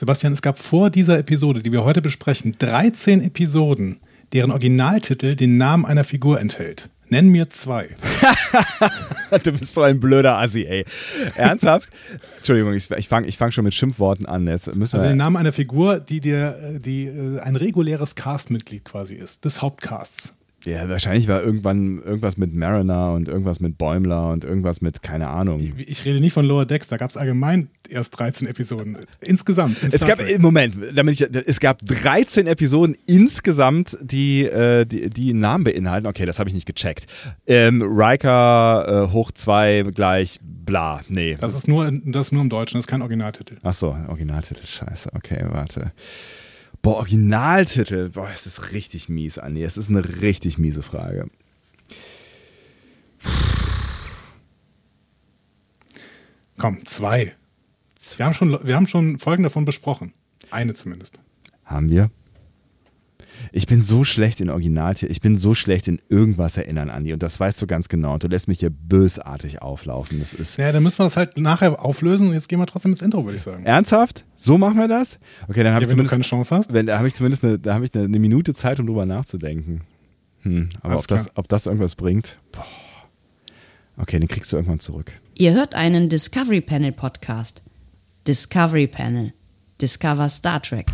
Sebastian, es gab vor dieser Episode, die wir heute besprechen, 13 Episoden, deren Originaltitel den Namen einer Figur enthält. Nenn mir zwei. du bist so ein blöder Assi, ey. Ernsthaft? Entschuldigung, ich, ich fange fang schon mit Schimpfworten an. Also den Namen einer Figur, die dir die, äh, ein reguläres Castmitglied quasi ist, des Hauptcasts. Ja, wahrscheinlich war irgendwann irgendwas mit Mariner und irgendwas mit Bäumler und irgendwas mit, keine Ahnung. Ich, ich rede nicht von Lower Decks, da gab es allgemein erst 13 Episoden. Insgesamt. In es gab, Moment, damit ich, es gab 13 Episoden insgesamt, die, äh, die, die Namen beinhalten. Okay, das habe ich nicht gecheckt. Ähm, Riker äh, hoch 2 gleich bla. Nee. Das ist, nur, das ist nur im Deutschen, das ist kein Originaltitel. Achso, Originaltitel, scheiße. Okay, warte. Boah, Originaltitel. Boah, es ist richtig mies, Andi. Es ist eine richtig miese Frage. Komm, zwei. Wir haben, schon, wir haben schon Folgen davon besprochen. Eine zumindest. Haben wir? Ich bin so schlecht in Originaltier, ich bin so schlecht in irgendwas erinnern, Andi. Und das weißt du ganz genau. Und du lässt mich hier bösartig auflaufen. Das ist. Ja, dann müssen wir das halt nachher auflösen und jetzt gehen wir trotzdem ins Intro, würde ich sagen. Ernsthaft? So machen wir das? Okay, dann habe ja, ich zumindest. Wenn du keine Chance hast? Wenn, da habe ich zumindest eine, da hab ich eine, eine, Minute Zeit, um drüber nachzudenken. Hm, aber ob das, ob das irgendwas bringt. Boah. Okay, den kriegst du irgendwann zurück. Ihr hört einen Discovery Panel Podcast. Discovery Panel. Discover Star Trek.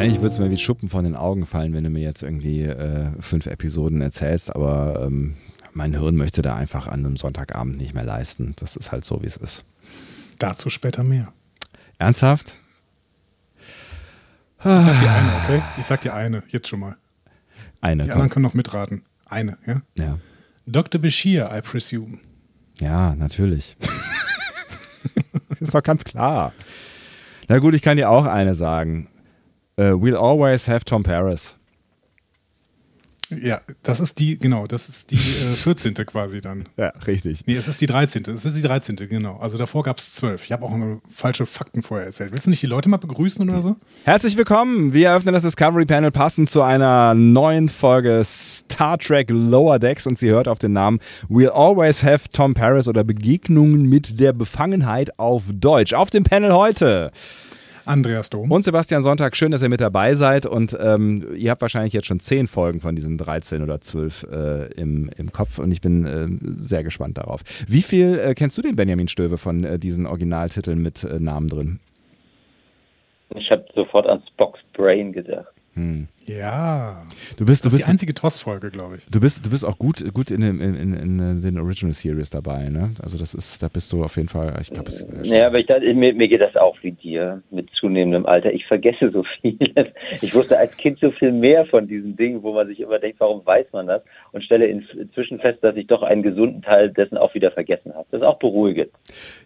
Wahrscheinlich wird es mir wie Schuppen von den Augen fallen, wenn du mir jetzt irgendwie äh, fünf Episoden erzählst, aber ähm, mein Hirn möchte da einfach an einem Sonntagabend nicht mehr leisten. Das ist halt so, wie es ist. Dazu später mehr. Ernsthaft? Ich sag dir eine, okay? Ich sag dir eine, jetzt schon mal. Eine. Die komm. anderen können noch mitraten. Eine, ja? Ja. Dr. Bashir, I presume. Ja, natürlich. ist doch ganz klar. Na gut, ich kann dir auch eine sagen. Uh, we'll always have Tom Paris. Ja, das ist die, genau, das ist die äh, 14. quasi dann. Ja, richtig. Nee, es ist die 13. Es ist die 13. genau. Also davor gab es 12. Ich habe auch falsche Fakten vorher erzählt. Willst du nicht die Leute mal begrüßen oder so? Herzlich willkommen. Wir eröffnen das Discovery Panel passend zu einer neuen Folge Star Trek Lower Decks und sie hört auf den Namen We'll Always Have Tom Paris oder Begegnungen mit der Befangenheit auf Deutsch. Auf dem Panel heute. Andreas Dom. Und Sebastian Sonntag, schön, dass ihr mit dabei seid. Und ähm, ihr habt wahrscheinlich jetzt schon zehn Folgen von diesen 13 oder 12 äh, im, im Kopf und ich bin äh, sehr gespannt darauf. Wie viel äh, kennst du den Benjamin Stöve von äh, diesen Originaltiteln mit äh, Namen drin? Ich habe sofort an Spock's Brain gedacht. Hm. Ja. Du bist, du das ist bist, die einzige TOS-Folge, glaube ich. Du bist, du bist auch gut, gut in, in, in, in, den Original Series dabei, ne? Also das ist, da bist du auf jeden Fall, ich glaube, es Ja, aber ich, mir, mir geht das auch wie dir mit zunehmendem Alter. Ich vergesse so viel. Ich wusste als Kind so viel mehr von diesen Dingen, wo man sich immer denkt, warum weiß man das? Und stelle inzwischen fest, dass ich doch einen gesunden Teil dessen auch wieder vergessen habe. Das ist auch beruhigend.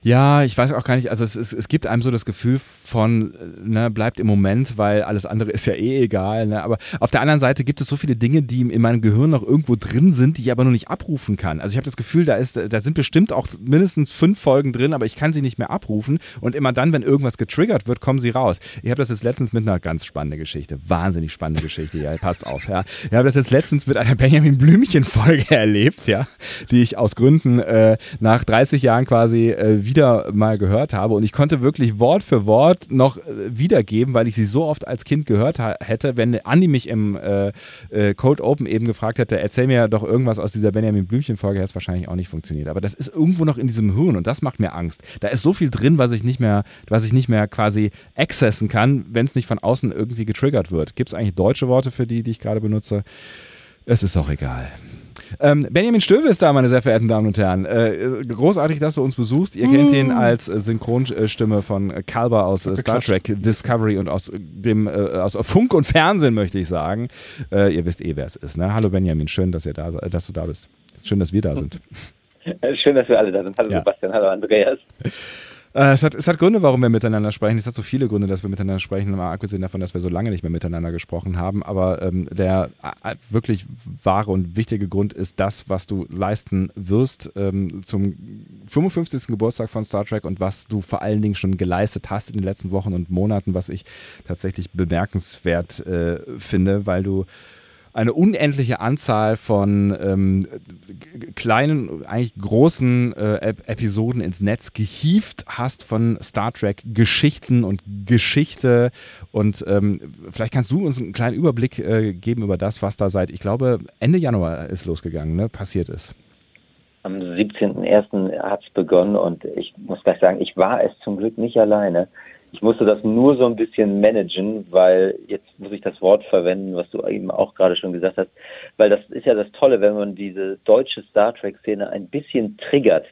Ja, ich weiß auch gar nicht, also es, es, es gibt einem so das Gefühl von, ne, bleibt im Moment, weil alles andere ist ja eh egal, ne? Aber auf der anderen Seite gibt es so viele Dinge, die in meinem Gehirn noch irgendwo drin sind, die ich aber noch nicht abrufen kann. Also ich habe das Gefühl, da, ist, da sind bestimmt auch mindestens fünf Folgen drin, aber ich kann sie nicht mehr abrufen. Und immer dann, wenn irgendwas getriggert wird, kommen sie raus. Ich habe das jetzt letztens mit einer ganz spannenden Geschichte, wahnsinnig spannende Geschichte, ja, passt auf, ja. Ich habe das jetzt letztens mit einer Benjamin Blümchen-Folge erlebt, ja, die ich aus Gründen äh, nach 30 Jahren quasi äh, wieder mal gehört habe. Und ich konnte wirklich Wort für Wort noch äh, wiedergeben, weil ich sie so oft als Kind gehört hätte, wenn Andi mich im äh, äh, Cold Open eben gefragt hätte, erzähl mir doch irgendwas aus dieser Benjamin Blümchen-Folge, hätte es wahrscheinlich auch nicht funktioniert. Aber das ist irgendwo noch in diesem Hirn und das macht mir Angst. Da ist so viel drin, was ich nicht mehr, was ich nicht mehr quasi accessen kann, wenn es nicht von außen irgendwie getriggert wird. Gibt es eigentlich deutsche Worte für die, die ich gerade benutze? Es ist auch egal. Ähm, Benjamin Stöwe ist da, meine sehr verehrten Damen und Herren. Äh, großartig, dass du uns besuchst. Ihr kennt ihn mm. als Synchronstimme von Kalber aus äh, Star Trek Discovery und aus dem äh, aus Funk und Fernsehen, möchte ich sagen. Äh, ihr wisst eh, wer es ist. Ne? Hallo Benjamin, schön, dass, ihr da, dass du da bist. Schön, dass wir da sind. Schön, dass wir alle da sind. Hallo ja. Sebastian, hallo Andreas. Äh, es, hat, es hat Gründe, warum wir miteinander sprechen. Es hat so viele Gründe, dass wir miteinander sprechen, mal abgesehen davon, dass wir so lange nicht mehr miteinander gesprochen haben. Aber ähm, der äh, wirklich wahre und wichtige Grund ist das, was du leisten wirst ähm, zum 55. Geburtstag von Star Trek und was du vor allen Dingen schon geleistet hast in den letzten Wochen und Monaten, was ich tatsächlich bemerkenswert äh, finde, weil du eine unendliche Anzahl von ähm, kleinen, eigentlich großen äh, Episoden ins Netz gehievt hast von Star Trek Geschichten und Geschichte. Und ähm, vielleicht kannst du uns einen kleinen Überblick äh, geben über das, was da seit, ich glaube, Ende Januar ist losgegangen, ne? passiert ist. Am 17.01. hat es begonnen und ich muss gleich sagen, ich war es zum Glück nicht alleine. Ich musste das nur so ein bisschen managen, weil jetzt muss ich das Wort verwenden, was du eben auch gerade schon gesagt hast, weil das ist ja das Tolle, wenn man diese deutsche Star Trek-Szene ein bisschen triggert,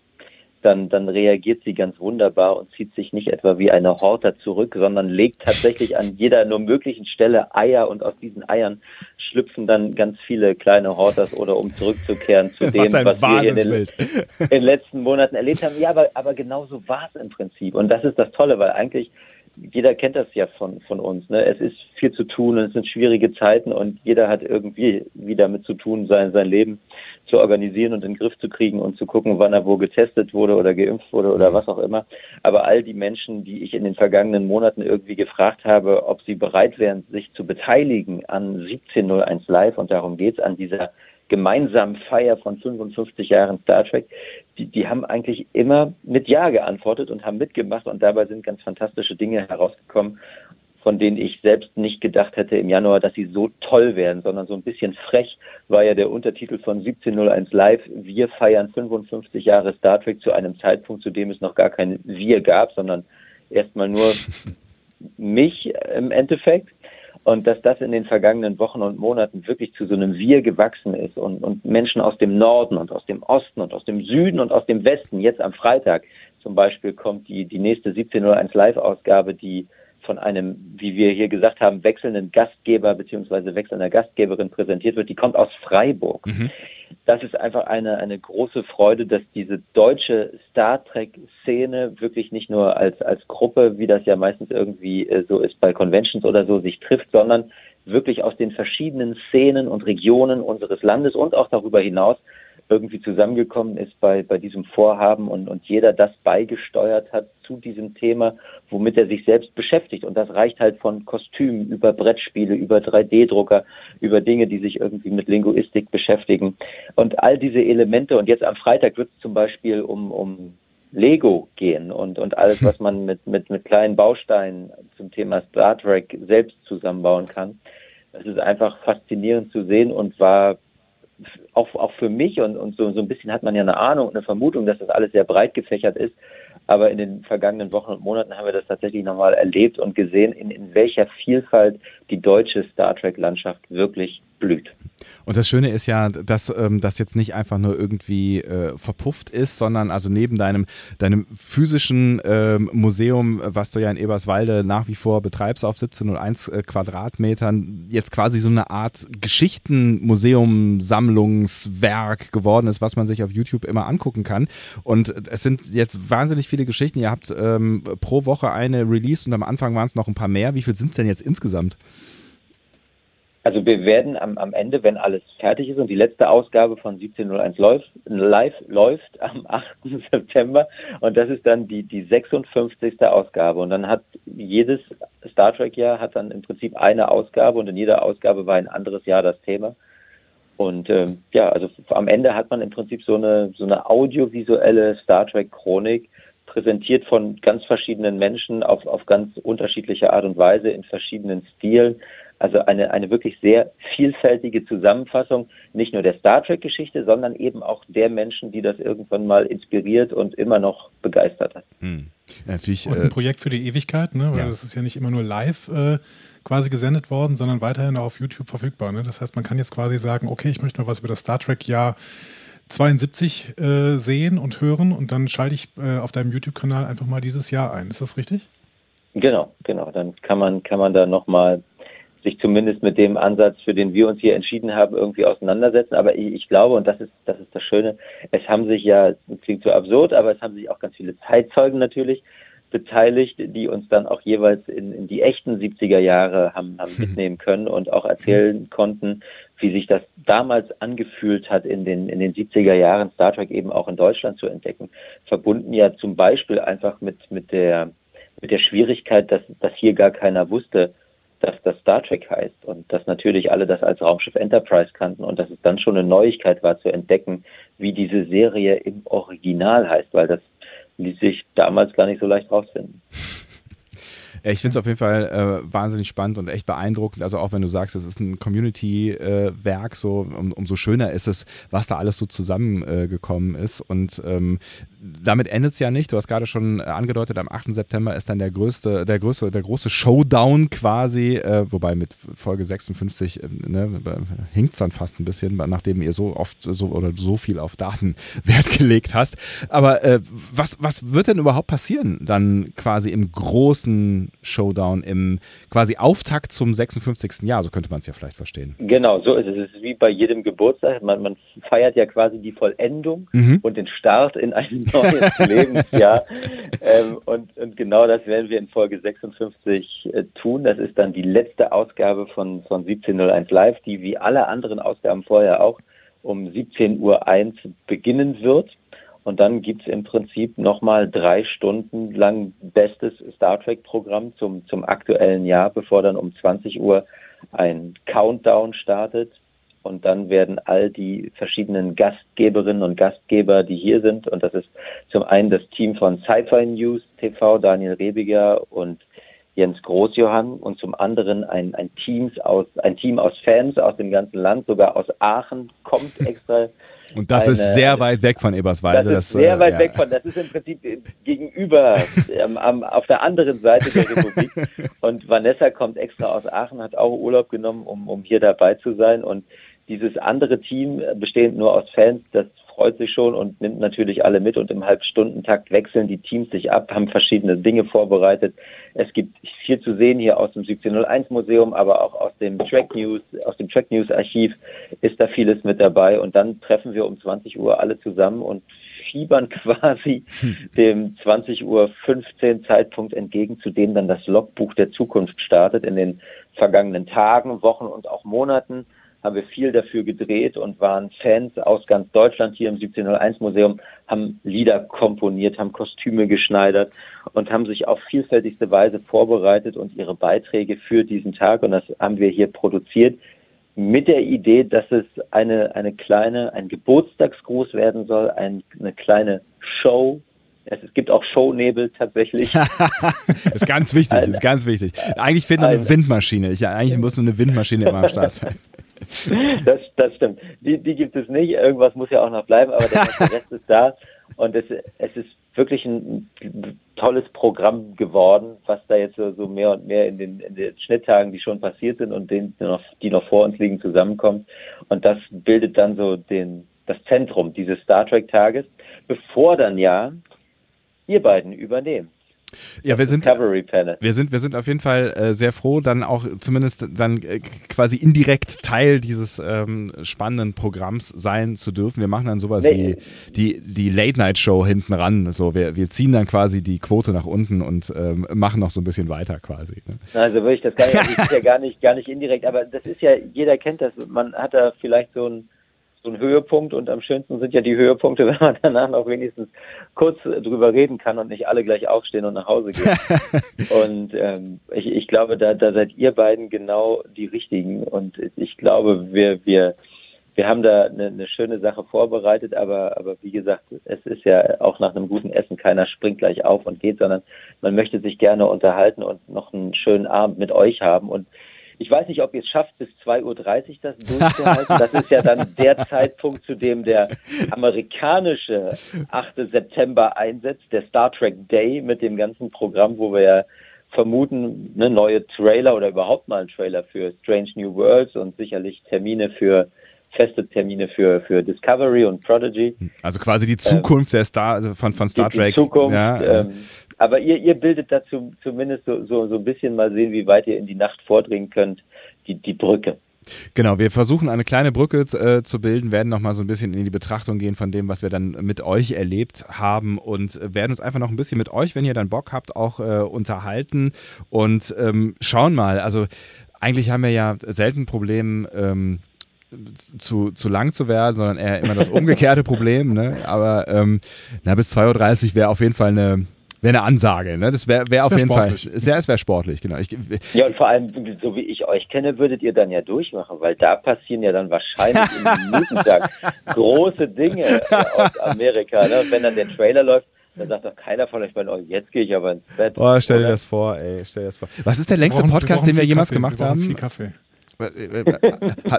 dann, dann reagiert sie ganz wunderbar und zieht sich nicht etwa wie eine Horter zurück, sondern legt tatsächlich an jeder nur möglichen Stelle Eier und aus diesen Eiern schlüpfen dann ganz viele kleine Horters oder um zurückzukehren zu dem, was, was wir in den, in den, letzten Monaten erlebt haben. Ja, aber, aber genau so war es im Prinzip. Und das ist das Tolle, weil eigentlich jeder kennt das ja von, von uns. Ne? Es ist viel zu tun und es sind schwierige Zeiten und jeder hat irgendwie wieder mit zu tun, sein, sein Leben zu organisieren und in den Griff zu kriegen und zu gucken, wann er wo getestet wurde oder geimpft wurde oder was auch immer. Aber all die Menschen, die ich in den vergangenen Monaten irgendwie gefragt habe, ob sie bereit wären, sich zu beteiligen an 1701 Live und darum geht's an dieser gemeinsamen Feier von 55 Jahren Star Trek, die, die haben eigentlich immer mit Ja geantwortet und haben mitgemacht und dabei sind ganz fantastische Dinge herausgekommen, von denen ich selbst nicht gedacht hätte im Januar, dass sie so toll werden, sondern so ein bisschen frech war ja der Untertitel von 1701 Live. Wir feiern 55 Jahre Star Trek zu einem Zeitpunkt, zu dem es noch gar kein Wir gab, sondern erstmal nur mich im Endeffekt. Und dass das in den vergangenen Wochen und Monaten wirklich zu so einem Wir gewachsen ist und, und Menschen aus dem Norden und aus dem Osten und aus dem Süden und aus dem Westen, jetzt am Freitag zum Beispiel kommt die, die nächste 1701 Live-Ausgabe, die von einem, wie wir hier gesagt haben, wechselnden Gastgeber beziehungsweise wechselnder Gastgeberin präsentiert wird, die kommt aus Freiburg. Mhm. Das ist einfach eine, eine große Freude, dass diese deutsche Star Trek-Szene wirklich nicht nur als, als Gruppe, wie das ja meistens irgendwie äh, so ist bei Conventions oder so, sich trifft, sondern wirklich aus den verschiedenen Szenen und Regionen unseres Landes und auch darüber hinaus irgendwie zusammengekommen ist bei, bei diesem Vorhaben und, und jeder das beigesteuert hat zu diesem Thema, womit er sich selbst beschäftigt. Und das reicht halt von Kostümen über Brettspiele, über 3D-Drucker, über Dinge, die sich irgendwie mit Linguistik beschäftigen. Und all diese Elemente, und jetzt am Freitag wird es zum Beispiel um, um Lego gehen und, und alles, was man mit, mit, mit kleinen Bausteinen zum Thema Star Trek selbst zusammenbauen kann. Das ist einfach faszinierend zu sehen und war auch, auch für mich und, und so, so ein bisschen hat man ja eine Ahnung und eine Vermutung, dass das alles sehr breit gefächert ist. Aber in den vergangenen Wochen und Monaten haben wir das tatsächlich nochmal erlebt und gesehen, in, in welcher Vielfalt die deutsche Star Trek-Landschaft wirklich blüht. Und das Schöne ist ja, dass ähm, das jetzt nicht einfach nur irgendwie äh, verpufft ist, sondern also neben deinem, deinem physischen ähm, Museum, was du ja in Eberswalde nach wie vor betreibst auf 1701 äh, Quadratmetern, jetzt quasi so eine Art Geschichtenmuseum, Sammlungswerk geworden ist, was man sich auf YouTube immer angucken kann. Und es sind jetzt wahnsinnig viele Geschichten. Ihr habt ähm, pro Woche eine released und am Anfang waren es noch ein paar mehr. Wie viel sind es denn jetzt insgesamt? Also wir werden am, am Ende, wenn alles fertig ist und die letzte Ausgabe von 1701 läuft, live läuft am 8. September und das ist dann die, die 56. Ausgabe und dann hat jedes Star Trek Jahr hat dann im Prinzip eine Ausgabe und in jeder Ausgabe war ein anderes Jahr das Thema. Und ähm, ja, also am Ende hat man im Prinzip so eine so eine audiovisuelle Star Trek Chronik präsentiert von ganz verschiedenen Menschen auf, auf ganz unterschiedliche Art und Weise in verschiedenen Stilen. Also eine, eine wirklich sehr vielfältige Zusammenfassung, nicht nur der Star Trek-Geschichte, sondern eben auch der Menschen, die das irgendwann mal inspiriert und immer noch begeistert hat. Hm. Natürlich, und ein äh, Projekt für die Ewigkeit, ne? weil ja. das ist ja nicht immer nur live äh, quasi gesendet worden, sondern weiterhin auch auf YouTube verfügbar. Ne? Das heißt, man kann jetzt quasi sagen, okay, ich möchte mal was über das Star Trek-Jahr 72 äh, sehen und hören und dann schalte ich äh, auf deinem YouTube-Kanal einfach mal dieses Jahr ein. Ist das richtig? Genau, genau. Dann kann man, kann man da nochmal sich zumindest mit dem Ansatz, für den wir uns hier entschieden haben, irgendwie auseinandersetzen. Aber ich, ich, glaube, und das ist, das ist das Schöne, es haben sich ja, klingt so absurd, aber es haben sich auch ganz viele Zeitzeugen natürlich beteiligt, die uns dann auch jeweils in, in die echten 70er Jahre haben, haben hm. mitnehmen können und auch erzählen konnten, wie sich das damals angefühlt hat, in den, in den 70er Jahren Star Trek eben auch in Deutschland zu entdecken. Verbunden ja zum Beispiel einfach mit, mit der, mit der Schwierigkeit, dass, dass hier gar keiner wusste, dass das Star Trek heißt und dass natürlich alle das als Raumschiff Enterprise kannten und dass es dann schon eine Neuigkeit war zu entdecken, wie diese Serie im Original heißt, weil das ließ sich damals gar nicht so leicht rausfinden. Ich finde es auf jeden Fall äh, wahnsinnig spannend und echt beeindruckend. Also auch wenn du sagst, es ist ein Community-Werk, äh, so um, umso schöner ist es, was da alles so zusammengekommen äh, ist. Und ähm, damit endet es ja nicht. Du hast gerade schon angedeutet, am 8. September ist dann der größte, der größte, der große Showdown quasi, äh, wobei mit Folge 56 äh, ne, hinkt es dann fast ein bisschen, nachdem ihr so oft so oder so viel auf Daten Wert gelegt hast. Aber äh, was, was wird denn überhaupt passieren dann quasi im großen Showdown im quasi Auftakt zum 56. Jahr, so könnte man es ja vielleicht verstehen. Genau, so ist es. Es ist wie bei jedem Geburtstag. Man, man feiert ja quasi die Vollendung mhm. und den Start in ein neues Lebensjahr. Ähm, und, und, genau das werden wir in Folge 56 äh, tun. Das ist dann die letzte Ausgabe von, von 1701 Live, die wie alle anderen Ausgaben vorher auch um 17.01 Uhr beginnen wird. Und dann gibt's im Prinzip nochmal drei Stunden lang bestes Star Trek-Programm zum, zum aktuellen Jahr, bevor dann um 20 Uhr ein Countdown startet. Und dann werden all die verschiedenen Gastgeberinnen und Gastgeber, die hier sind, und das ist zum einen das Team von Sci-Fi News TV, Daniel Rebiger und Jens Großjohann und zum anderen ein, ein, Teams aus, ein Team aus Fans aus dem ganzen Land, sogar aus Aachen kommt extra und das eine, ist sehr weit weg von Eberswalde. Das ist sehr äh, weit ja. weg von, das ist im Prinzip gegenüber, ähm, am, auf der anderen Seite der Republik. Und Vanessa kommt extra aus Aachen, hat auch Urlaub genommen, um, um hier dabei zu sein. Und dieses andere Team, bestehend nur aus Fans, das freut sich schon und nimmt natürlich alle mit und im Halbstundentakt wechseln die Teams sich ab, haben verschiedene Dinge vorbereitet. Es gibt viel zu sehen hier aus dem 1701 Museum, aber auch aus dem Track News, aus dem Track News Archiv ist da vieles mit dabei und dann treffen wir um 20 Uhr alle zusammen und fiebern quasi dem 20 Uhr 15 Zeitpunkt entgegen, zu dem dann das Logbuch der Zukunft startet in den vergangenen Tagen, Wochen und auch Monaten haben wir viel dafür gedreht und waren Fans aus ganz Deutschland hier im 1701 Museum, haben Lieder komponiert, haben Kostüme geschneidert und haben sich auf vielfältigste Weise vorbereitet und ihre Beiträge für diesen Tag und das haben wir hier produziert mit der Idee, dass es eine, eine kleine, ein Geburtstagsgruß werden soll, ein, eine kleine Show, es gibt auch Shownebel tatsächlich. ist ganz wichtig, ist ganz wichtig. Eigentlich fehlt noch eine Windmaschine. Ich, eigentlich muss nur eine Windmaschine immer am Start sein. das, das stimmt. Die, die gibt es nicht. Irgendwas muss ja auch noch bleiben, aber der, Rest ist da. Und es, es ist wirklich ein tolles Programm geworden, was da jetzt so, mehr und mehr in den, in den Schnitttagen, die schon passiert sind und den, die noch, die noch vor uns liegen, zusammenkommt. Und das bildet dann so den, das Zentrum dieses Star Trek Tages, bevor dann ja ihr beiden übernehmen. Ja, wir sind, wir sind, wir sind auf jeden Fall äh, sehr froh, dann auch zumindest dann äh, quasi indirekt Teil dieses ähm, spannenden Programms sein zu dürfen. Wir machen dann sowas nee. wie die, die Late-Night-Show hinten ran. So, wir, wir ziehen dann quasi die Quote nach unten und ähm, machen noch so ein bisschen weiter quasi. Ne? Also würde ich das gar nicht, das ist ja gar nicht, gar nicht indirekt, aber das ist ja, jeder kennt das, man hat da vielleicht so ein so ein Höhepunkt und am schönsten sind ja die Höhepunkte, wenn man danach noch wenigstens kurz drüber reden kann und nicht alle gleich aufstehen und nach Hause gehen. und ähm, ich, ich glaube, da, da seid ihr beiden genau die Richtigen und ich glaube, wir, wir, wir haben da eine, eine schöne Sache vorbereitet, aber, aber wie gesagt, es ist ja auch nach einem guten Essen, keiner springt gleich auf und geht, sondern man möchte sich gerne unterhalten und noch einen schönen Abend mit euch haben und ich weiß nicht, ob ihr es schafft, bis 2.30 Uhr das durchzuhalten. Das ist ja dann der Zeitpunkt, zu dem der amerikanische 8. September einsetzt, der Star Trek Day mit dem ganzen Programm, wo wir ja vermuten, ne, neue Trailer oder überhaupt mal einen Trailer für Strange New Worlds und sicherlich Termine für feste Termine für, für Discovery und Prodigy. Also quasi die Zukunft ähm, der Star, also von, von Star Trek. Die Zukunft, ja, ähm, aber ihr, ihr bildet dazu zumindest so, so, so ein bisschen mal sehen, wie weit ihr in die Nacht vordringen könnt, die, die Brücke. Genau, wir versuchen eine kleine Brücke äh, zu bilden, werden nochmal so ein bisschen in die Betrachtung gehen von dem, was wir dann mit euch erlebt haben und werden uns einfach noch ein bisschen mit euch, wenn ihr dann Bock habt, auch äh, unterhalten und ähm, schauen mal. Also eigentlich haben wir ja selten Probleme, ähm, zu, zu lang zu werden, sondern eher immer das umgekehrte Problem. Ne? Aber ähm, na, bis 2.30 Uhr wäre auf jeden Fall eine, wäre eine Ansage. Ne? Das wäre wär auf wär jeden sportlich. Fall. Sehr, es wäre sportlich, genau. Ich, ja, und vor allem, so wie ich euch kenne, würdet ihr dann ja durchmachen, weil da passieren ja dann wahrscheinlich im Minutentag große Dinge aus Amerika. Ne? Und wenn dann der Trailer läuft, dann sagt doch keiner von euch, oh, jetzt gehe ich aber ins Bett. Oh, stell dir das vor, ey, stell dir das vor. Was ist der längste Podcast, den wir jemals Kaffee, gemacht wir haben? Viel Kaffee.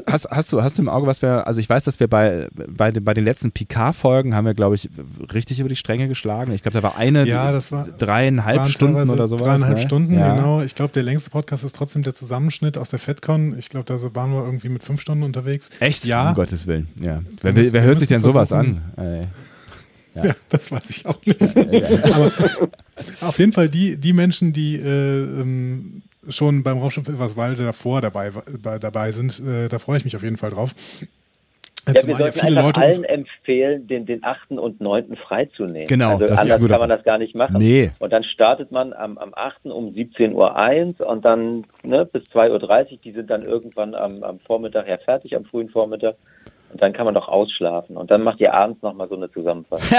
Hast, hast, du, hast du im Auge, was wir, also ich weiß, dass wir bei, bei, bei den letzten Picard-Folgen haben wir, glaube ich, richtig über die Stränge geschlagen. Ich glaube, da war eine ja, das war, dreieinhalb Stunden oder sowas. Dreieinhalb ne? Stunden, ja. genau. Ich glaube, der längste Podcast ist trotzdem der Zusammenschnitt aus der FedCon. Ich glaube, da waren wir irgendwie mit fünf Stunden unterwegs. Echt? Ja. Um Gottes Willen. Ja. Wer, wer, wer hört sich denn sowas an? Ey. Ja. ja. das weiß ich auch nicht. Aber auf jeden Fall die, die Menschen, die äh, ähm, schon beim Raumschiff etwas Walde davor dabei, dabei sind, äh, da freue ich mich auf jeden Fall drauf. Äh, ja, wir sollten viele einfach Leute allen empfehlen, den, den 8. und 9. freizunehmen. Genau, also das anders ist gut. kann man das gar nicht machen. Nee. Und dann startet man am, am 8. um 17.01 Uhr und dann ne, bis 2.30 Uhr, die sind dann irgendwann am, am Vormittag ja fertig, am frühen Vormittag. Und dann kann man doch ausschlafen. Und dann macht ihr abends nochmal so eine Zusammenfassung.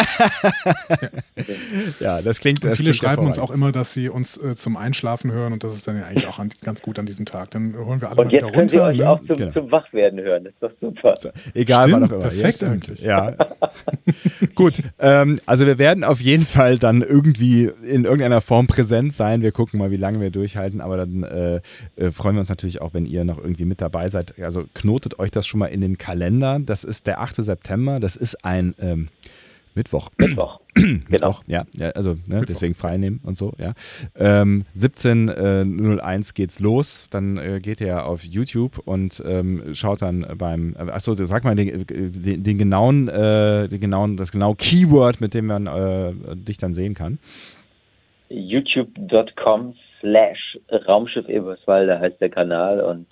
ja, das klingt. Das viele klingt schreiben uns auch immer, dass sie uns äh, zum Einschlafen hören und das ist dann ja eigentlich auch an, ganz gut an diesem Tag. Dann holen wir alle und mal jetzt wieder könnt ihr runter. euch ne? auch zum, Genau. zum Wachwerden hören. Das ist doch super. Egal, Stimmt, wann auch immer. perfekt Ja, eigentlich. Ja. Gut, ähm, also wir werden auf jeden Fall dann irgendwie in irgendeiner Form präsent sein. Wir gucken mal, wie lange wir durchhalten, aber dann äh, äh, freuen wir uns natürlich auch, wenn ihr noch irgendwie mit dabei seid. Also knotet euch das schon mal in den Kalender. Das ist der 8. September, das ist ein ähm, Mittwoch. Mittwoch. genau. Mittwoch, ja, ja also ne, deswegen frei nehmen und so, ja. Ähm, 17.01 geht's los, dann äh, geht ihr auf YouTube und ähm, schaut dann beim, äh, achso, sag mal den, den, den genauen, äh, den genauen, das genaue Keyword, mit dem man äh, dich dann sehen kann. youtube.com slash Raumschiff Eberswalde heißt der Kanal und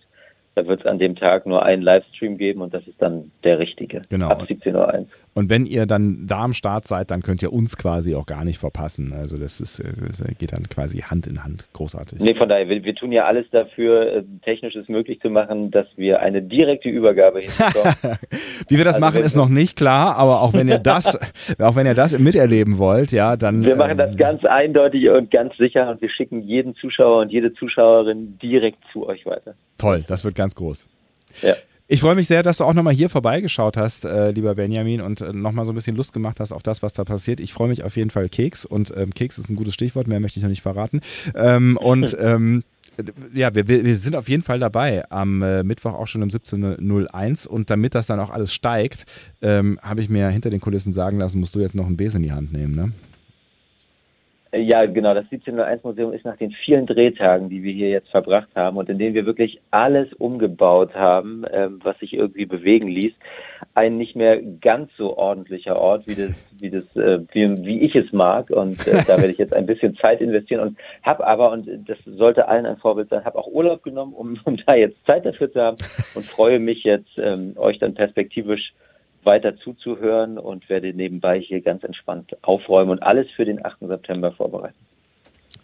da wird es an dem Tag nur einen Livestream geben und das ist dann der richtige. Genau. Ab 17.01 Uhr. Und wenn ihr dann da am Start seid, dann könnt ihr uns quasi auch gar nicht verpassen. Also das, ist, äh, das geht dann quasi Hand in Hand. Großartig. Nee, von daher, wir, wir tun ja alles dafür, äh, technisches möglich zu machen, dass wir eine direkte Übergabe hinbekommen. Wie wir das Also machen, ist noch nicht klar, aber auch wenn ihr das, auch wenn ihr das miterleben wollt, ja, dann. wir machen ähm, das ganz eindeutig und ganz sicher und wir schicken jeden Zuschauer und jede Zuschauerin direkt zu euch weiter. Toll, das wird ganz groß. Ja. Ich freue mich sehr, dass du auch nochmal hier vorbeigeschaut hast, äh, lieber Benjamin, und äh, nochmal so ein bisschen Lust gemacht hast auf das, was da passiert. Ich freue mich auf jeden Fall Keks und ähm, Keks ist ein gutes Stichwort, mehr möchte ich noch nicht verraten. Ähm, und ähm, ja, wir, wir sind auf jeden Fall dabei am äh, Mittwoch auch schon um 17.01 und damit das dann auch alles steigt, ähm, habe ich mir hinter den Kulissen sagen lassen, musst du jetzt noch einen Besen in die Hand nehmen, ne? Ja, genau. Das 1701 Museum ist nach den vielen Drehtagen, die wir hier jetzt verbracht haben und in denen wir wirklich alles umgebaut haben, ähm, was sich irgendwie bewegen ließ, ein nicht mehr ganz so ordentlicher Ort, wie das, wie das, äh, wie, wie ich es mag. Und äh, da werde ich jetzt ein bisschen Zeit investieren und habe aber, und das sollte allen ein Vorbild sein, habe auch Urlaub genommen, um, um da jetzt Zeit dafür zu haben und freue mich jetzt, ähm, euch dann perspektivisch weiter zuzuhören und werde nebenbei hier ganz entspannt aufräumen und alles für den 8. September vorbereiten.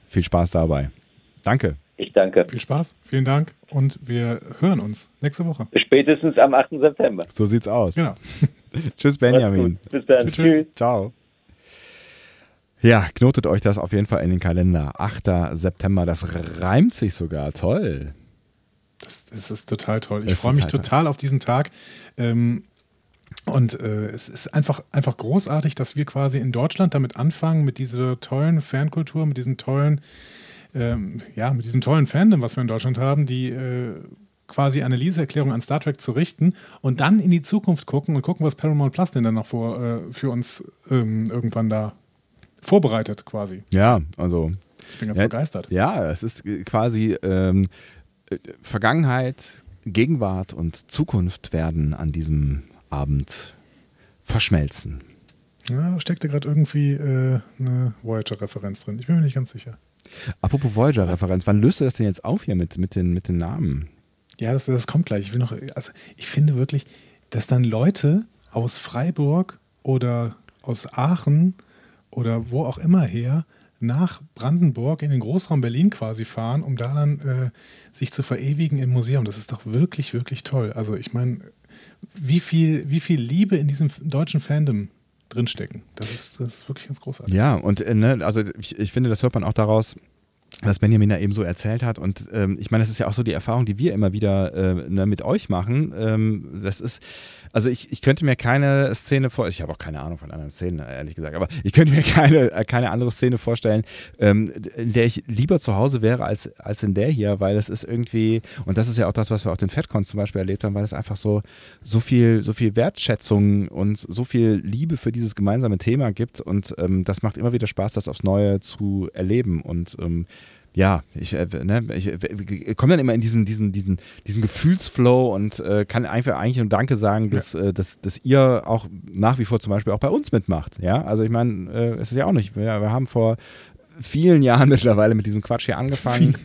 Viel Spaß dabei. Danke. Ich danke. Viel Spaß, vielen Dank und wir hören uns nächste Woche. Spätestens am 8. September. So sieht's aus. Genau. Tschüss, Benjamin. Bis dann. Tschüss. Tschüss. Ciao. Ja, knotet euch das auf jeden Fall in den Kalender. 8. September, das reimt sich sogar. Toll. Das, das ist total toll. Ich freue mich total total auf diesen Tag. Ähm, und äh, es ist einfach, einfach großartig, dass wir quasi in Deutschland damit anfangen, mit dieser tollen Fankultur, mit diesem tollen, ähm, ja, mit diesem tollen Fandom, was wir in Deutschland haben, die äh, quasi eine Liebeserklärung an Star Trek zu richten und dann in die Zukunft gucken und gucken, was Paramount Plus denn dann noch vor, äh, für uns ähm, irgendwann da vorbereitet, quasi. Ja, also. Ich bin ganz ja, begeistert. Ja, es ist quasi ähm, äh, Vergangenheit, Gegenwart und Zukunft werden an diesem Abend verschmelzen. Ja, da steckte gerade irgendwie äh, eine Voyager-Referenz drin. Ich bin mir nicht ganz sicher. Apropos Voyager-Referenz, wann löst du das denn jetzt auf hier mit, mit, den, mit den Namen? Ja, das, das kommt gleich. Ich will noch, also ich finde wirklich, dass dann Leute aus Freiburg oder aus Aachen oder wo auch immer her nach Brandenburg in den Großraum Berlin quasi fahren, um da dann äh, sich zu verewigen im Museum. Das ist doch wirklich, wirklich toll. Also ich meine, wie viel, wie viel Liebe in diesem deutschen Fandom drinstecken. Das ist, das ist wirklich ganz großartig. Ja, und äh, ne, also ich, ich finde, das hört man auch daraus, was Benjamin da eben so erzählt hat. Und ähm, ich meine, das ist ja auch so die Erfahrung, die wir immer wieder äh, ne, mit euch machen. Ähm, das ist, also ich, ich könnte mir keine Szene vor, ich habe auch keine Ahnung von anderen Szenen, ehrlich gesagt, aber ich könnte mir keine, äh, keine andere Szene vorstellen, ähm, in der ich lieber zu Hause wäre als, als in der hier, weil es ist irgendwie, und das ist ja auch das, was wir auf den FedCons zum Beispiel erlebt haben, weil es einfach so, so viel, so viel Wertschätzung und so viel Liebe für dieses gemeinsame Thema gibt und ähm, das macht immer wieder Spaß, das aufs Neue zu erleben und ähm, ja, ich, äh, ne, ich, ich äh, komme dann immer in diesen, diesen, diesen, diesen Gefühlsflow und äh, kann einfach eigentlich nur Danke sagen, dass, ja. äh, dass, dass ihr auch nach wie vor zum Beispiel auch bei uns mitmacht. Ja, also ich meine, äh, es ist ja auch nicht, wir, wir haben vor vielen Jahren mittlerweile mit diesem Quatsch hier angefangen.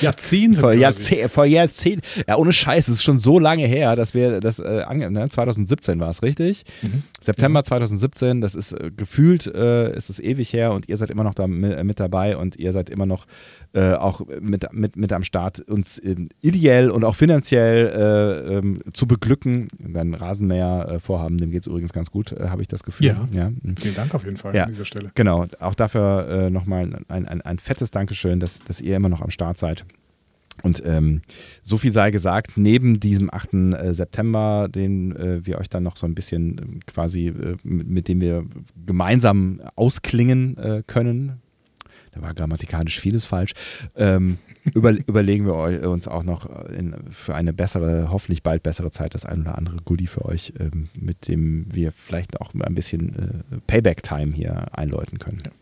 Jahrzehnte. Vor, Jahrzeh vor Jahrzehnten. Ja, ohne Scheiß, es ist schon so lange her, dass wir das, äh, ne, 2017 war es, richtig? Mhm. September ja. 2017, das ist äh, gefühlt, äh, ist es ewig her und ihr seid immer noch da mit, mit dabei und ihr seid immer noch äh, auch mit, mit, mit am Start, uns ideell und auch finanziell äh, ähm, zu beglücken. Dein Rasenmäher-Vorhaben, dem geht es übrigens ganz gut, äh, habe ich das Gefühl. Ja. ja. Vielen Dank auf jeden Fall ja. an dieser Stelle. Genau, auch dafür äh, nochmal ein, ein, ein fettes Dankeschön, dass, dass ihr immer noch am Start seid. Und ähm, so viel sei gesagt, neben diesem 8. Äh, September, den äh, wir euch dann noch so ein bisschen äh, quasi, äh, mit, mit, dem wir gemeinsam ausklingen äh, können, da war grammatikalisch vieles falsch, ähm, über, überlegen wir uns auch noch in, für eine bessere, hoffentlich bald bessere Zeit das ein oder andere Goodie für euch, ähm, mit dem wir vielleicht auch ein bisschen äh, Payback-Time hier einläuten können. Ja.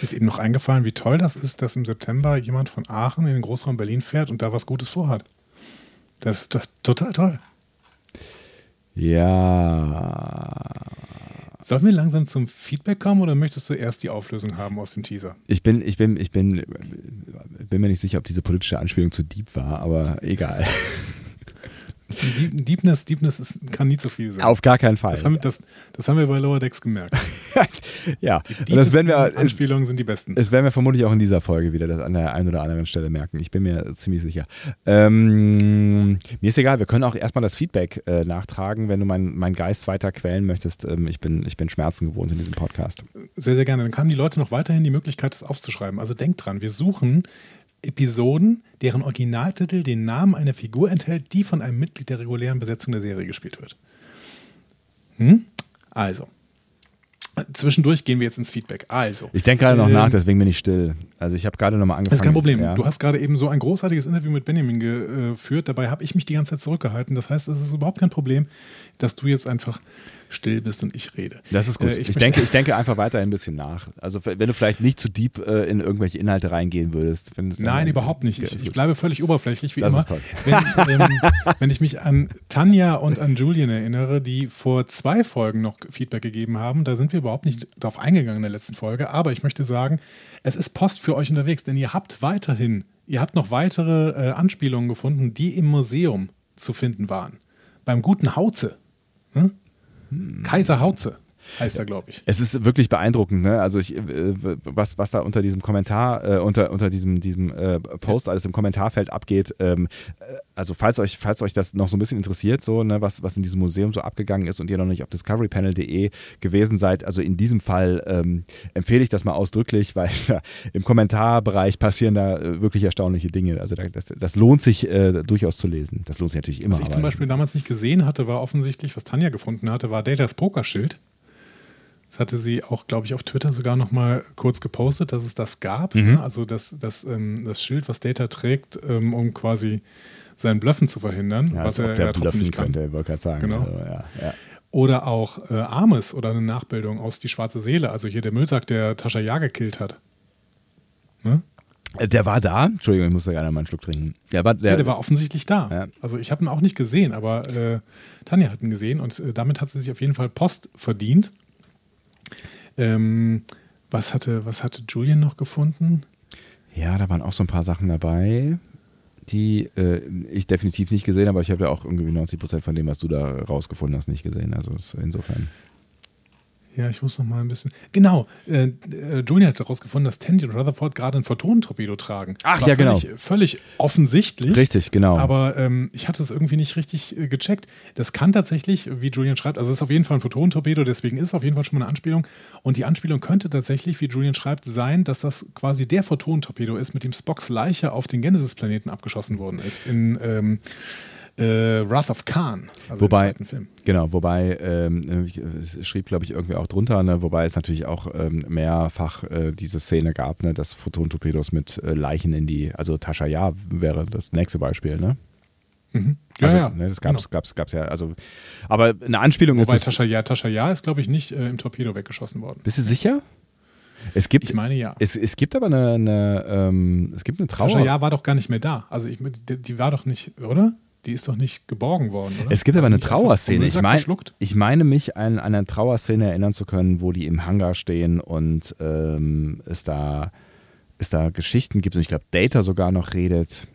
Ist eben noch eingefallen, wie toll das ist, dass im September jemand von Aachen in den Großraum Berlin fährt und da was Gutes vorhat. Das ist total toll. Ja. Sollen wir langsam zum Feedback kommen oder möchtest du erst die Auflösung haben aus dem Teaser? Ich bin, ich bin, ich bin, bin mir nicht sicher, ob diese politische Anspielung zu deep war, aber egal. Deepness, Deepness ist, kann nie zu viel sein. Auf gar keinen Fall. Das haben, das, das haben wir bei Lower Decks gemerkt. ja, die das werden wir, Anspielungen sind die besten. Das werden wir vermutlich auch in dieser Folge wieder das an der einen oder anderen Stelle merken. Ich bin mir ziemlich sicher. Ähm, mir ist egal, wir können auch erstmal das Feedback äh, nachtragen, wenn du meinen mein Geist weiter quälen möchtest. Ähm, ich, bin, ich bin Schmerzen gewohnt in diesem Podcast. Sehr, sehr gerne. Dann haben die Leute noch weiterhin die Möglichkeit, das aufzuschreiben. Also denkt dran, wir suchen Episoden, deren Originaltitel den Namen einer Figur enthält, die von einem Mitglied der regulären Besetzung der Serie gespielt wird. Hm? Also, Zwischendurch gehen wir jetzt ins Feedback. Also. Ich denke gerade noch ähm, nach, deswegen bin ich still. Also ich habe gerade noch mal angefangen. Das ist kein Problem. Ja. Du hast gerade eben so ein großartiges Interview mit Benjamin geführt. Dabei habe ich mich die ganze Zeit zurückgehalten. Das heißt, es ist überhaupt kein Problem, dass du jetzt einfach still bist und ich rede. Das ist gut. Äh, ich, ich denke, ich denke einfach weiter ein bisschen nach. Also wenn du vielleicht nicht zu deep äh, in irgendwelche Inhalte reingehen würdest. Wenn, Nein, überhaupt nicht. Ich, ich, bleibe völlig oberflächlich wie das immer. Ist toll. Wenn, ähm, wenn ich mich an Tanja und an Julian erinnere, die vor zwei Folgen noch Feedback gegeben haben, da sind wir überhaupt nicht darauf eingegangen in der letzten Folge. Aber ich möchte sagen, es ist Post für euch unterwegs, denn ihr habt weiterhin, ihr habt noch weitere äh, Anspielungen gefunden, die im Museum zu finden waren. Beim guten Hauze. Hm? Kaiser Hauze heißt er, glaube ich. Es ist wirklich beeindruckend, ne? Also ich, äh, was, was da unter diesem Kommentar, äh, unter, unter diesem, diesem äh, Post alles im Kommentarfeld abgeht. Ähm, äh, also falls euch, falls euch das noch so ein bisschen interessiert, so, ne, was, was in diesem Museum so abgegangen ist und ihr noch nicht auf discoverypanel.de gewesen seid, also in diesem Fall ähm, empfehle ich das mal ausdrücklich, weil da, im Kommentarbereich passieren da äh, wirklich erstaunliche Dinge. Also da, das, das lohnt sich äh, durchaus zu lesen. Das lohnt sich natürlich immer. Was ich zum Beispiel damals nicht gesehen hatte, war offensichtlich, was Tanja gefunden hatte, war Datas Pokerschild. Das hatte sie auch, glaube ich, auf Twitter sogar noch mal kurz gepostet, dass es das gab. Mhm. Ne? Also das, das, ähm, das Schild, was Data trägt, ähm, um quasi sein Bluffen zu verhindern, ja, was er ja trotzdem nicht kann. Könnte, wollte sagen. Genau. Also, ja, ja. Oder auch äh, Armes oder eine Nachbildung aus Die Schwarze Seele, also hier der Müllsack, der Tascha Ja gekillt hat. Ne? Äh, der war da. Entschuldigung, ich muss da gerne mal einen Schluck trinken. Der war, der, ja, der war offensichtlich da. Ja. Also ich habe ihn auch nicht gesehen, aber äh, Tanja hat ihn gesehen und äh, damit hat sie sich auf jeden Fall Post verdient. Ähm, was, hatte, was hatte Julian noch gefunden? Ja, da waren auch so ein paar Sachen dabei. die äh, ich definitiv nicht gesehen habe, aber ich habe ja auch irgendwie 90 Prozent von dem, was du da rausgefunden hast, nicht gesehen. Also insofern. Ja, ich muss noch mal ein bisschen. Genau, äh, äh, Julian hat herausgefunden, dass Tandy und Rutherford gerade ein Photonentorpedo tragen. Ach War ja, genau. Völlig offensichtlich. Richtig, genau. Aber ähm, ich hatte es irgendwie nicht richtig äh, gecheckt. Das kann tatsächlich, wie Julian schreibt, also es ist auf jeden Fall ein Photonentorpedo, deswegen ist es auf jeden Fall schon mal eine Anspielung. Und die Anspielung könnte tatsächlich, wie Julian schreibt, sein, dass das quasi der Photonentorpedo ist, mit dem Spocks Leiche auf den Genesis-Planeten abgeschossen worden ist. In. Ähm, äh, Wrath of Khan, also wobei, Film. Genau, wobei, ähm, es schrieb, glaube ich, irgendwie auch drunter, ne, wobei es natürlich auch ähm, mehrfach äh, diese Szene gab, ne, dass Photon-Torpedos mit äh, Leichen in die, also Tascha Ja wäre das nächste Beispiel, ne? Mhm. Ja, also, ja. Ne, das gab es genau. gab's, gab's ja, also, aber eine Anspielung wobei ist. Wobei Tascha Ja, Tascha Ja ist, glaube ich, nicht äh, im Torpedo weggeschossen worden. Bist du sicher? Es gibt, ich meine ja. Es, es gibt aber eine, eine ähm, es gibt eine Trauer. Tascha Ja war doch gar nicht mehr da. Also ich, die, die war doch nicht, oder? Die ist doch nicht geborgen worden, oder? Es gibt aber eine Trauerszene. Ich, mein, ich meine mich an, an eine Trauerszene erinnern zu können, wo die im Hangar stehen und ähm, es, da, es da Geschichten gibt und ich glaube, Data sogar noch redet.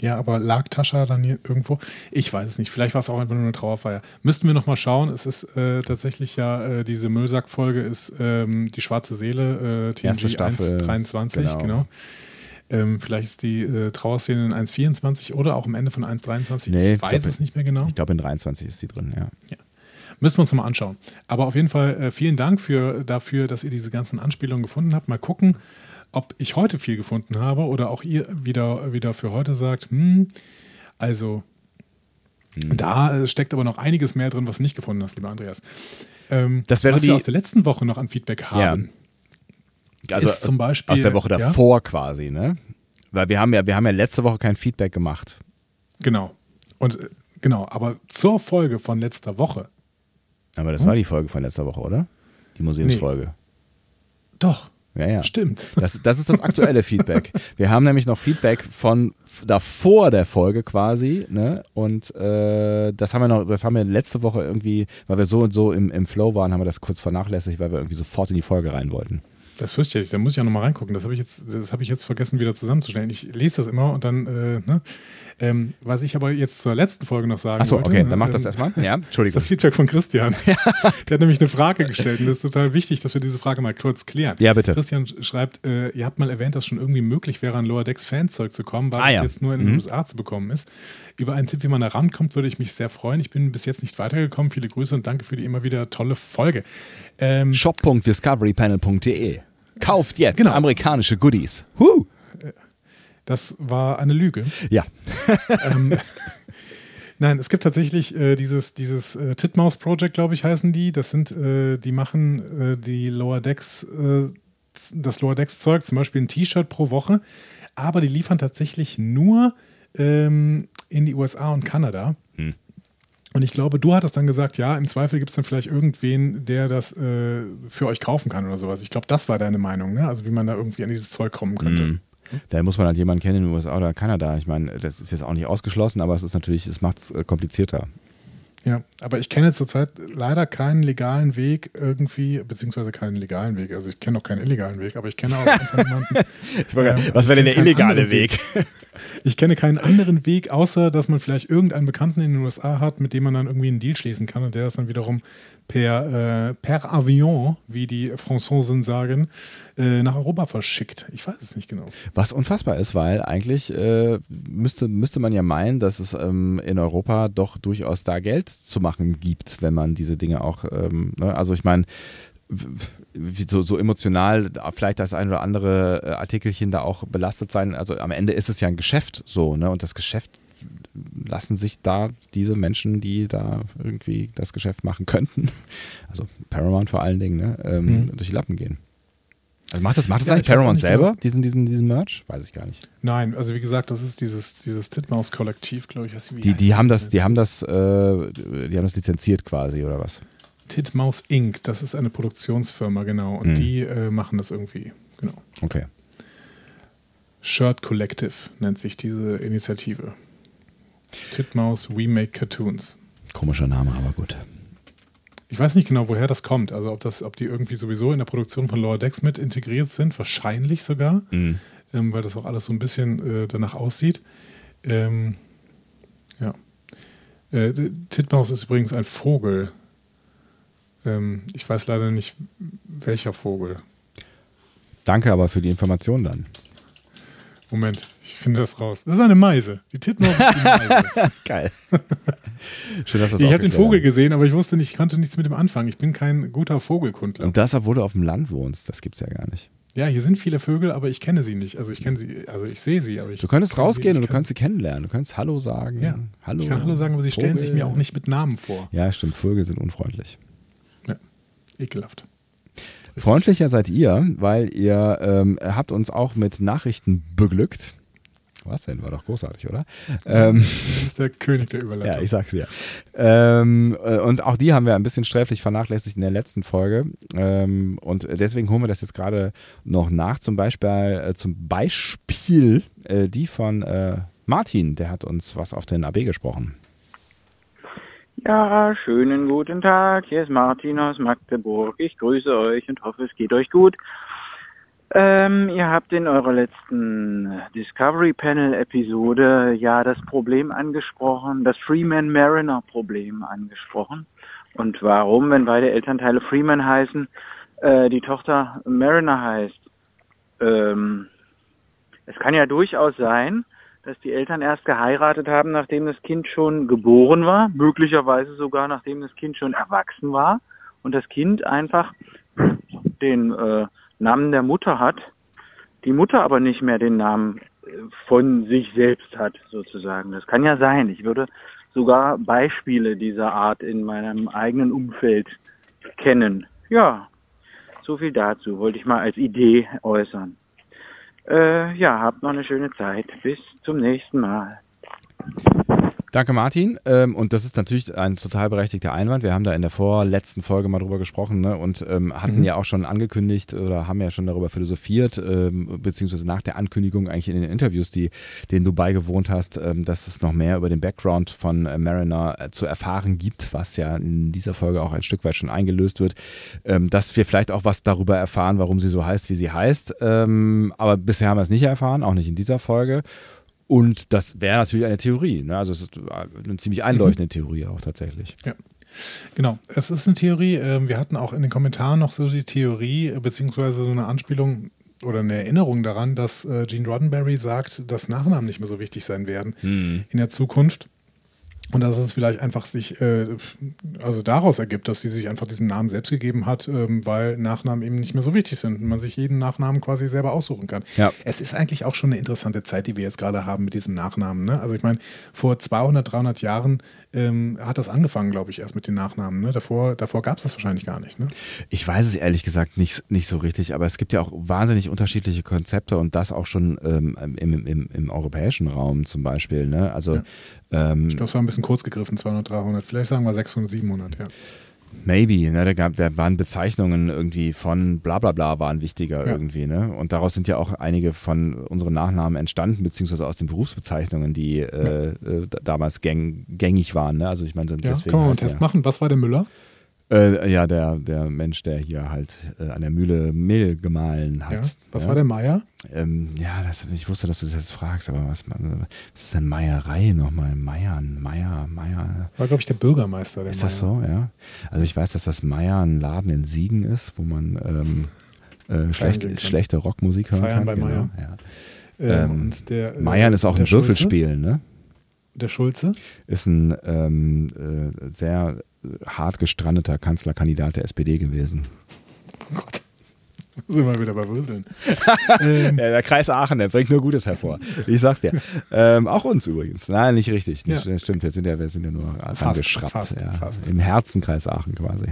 Ja, aber lag Tascha dann hier irgendwo? Ich weiß es nicht. Vielleicht war es auch einfach nur eine Trauerfeier. Müssten wir nochmal schauen. Es ist äh, tatsächlich ja, äh, diese Müllsack-Folge ist ähm, die schwarze Seele, äh, TNG 123, genau. genau. Ähm, vielleicht ist die äh, Trauerszene in 1,24 oder auch am Ende von 1,23. Nee, ich weiß glaub, es nicht mehr genau. Ich glaube, in 23 ist sie drin, ja. ja. Müssen wir uns nochmal anschauen. Aber auf jeden Fall äh, vielen Dank für, dafür, dass ihr diese ganzen Anspielungen gefunden habt. Mal gucken, ob ich heute viel gefunden habe oder auch ihr wieder, wieder für heute sagt, hm, also hm. da äh, steckt aber noch einiges mehr drin, was du nicht gefunden hast, lieber Andreas. Ähm, das wäre was die, wir aus der letzten Woche noch an Feedback haben. Ja. Also ist zum Beispiel, aus der Woche davor ja? quasi, ne? Weil wir haben ja, wir haben ja letzte Woche kein Feedback gemacht. Genau. Und äh, genau, aber zur Folge von letzter Woche. Aber das hm? war die Folge von letzter Woche, oder? Die Museumsfolge. Nee. Doch. Ja, ja. Stimmt. Das, das ist das aktuelle Feedback. Wir haben nämlich noch Feedback von davor der Folge quasi, ne? Und äh, das haben wir noch, das haben wir letzte Woche irgendwie, weil wir so und so im, im Flow waren, haben wir das kurz vernachlässigt, weil wir irgendwie sofort in die Folge rein wollten. Das fürchte ich, da muss ich ja nochmal reingucken. Das habe ich, jetzt, hab ich jetzt vergessen, wieder zusammenzustellen. Ich lese das immer und dann, äh, ne? Ähm, was ich aber jetzt zur letzten Folge noch sagen Achso, okay, dann mach das ähm, erstmal. Ja, Entschuldigung. Das, das Feedback von Christian. Der hat nämlich eine Frage gestellt und das ist total wichtig, dass wir diese Frage mal kurz klären. Ja, bitte. Christian schreibt, äh, ihr habt mal erwähnt, dass schon irgendwie möglich wäre, an Lower Decks Fanzeug zu kommen, weil ah, es ja. jetzt nur in den mhm. USA zu bekommen ist. Über einen Tipp, wie man da rankommt, würde ich mich sehr freuen. Ich bin bis jetzt nicht weitergekommen. Viele Grüße und danke für die immer wieder tolle Folge. Ähm, Shop.discoverypanel.de Kauft jetzt genau. amerikanische Goodies. Huh. Das war eine Lüge. Ja. ähm, nein, es gibt tatsächlich äh, dieses, dieses äh, Titmouse Project, glaube ich, heißen die. Das sind, äh, die machen äh, die Lower Decks, äh, das Lower Decks Zeug, zum Beispiel ein T-Shirt pro Woche. Aber die liefern tatsächlich nur ähm, in die USA und Kanada. Hm. Und ich glaube, du hattest dann gesagt, ja, im Zweifel gibt es dann vielleicht irgendwen, der das äh, für euch kaufen kann oder sowas. Ich glaube, das war deine Meinung, ne? Also wie man da irgendwie an dieses Zeug kommen könnte. Mhm. Da muss man halt jemanden kennen in den USA oder Kanada. Ich meine, das ist jetzt auch nicht ausgeschlossen, aber es ist natürlich, es macht es äh, komplizierter. Ja, aber ich kenne zurzeit leider keinen legalen Weg irgendwie, beziehungsweise keinen legalen Weg. Also ich kenne auch keinen illegalen Weg, aber ich kenne auch einfach jemanden. ähm, was wäre denn der illegale Weg? Ich kenne keinen anderen Weg, außer dass man vielleicht irgendeinen Bekannten in den USA hat, mit dem man dann irgendwie einen Deal schließen kann und der das dann wiederum per, äh, per Avion, wie die Franzosen sagen, äh, nach Europa verschickt. Ich weiß es nicht genau. Was unfassbar ist, weil eigentlich äh, müsste, müsste man ja meinen, dass es ähm, in Europa doch durchaus da Geld zu machen gibt, wenn man diese Dinge auch, ähm, ne? also ich meine, so, so emotional vielleicht das ein oder andere äh, Artikelchen da auch belastet sein. Also am Ende ist es ja ein Geschäft so, ne? Und das Geschäft lassen sich da diese Menschen, die da irgendwie das Geschäft machen könnten, also Paramount vor allen Dingen, ne, ähm, mhm. durch die Lappen gehen. Also macht das, macht das ja, eigentlich Paramount selber, genau. diesen, diesen, diesen Merch? Weiß ich gar nicht. Nein, also wie gesagt, das ist dieses, dieses Titmaus-Kollektiv, glaube ich. Heißt, die, die haben das, die haben das, äh, die haben das lizenziert quasi, oder was? Titmaus Inc., das ist eine Produktionsfirma, genau. Und mhm. die äh, machen das irgendwie, genau. Okay. Shirt Collective nennt sich diese Initiative. Titmaus We Make Cartoons. Komischer Name, aber gut. Ich weiß nicht genau, woher das kommt. Also ob das, ob die irgendwie sowieso in der Produktion von Lower Decks mit integriert sind, wahrscheinlich sogar. Mhm. ähm, weil das auch alles so ein bisschen äh, danach aussieht. Ähm, ja. Äh, Titmaus ist übrigens ein Vogel. Ähm, ich weiß leider nicht, welcher Vogel. Danke aber für die Information dann. Moment, ich finde das raus. Das ist eine Meise. Die Titmaus ist die Meise. Geil. Schön, dass ich habe den Vogel gesehen, aber ich wusste nicht, ich konnte nichts mit dem anfangen. Ich bin kein guter Vogelkundler. Und das, obwohl du auf dem Land wohnst, das gibt es ja gar nicht. Ja, hier sind viele Vögel, aber ich kenne sie nicht. Also ich kenne sie, also ich sehe sie, aber ich. Du könntest rausgehen und du kannst sie kennenlernen. Du kannst Hallo sagen. Ja. Hallo. Ich kann Hallo sagen, aber sie Vogel. stellen sich mir auch nicht mit Namen vor. Ja, stimmt. Vögel sind unfreundlich. Ekelhaft. Freundlicher seid ihr, weil ihr ähm, habt uns auch mit Nachrichten beglückt. Was denn? War doch großartig, oder? Ähm, du bist der König der Überleitung. Ja, ich sag's dir. Ähm, äh, und auch die haben wir ein bisschen sträflich vernachlässigt in der letzten Folge. Ähm, und deswegen holen wir das jetzt gerade noch nach. Zum Beispiel, äh, zum Beispiel äh, die von äh, Martin, der hat uns was auf den AB gesprochen. Ja, schönen guten Tag. Hier ist Martin aus Magdeburg. Ich grüße euch und hoffe, es geht euch gut. Ähm, ihr habt in eurer letzten Discovery Panel Episode ja das Problem angesprochen, das Freeman Mariner Problem angesprochen. Und warum, wenn beide Elternteile Freeman heißen, äh, die Tochter Mariner heißt. Ähm, es kann ja durchaus sein, dass die Eltern erst geheiratet haben, nachdem das Kind schon geboren war, möglicherweise sogar nachdem das Kind schon erwachsen war und das Kind einfach den äh, Namen der Mutter hat, die Mutter aber nicht mehr den Namen äh, von sich selbst hat, sozusagen. Das kann ja sein. Ich würde sogar Beispiele dieser Art in meinem eigenen Umfeld kennen. Ja, so viel dazu, wollte ich mal als Idee äußern. Äh, ja, habt noch eine schöne Zeit. Bis zum nächsten Mal. Danke, Martin. Ähm, und das ist natürlich ein total berechtigter Einwand. Wir haben da in der vorletzten Folge mal drüber gesprochen ne? und ähm, hatten mhm. ja auch schon angekündigt oder haben ja schon darüber philosophiert, ähm, beziehungsweise nach der Ankündigung eigentlich in den Interviews, die, denen du beigewohnt hast, ähm, dass es noch mehr über den Background von äh, Mariner äh, zu erfahren gibt, was ja in dieser Folge auch ein Stück weit schon eingelöst wird, ähm, dass wir vielleicht auch was darüber erfahren, warum sie so heißt, wie sie heißt. Ähm, aber bisher haben wir es nicht erfahren, auch nicht in dieser Folge. Und das wäre natürlich eine Theorie. Ne? Also es ist eine ziemlich einleuchtende mhm. Theorie auch tatsächlich. Ja. Genau, es ist eine Theorie. Ähm, wir hatten auch in den Kommentaren noch so die Theorie, beziehungsweise so eine Anspielung oder eine Erinnerung daran, dass äh, Gene Roddenberry sagt, dass Nachnamen nicht mehr so wichtig sein werden mhm. in der Zukunft. Und dass es vielleicht einfach sich, äh, also daraus ergibt, dass sie sich einfach diesen Namen selbst gegeben hat, ähm, weil Nachnamen eben nicht mehr so wichtig sind und man sich jeden Nachnamen quasi selber aussuchen kann. Ja. Es ist eigentlich auch schon eine interessante Zeit, die wir jetzt gerade haben mit diesen Nachnamen. Ne? Also ich meine, vor 200, 300 Jahren ähm, hat das angefangen, glaube ich, erst mit den Nachnamen. Ne? Davor, davor gab es das wahrscheinlich gar nicht. Ne? Ich weiß es ehrlich gesagt nicht, nicht so richtig, aber es gibt ja auch wahnsinnig unterschiedliche Konzepte und das auch schon ähm, im, im, im, europäischen Raum zum Beispiel. Ne? Also, ja. ähm, ich glaube, es war ein bisschen kurz gegriffen, 200, 300, vielleicht sagen wir 600, 700, ja. Maybe, ne? da, gab, da waren Bezeichnungen irgendwie von bla bla bla waren wichtiger ja. irgendwie. Ne? Und daraus sind ja auch einige von unseren Nachnamen entstanden, beziehungsweise aus den Berufsbezeichnungen, die äh, äh, damals gäng, gängig waren. Ne? Also ich meine, ja, deswegen. Kann man einen Test ja, machen? Was war der Müller? Äh, ja, der, der Mensch, der hier halt äh, an der Mühle Mehl gemahlen hat. Ja, was ja. war der Meier? Ähm, ja, das, ich wusste, dass du das jetzt fragst, aber was, was ist denn Meierei nochmal? Meiern, Meier, Meier. War, glaube ich, der Bürgermeister. Der ist Meier. das so, ja? Also ich weiß, dass das Meier ein Laden in Siegen ist, wo man ähm, äh, schlecht, schlechte Rockmusik hören Feiern kann. bei genau, Meier. Ja. Ähm, und der, äh, Meiern ist auch ein Würfelspiel, ne? Der Schulze? Ist ein ähm, äh, sehr hart gestrandeter Kanzlerkandidat der SPD gewesen. Oh Gott. Sind wir wieder bei Würseln. ähm. ja, der Kreis Aachen, der bringt nur Gutes hervor. Ich sag's dir. Ähm, auch uns übrigens. Nein, nicht richtig. Nicht, ja. Stimmt, wir sind ja, wir sind ja nur fast, fast, ja. fast. Im Herzen Kreis Aachen quasi.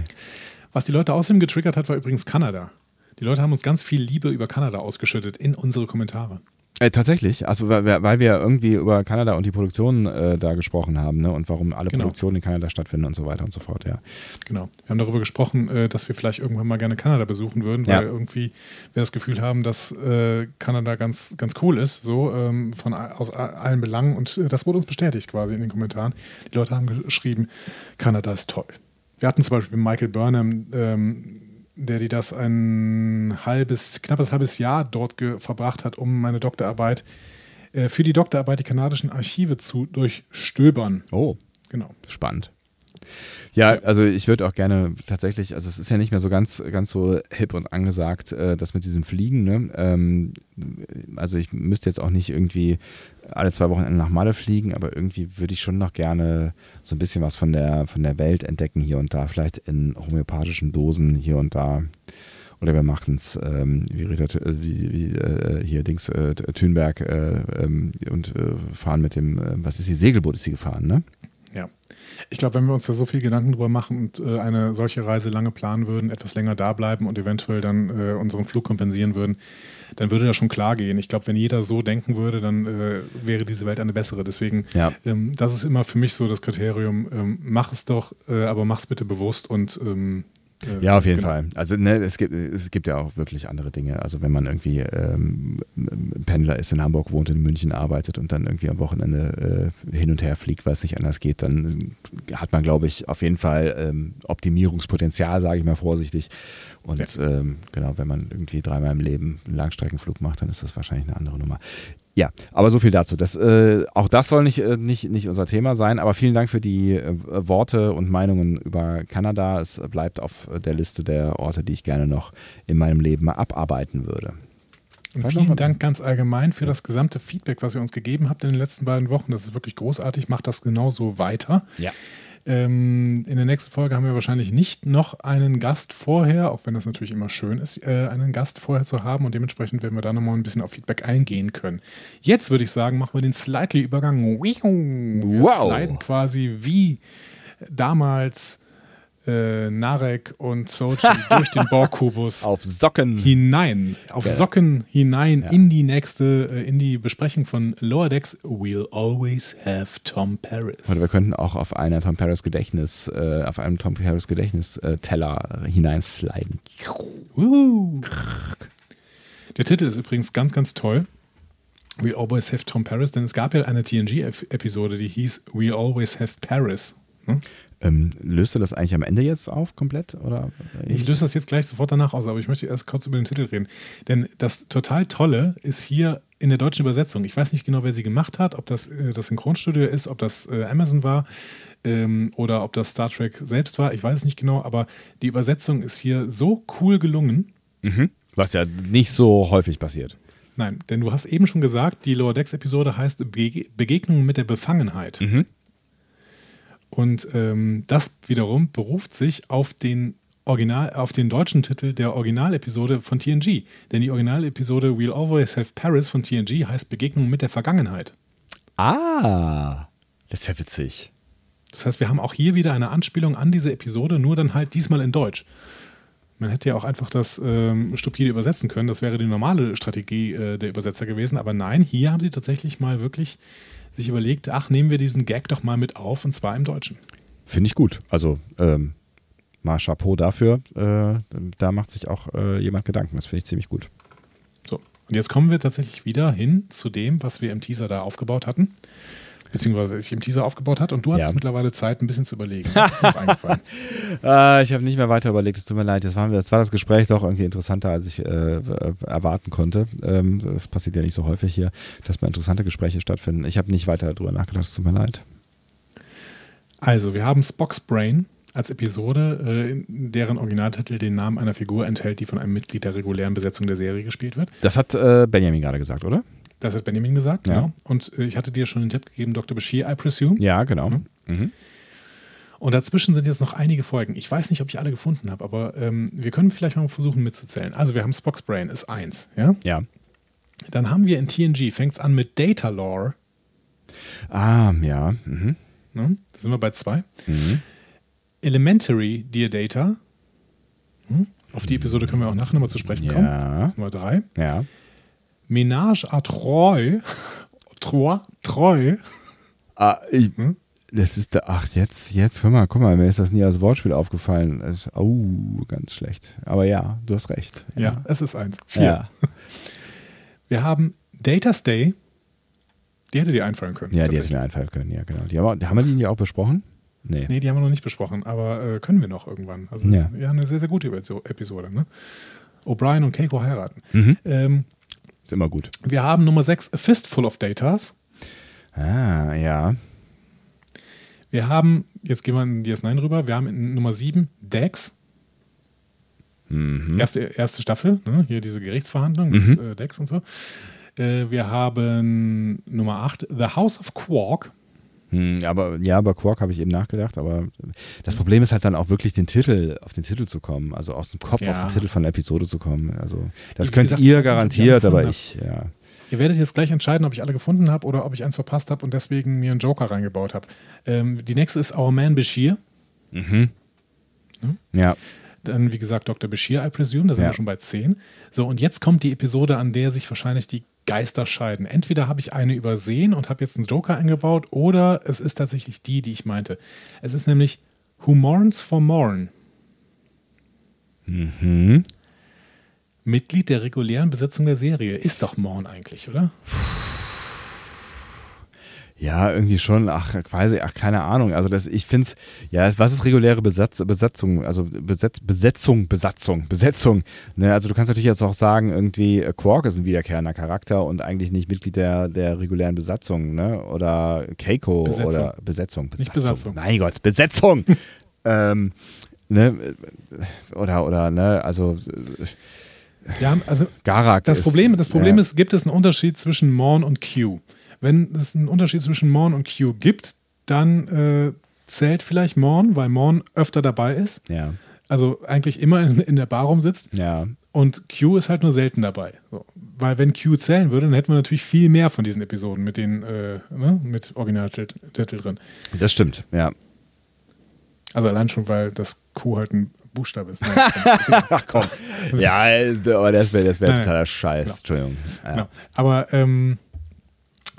Was die Leute außerdem getriggert hat, war übrigens Kanada. Die Leute haben uns ganz viel Liebe über Kanada ausgeschüttet in unsere Kommentare. Äh, tatsächlich, also weil, weil, wir irgendwie über Kanada und die Produktion äh, da gesprochen haben ne? und warum alle genau. Produktionen in Kanada stattfinden und so weiter und so fort, ja. Genau. Wir haben darüber gesprochen, äh, dass wir vielleicht irgendwann mal gerne Kanada besuchen würden, weil ja. irgendwie wir das Gefühl haben, dass äh, Kanada ganz, ganz cool ist, so ähm, von aus allen Belangen und äh, das wurde uns bestätigt quasi in den Kommentaren. Die Leute haben geschrieben, Kanada ist toll. Wir hatten zum Beispiel Michael Burnham, ähm, der die das ein halbes, knappes halbes Jahr dort verbracht hat, um meine Doktorarbeit, äh, für die Doktorarbeit die kanadischen Archive zu durchstöbern. Oh. Genau. Spannend. Ja, also ich würde auch gerne tatsächlich, also es ist ja nicht mehr so ganz, ganz so hip und angesagt, äh, das mit diesem Fliegen. Ne? Ähm, also ich müsste jetzt auch nicht irgendwie alle zwei Wochen nach Malle fliegen, aber irgendwie würde ich schon noch gerne so ein bisschen was von der, von der Welt entdecken hier und da, vielleicht in homöopathischen Dosen hier und da. Oder wir machen es ähm, wie, Rita, wie, wie äh, hier Dings äh, Thünberg äh, ähm, und äh, fahren mit dem, äh, was ist die Segelboot ist sie gefahren, ne? Ja. Ich glaube, wenn wir uns da so viel Gedanken drüber machen und äh, eine solche Reise lange planen würden, etwas länger da bleiben und eventuell dann äh, unseren Flug kompensieren würden, dann würde das schon klar gehen. Ich glaube, wenn jeder so denken würde, dann äh, wäre diese Welt eine bessere. Deswegen, ja. ähm, das ist immer für mich so das Kriterium, ähm, mach es doch, äh, aber mach es bitte bewusst und ähm, äh, ja, auf jeden genau. Fall. Also ne, es, gibt, es gibt ja auch wirklich andere Dinge. Also wenn man irgendwie ähm, Pendler ist, in Hamburg wohnt, in München arbeitet und dann irgendwie am Wochenende äh, hin und her fliegt, weil es nicht anders geht, dann hat man, glaube ich, auf jeden Fall ähm, Optimierungspotenzial, sage ich mal vorsichtig. Und ja. ähm, genau, wenn man irgendwie dreimal im Leben einen Langstreckenflug macht, dann ist das wahrscheinlich eine andere Nummer. Ja, aber so viel dazu. Das, äh, auch das soll nicht, äh, nicht, nicht unser Thema sein, aber vielen Dank für die äh, Worte und Meinungen über Kanada. Es bleibt auf der Liste der Orte, die ich gerne noch in meinem Leben abarbeiten würde. Und vielen Dank ganz allgemein für das gesamte Feedback, was ihr uns gegeben habt in den letzten beiden Wochen. Das ist wirklich großartig. Macht das genauso weiter. Ja. Ähm, in der nächsten Folge haben wir wahrscheinlich nicht noch einen Gast vorher, auch wenn das natürlich immer schön ist, äh, einen Gast vorher zu haben und dementsprechend werden wir da nochmal ein bisschen auf Feedback eingehen können. Jetzt würde ich sagen, machen wir den Slightly-Übergang. Wir wow. sliden quasi wie damals äh, Narek und Sochi durch den Borgkubus auf Socken hinein, auf ja. Socken hinein ja. in die nächste, äh, in die Besprechung von Lower Decks. We'll always have Tom Paris. Oder wir könnten auch auf einer Tom Paris Gedächtnis, äh, auf einem Tom Paris Gedächtnis äh, Teller hineinsliden. Der Titel ist übrigens ganz, ganz toll. We always have Tom Paris, denn es gab ja eine TNG-Episode, die hieß We always have Paris. Hm? Ähm, löst du das eigentlich am Ende jetzt auf komplett? Oder? Ich löse das jetzt gleich sofort danach aus, aber ich möchte erst kurz über den Titel reden. Denn das total Tolle ist hier in der deutschen Übersetzung. Ich weiß nicht genau, wer sie gemacht hat, ob das äh, das Synchronstudio ist, ob das äh, Amazon war ähm, oder ob das Star Trek selbst war. Ich weiß es nicht genau, aber die Übersetzung ist hier so cool gelungen. Mhm. Was ja nicht so häufig passiert. Nein, denn du hast eben schon gesagt, die Lower Decks Episode heißt Bege Begegnung mit der Befangenheit. Mhm. Und ähm, das wiederum beruft sich auf den Original, auf den deutschen Titel der Originalepisode von TNG. Denn die Originalepisode We'll Always Have Paris von TNG heißt Begegnung mit der Vergangenheit. Ah, das ist ja witzig. Das heißt, wir haben auch hier wieder eine Anspielung an diese Episode, nur dann halt diesmal in Deutsch. Man hätte ja auch einfach das ähm, stupide übersetzen können. Das wäre die normale Strategie äh, der Übersetzer gewesen. Aber nein, hier haben sie tatsächlich mal wirklich sich überlegt, ach, nehmen wir diesen Gag doch mal mit auf und zwar im Deutschen. Finde ich gut. Also ähm, mal Chapeau dafür. Äh, da macht sich auch äh, jemand Gedanken. Das finde ich ziemlich gut. So, und jetzt kommen wir tatsächlich wieder hin zu dem, was wir im Teaser da aufgebaut hatten beziehungsweise sich im Teaser aufgebaut hat. Und du hast ja. mittlerweile Zeit, ein bisschen zu überlegen. Was ist dir eingefallen? äh, ich habe nicht mehr weiter überlegt, es tut mir leid. Jetzt waren wir, das war das Gespräch doch irgendwie interessanter, als ich äh, erwarten konnte. Ähm, das passiert ja nicht so häufig hier, dass mal interessante Gespräche stattfinden. Ich habe nicht weiter darüber nachgedacht, es tut mir leid. Also, wir haben Spock's Brain als Episode, äh, deren Originaltitel den Namen einer Figur enthält, die von einem Mitglied der regulären Besetzung der Serie gespielt wird. Das hat äh, Benjamin gerade gesagt, oder? Das hat Benjamin gesagt, ja. genau. Und äh, ich hatte dir schon den Tipp gegeben, Dr. Bashir, I presume. Ja, genau. Mhm. Mhm. Und dazwischen sind jetzt noch einige Folgen. Ich weiß nicht, ob ich alle gefunden habe, aber ähm, wir können vielleicht mal versuchen mitzuzählen. Also wir haben Spock's Brain, ist eins, ja? Ja. Dann haben wir in TNG, fängt es an mit Data Lore. Ah, ja. Mhm. Ne? Da sind wir bei zwei. Mhm. Elementary, Dear Data. Hm? Auf die Episode können wir auch nachher nochmal zu sprechen kommen. Ja. Das sind wir drei. Ja. Ménage à Troy. Trois, Treu. Ah, ich, hm? Das ist der, ach, jetzt, jetzt, hör mal, guck mal, mir ist das nie als Wortspiel aufgefallen. Oh, ganz schlecht. Aber ja, du hast recht. Ja, ja es ist eins. Vier. Ja. Wir haben Data Stay. Die hätte dir einfallen können. Ja, die hätte mir einfallen können, ja, genau. Die haben, haben wir die ja auch besprochen? Nee. Nee, die haben wir noch nicht besprochen, aber äh, können wir noch irgendwann. Also Ja. Ist, ja, eine sehr, sehr gute Episo- Episode. Ne? O'Brien und Keiko heiraten. Mhm. Ähm, Ist immer gut. wir haben Nummer 6, A Fistful of Datas. Ah, ja. Wir haben, jetzt gehen wir in DS9 rüber, wir haben in Nummer 7 Dex. Erste, erste Staffel, ne? hier diese Gerichtsverhandlung mit äh, Dex und so. Äh, wir haben Nummer 8 The House of Quark. Hm, aber ja, bei Quark habe ich eben nachgedacht, aber das Problem ist halt dann auch wirklich den Titel, auf den Titel zu kommen, also aus dem Kopf Ja. auf den Titel von der Episode zu kommen. Also das Wie könnt gesagt, ihr ich ich garantiert, aber ich, ja. Ihr werdet jetzt gleich entscheiden, ob ich alle gefunden habe oder ob ich eins verpasst habe und deswegen mir einen Joker reingebaut habe. Ähm, die nächste ist Our Man Bashir. Ja, Dann, wie gesagt, Dr. Bashir, I presume. Da sind Ja. wir schon bei 10. So, und jetzt kommt die Episode, an der sich wahrscheinlich die Geister scheiden. Entweder habe ich eine übersehen und habe jetzt einen Joker eingebaut oder es ist tatsächlich die, die ich meinte. Es ist nämlich Who Mourns for Morn. Mhm. Mitglied der regulären Besetzung der Serie. Ist doch Morn eigentlich, oder? Ja, irgendwie schon, ach, quasi, ach, keine Ahnung. Also das, ich finde es, ja, was ist reguläre Besatz, Besetzung, also Besetz, Besetzung, Besatzung, Besetzung. Ne? Also du kannst natürlich jetzt auch sagen, irgendwie äh, Quark ist ein wiederkehrender Charakter und eigentlich nicht Mitglied der, der regulären Besatzung, ne? Oder Keiko Besetzung. oder Besetzung. Nicht Besatzung. Mein Gott, Besetzung! ähm, ne? Oder, oder, ne, also Ja, also Garak. Das ist, Problem, das Problem ja. ist, gibt es einen Unterschied zwischen Morn und Q? Wenn es einen Unterschied zwischen Morn und Q gibt, dann äh, zählt vielleicht Morn, weil Morn öfter dabei ist. Ja, Also eigentlich immer in, in der Bar rumsitzt. ja. Und Q ist halt nur selten dabei. So. Weil wenn Q zählen würde, dann hätten wir natürlich viel mehr von diesen Episoden mit den äh, ne, mit Originaltitel drin. Das stimmt, ja. Also allein schon, weil das Q halt ein Buchstabe ist. Egal. Ach komm. Ja, aber das wäre das wär totaler Scheiß. genau. Entschuldigung. Ja. Genau. Aber ähm,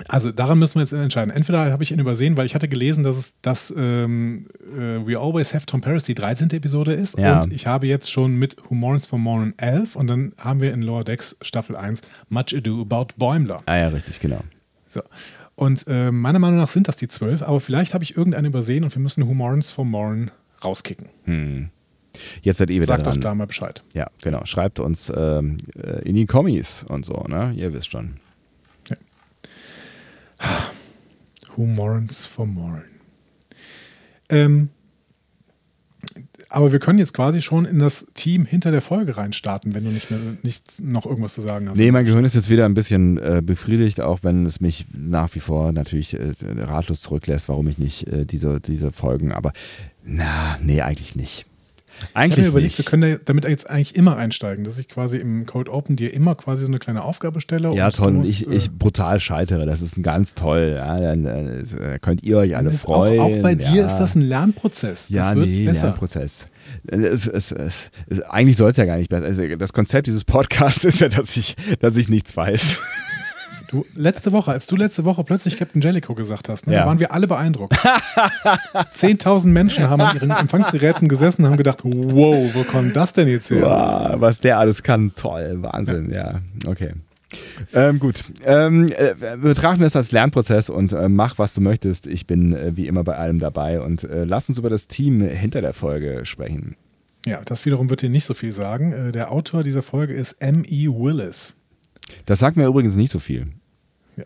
also daran müssen wir jetzt entscheiden. Entweder habe ich ihn übersehen, weil ich hatte gelesen, dass es dass ähm, äh, We Always Have Tom Paris die 13. Episode ist. Ja. Und ich habe jetzt schon mit Who Mourns for Morn 11 und dann haben wir in Lower Decks Staffel 1 Much Ado About Bäumler. Ah ja, richtig, genau. So. Und äh, meiner Meinung nach sind das die 12, aber vielleicht habe ich irgendeine übersehen und wir müssen Who Mourns for Morn rauskicken. Jetzt seid ihr wieder Sagt doch dran. da mal Bescheid. Ja, genau. Schreibt uns ähm, äh, in die Kommis und so, ne? Ihr wisst schon. Who mourns for Morn. Ähm, aber wir können jetzt quasi schon in das Team hinter der Folge reinstarten, wenn du nicht mehr nicht noch irgendwas zu sagen hast. Nee, mein Gehirn ist jetzt wieder ein bisschen äh, befriedigt, auch wenn es mich nach wie vor natürlich äh, ratlos zurücklässt, warum ich nicht äh, diese, diese Folgen, aber na, nee, eigentlich nicht. Ich habe Eigentlich mir überlegt, nicht. wir können da, damit jetzt eigentlich immer einsteigen, dass ich quasi im Code Open dir immer quasi so eine kleine Aufgabe stelle. ja, und toll. musst, ich, äh, ich brutal scheitere. Das ist ein ganz toll. Ja, dann äh, könnt ihr euch alle freuen. auch, auch bei dir ja. ist das ein Lernprozess. Ja, das wird nee, besser. Lernprozess. Es, es, es, es, eigentlich soll es ja gar nicht besser. Also das Konzept dieses Podcasts ist ja, dass ich, dass ich nichts weiß. Du, letzte Woche, als du letzte Woche plötzlich Captain Jellicoe gesagt hast, ne, Ja. da waren wir alle beeindruckt. 10.000 Menschen haben an ihren Empfangsgeräten gesessen und haben gedacht, wow, wo kommt das denn jetzt her? Wow, was der alles kann, toll, Wahnsinn, ja, okay. Ähm, gut, ähm, äh, betrachten wir es als Lernprozess und äh, mach, was du möchtest. Ich bin äh, wie immer bei allem dabei und äh, lass uns über das Team hinter der Folge sprechen. Ja, das wiederum wird dir nicht so viel sagen. Äh, Der Autor dieser Folge ist M.E. Willis. Das sagt mir übrigens nicht so viel. Ja.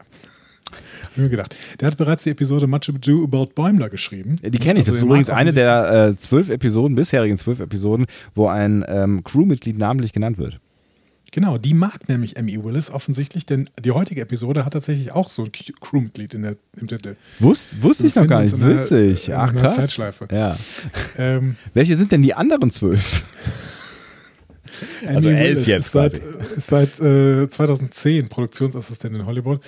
Hab mir gedacht. Der hat bereits die Episode Much Ado About Bäumler geschrieben. Die kenne ich. Das ist Also, übrigens eine der äh, zwölf Episoden, bisherigen zwölf Episoden, wo ein ähm, Crewmitglied namentlich genannt wird. Genau, die mag nämlich M.E. Willis offensichtlich, denn die heutige Episode hat tatsächlich auch so ein Crewmitglied in der, im Titel. Wusst, wusste ich noch gar nicht. Witzig. Ach, krass. Zeitschleife. Ja. Ähm, Welche sind denn die anderen zwölf? Also Annie elf Willis jetzt ist seit, ist seit äh, 2010 Produktionsassistent in Hollywood.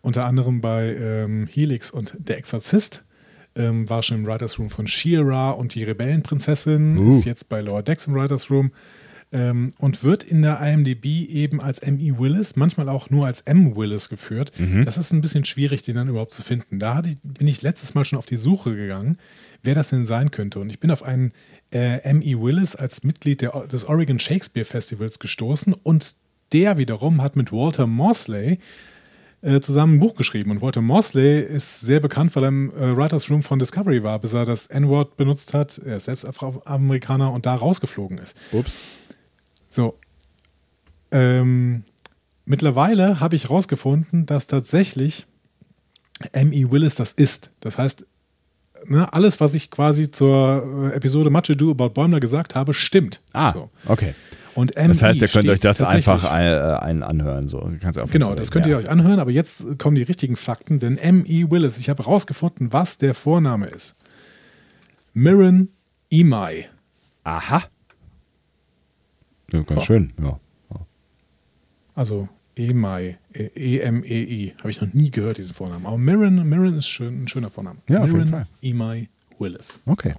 Unter anderem bei ähm, Helix und Der Exorzist. Ähm, war schon im Writers Room von She-Ra und die Rebellenprinzessin. Uh. Ist jetzt bei Lower Decks im Writers Room. Ähm, und wird in der IMDb eben als M.E. Willis, manchmal auch nur als M. Willis geführt. Mhm. Das ist ein bisschen schwierig, den dann überhaupt zu finden. Da ich, bin ich letztes Mal schon auf die Suche gegangen, wer das denn sein könnte. Und ich bin auf einen äh, M.E. Willis als Mitglied der, des Oregon Shakespeare Festivals gestoßen und der wiederum hat mit Walter Morsley äh, zusammen ein Buch geschrieben. Und Walter Mosley ist sehr bekannt, weil er im äh, Writers Room von Discovery war, bis er das N-Wort benutzt hat. Er ist selbst Afroamerikaner und da rausgeflogen ist. Ups. So. Ähm, mittlerweile habe ich rausgefunden, dass tatsächlich M.E. Willis das ist. Das heißt, ne, alles, was ich quasi zur äh, Episode Much Ado About Bäumler gesagt habe, stimmt. Ah, So. okay. Und Das heißt, ihr könnt euch das einfach ein, äh, ein anhören. So. Kannst du auf Genau, das könnt ja. ihr euch anhören, aber jetzt kommen die richtigen Fakten, denn M.E. Willis, ich habe herausgefunden, was der Vorname ist. Mirren Imai. Aha. Ja, ganz Ja. schön. Ja. Also Emai, E- E-M-E-I. Habe ich noch nie gehört, diesen Vornamen. Aber Mirren, Mirren ist schön, ein schöner Vorname. Ja, auf jeden Mirren Fall. Imai Willis. Okay.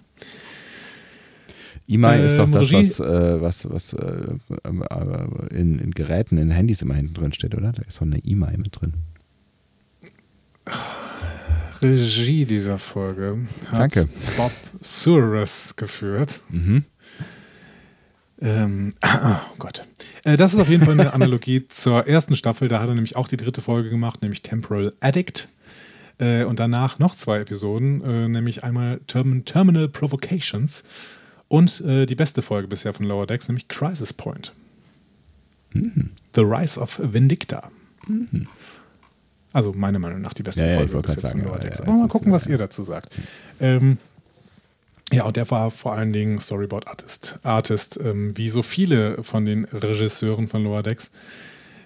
Imai Ähm, ist doch das, Regie- was, äh, was, was äh, äh, in, in Geräten, in Handys immer hinten drin steht, oder? Da ist doch eine Imai mit drin. Regie dieser Folge hat Danke. Bob Surres geführt. Mhm. Ähm, oh Gott. Äh, das ist auf jeden Fall eine Analogie zur ersten Staffel. Da hat er nämlich auch die dritte Folge gemacht, nämlich Temporal Addict. Äh, und danach noch zwei Episoden, äh, nämlich einmal Term Terminal Provocations und äh, die beste Folge bisher von Lower Decks, nämlich Crisis Point. The Rise of Vindicta. Also meiner Meinung nach die beste Ja, ja, Folge wollte bis jetzt von sagen, Lower ja, Decks. ja, Aber mal gucken, was ihr dazu sagt. Ähm, ja, und der war vor allen Dingen Storyboard-Artist, Artist, ähm, wie so viele von den Regisseuren von Lower Decks.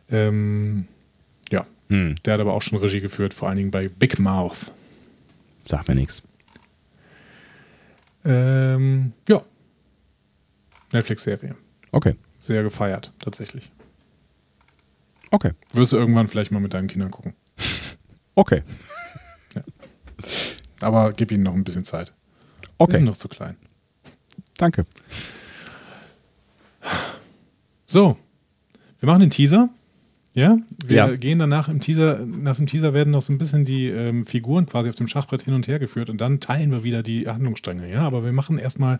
Ähm, ja, Hm. der hat aber auch schon Regie geführt, vor allen Dingen bei Big Mouth. Sagt mir nichts. Ähm, ja, Netflix-Serie. Okay. Sehr gefeiert, tatsächlich. Okay. Wirst du irgendwann vielleicht mal mit deinen Kindern gucken. Okay. Aber gib ihnen noch ein bisschen Zeit. Die Okay. sind noch zu klein. Danke. So, wir machen den Teaser. Ja, wir Ja. gehen danach im Teaser, nach dem Teaser werden noch so ein bisschen die ähm, Figuren quasi auf dem Schachbrett hin und her geführt und dann teilen wir wieder die Handlungsstränge, ja. Aber wir machen erstmal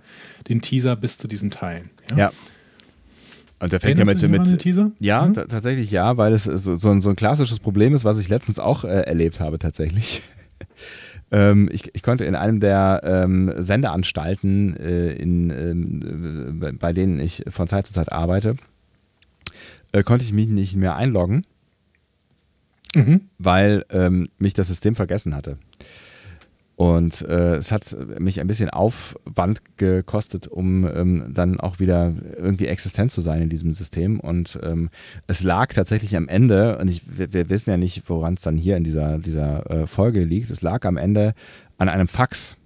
den Teaser bis zu diesen Teilen. Ja. Und der fängt ja mit, den mit Teaser? Ja, Hm? ta- tatsächlich ja, weil es so, so, ein, so ein klassisches Problem ist, was ich letztens auch äh, erlebt habe tatsächlich. Ähm, ich, ich konnte in einem der ähm, Sendeanstalten, äh, in, ähm, äh, bei denen ich von Zeit zu Zeit arbeite, äh, konnte ich mich nicht mehr einloggen, Mhm. weil ähm, mich das System vergessen hatte. Und äh, es hat mich ein bisschen Aufwand gekostet, um ähm, dann auch wieder irgendwie existent zu sein in diesem System. Und ähm, es lag tatsächlich am Ende, und ich, wir, wir wissen ja nicht, woran es dann hier in dieser, dieser äh, Folge liegt, es lag am Ende an einem Fax.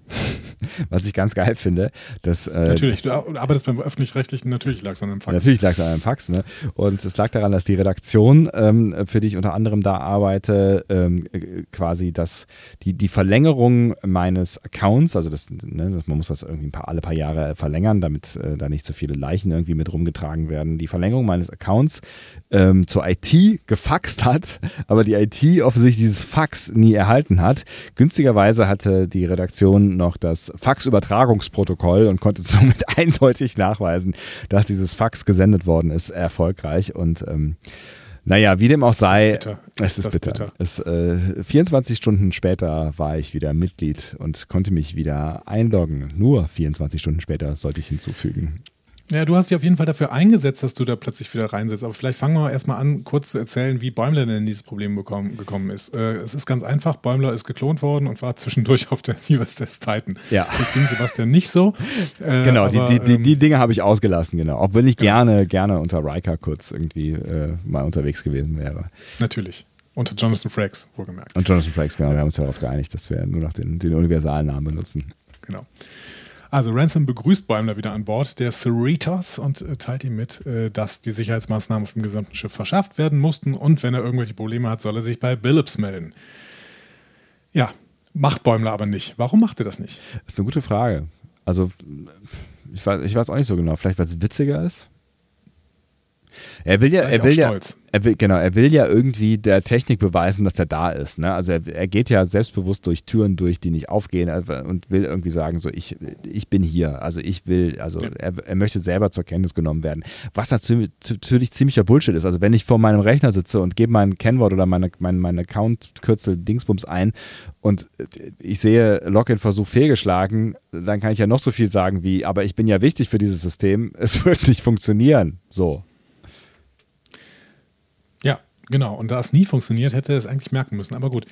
Was ich ganz geil finde. Dass, äh, Natürlich, du arbeitest beim Öffentlich-Rechtlichen, natürlich lag es an einem Fax. Natürlich lag es an einem Fax, ne? Und es lag daran, dass die Redaktion, ähm, für die ich unter anderem da arbeite, ähm, äh, quasi das, die, die Verlängerung meines Accounts, also das, ne, man muss das irgendwie ein paar, alle paar Jahre verlängern, damit äh, da nicht so viele Leichen irgendwie mit rumgetragen werden. Die Verlängerung meines Accounts ähm, zur IT gefaxt hat, aber die IT offensichtlich dieses Fax nie erhalten hat. Günstigerweise hatte die Redaktion noch das Faxübertragungsprotokoll und konnte somit eindeutig nachweisen, dass dieses Fax gesendet worden ist, erfolgreich. Und ähm, naja, wie dem auch sei, bitter. es ist bitter. bitter. Es, äh, 24 Stunden später war ich wieder Mitglied und konnte mich wieder einloggen. Nur 24 Stunden später sollte ich hinzufügen. Ja, du hast dich auf jeden Fall dafür eingesetzt, dass du da plötzlich wieder reinsetzt. Aber vielleicht fangen wir erstmal an, kurz zu erzählen, wie Bäumler denn in dieses Problem bekommen, gekommen ist. Äh, es ist ganz einfach, Bäumler ist geklont worden und war zwischendurch auf der USS Titan. Ja. Das ging Sebastian nicht so. Äh, Genau, aber, die, die, die, ähm, die Dinge habe ich ausgelassen, genau. Auch wenn ich gerne, gerne unter Riker kurz irgendwie äh, mal unterwegs gewesen wäre. Natürlich. Unter Jonathan Frakes, wohlgemerkt. Und Jonathan Frakes, genau, wir haben uns darauf geeinigt, dass wir nur noch den, den Universalnamen benutzen. Genau. Also Ransom begrüßt Bäumler wieder an Bord der Cerritos und äh, teilt ihm mit, äh, dass die Sicherheitsmaßnahmen auf dem gesamten Schiff verschafft werden mussten und wenn er irgendwelche Probleme hat, soll er sich bei Billups melden. Ja, macht Bäumler aber nicht. Warum macht er das nicht? Das ist eine gute Frage. Also, ich weiß, ich weiß auch nicht so genau. Vielleicht, weil es witziger ist? Er will ja, er will ja, er will, genau, er will ja irgendwie der Technik beweisen, dass er da ist. Ne? Also er, er geht ja selbstbewusst durch Türen durch, die nicht aufgehen also- und will irgendwie sagen, so ich, ich bin hier. Also ich will, also Ja. er, er möchte selber zur Kenntnis genommen werden. Was natürlich, natürlich ziemlicher Bullshit ist. Also wenn ich vor meinem Rechner sitze und gebe mein Kennwort oder meine, mein, mein Account-Kürzel Dingsbums ein und ich sehe Login-Versuch fehlgeschlagen, dann kann ich ja noch so viel sagen wie, aber ich bin ja wichtig für dieses System, es wird nicht funktionieren. So. Genau. Und da es nie funktioniert, hätte er es eigentlich merken müssen. Aber gut.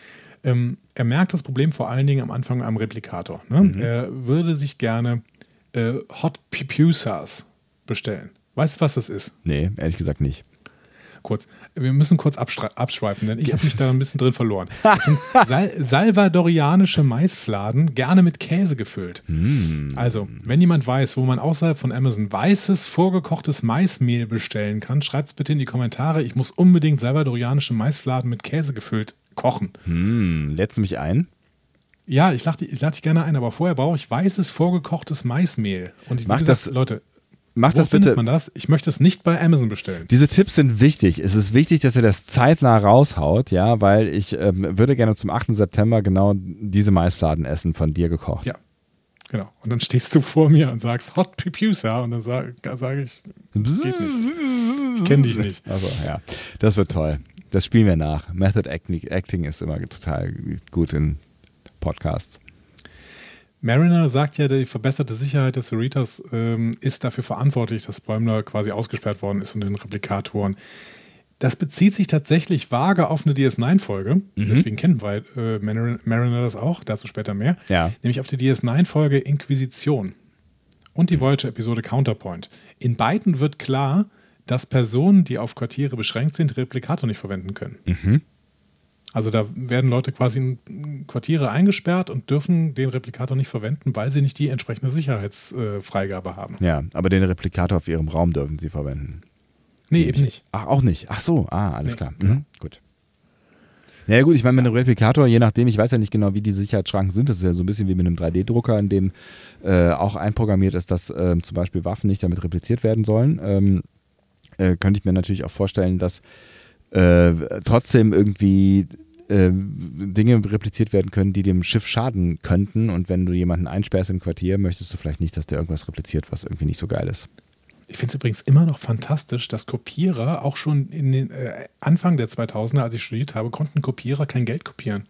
Ähm, er merkt das Problem vor allen Dingen am Anfang am Replikator. Ne? Er würde sich gerne äh, Hot Pupusas bestellen. Weißt du, was das ist? Nee, ehrlich gesagt nicht. Kurz. Wir müssen kurz abschweifen, denn ich habe mich da ein bisschen drin verloren. Das sind Sal salvadorianische Maisfladen, gerne mit Käse gefüllt. Also, wenn jemand weiß, wo man außerhalb von Amazon weißes, vorgekochtes Maismehl bestellen kann, schreibt es bitte in die Kommentare. Ich muss unbedingt salvadorianische Maisfladen mit Käse gefüllt kochen. Hm, lädst du mich ein? Ja, ich lade ich lad dich gerne ein, aber vorher brauche ich weißes, vorgekochtes Maismehl. Und ich, wie Mach gesagt, das- Leute, Mach wo das findet bitte. man das? Ich möchte es nicht bei Amazon bestellen. Diese Tipps sind wichtig. Es ist wichtig, dass ihr das zeitnah raushaut, ja, weil ich ähm, würde gerne zum 8. September genau diese Maisfladen essen, von dir gekocht. Ja, genau. Und dann stehst du vor mir und sagst Hot Pupusa und dann sage sag ich, ich kenne dich nicht. Also, ja, das wird toll. Das spielen wir nach. Method Acting ist immer total gut in Podcasts. Mariner sagt ja, die verbesserte Sicherheit des Cerritos ähm, ist dafür verantwortlich, dass Bäumler quasi ausgesperrt worden ist und den Replikatoren. Das bezieht sich tatsächlich vage auf eine DS9-Folge. Deswegen kennt wir, äh, Mariner, Mariner das auch, dazu später mehr. Ja. Nämlich auf die DS9-Folge Inquisition und die Voyager-Episode Counterpoint. In beiden wird klar, dass Personen, die auf Quartiere beschränkt sind, Replikator nicht verwenden können. Also da werden Leute quasi in Quartiere eingesperrt und dürfen den Replikator nicht verwenden, weil sie nicht die entsprechende Sicherheitsfreigabe haben. Ja, aber den Replikator auf ihrem Raum dürfen sie verwenden. Nee, eben nicht. Ach, auch nicht. Ach so, ah, alles Nee, klar. Mhm, gut. Ja gut, ich meine, mit einem Replikator, je nachdem, ich weiß ja nicht genau, wie die Sicherheitsschranken sind, das ist ja so ein bisschen wie mit einem 3D-Drucker, in dem äh, auch einprogrammiert ist, dass ähm, zum Beispiel Waffen nicht damit repliziert werden sollen. Ähm, äh, könnte ich mir natürlich auch vorstellen, dass äh, trotzdem irgendwie äh, Dinge repliziert werden können, die dem Schiff schaden könnten. Und wenn du jemanden einsperrst im Quartier, möchtest du vielleicht nicht, dass der irgendwas repliziert, was irgendwie nicht so geil ist. Ich finde es übrigens immer noch fantastisch, dass Kopierer auch schon in den äh, Anfang der 2000er, als ich studiert habe, konnten Kopierer kein Geld kopieren.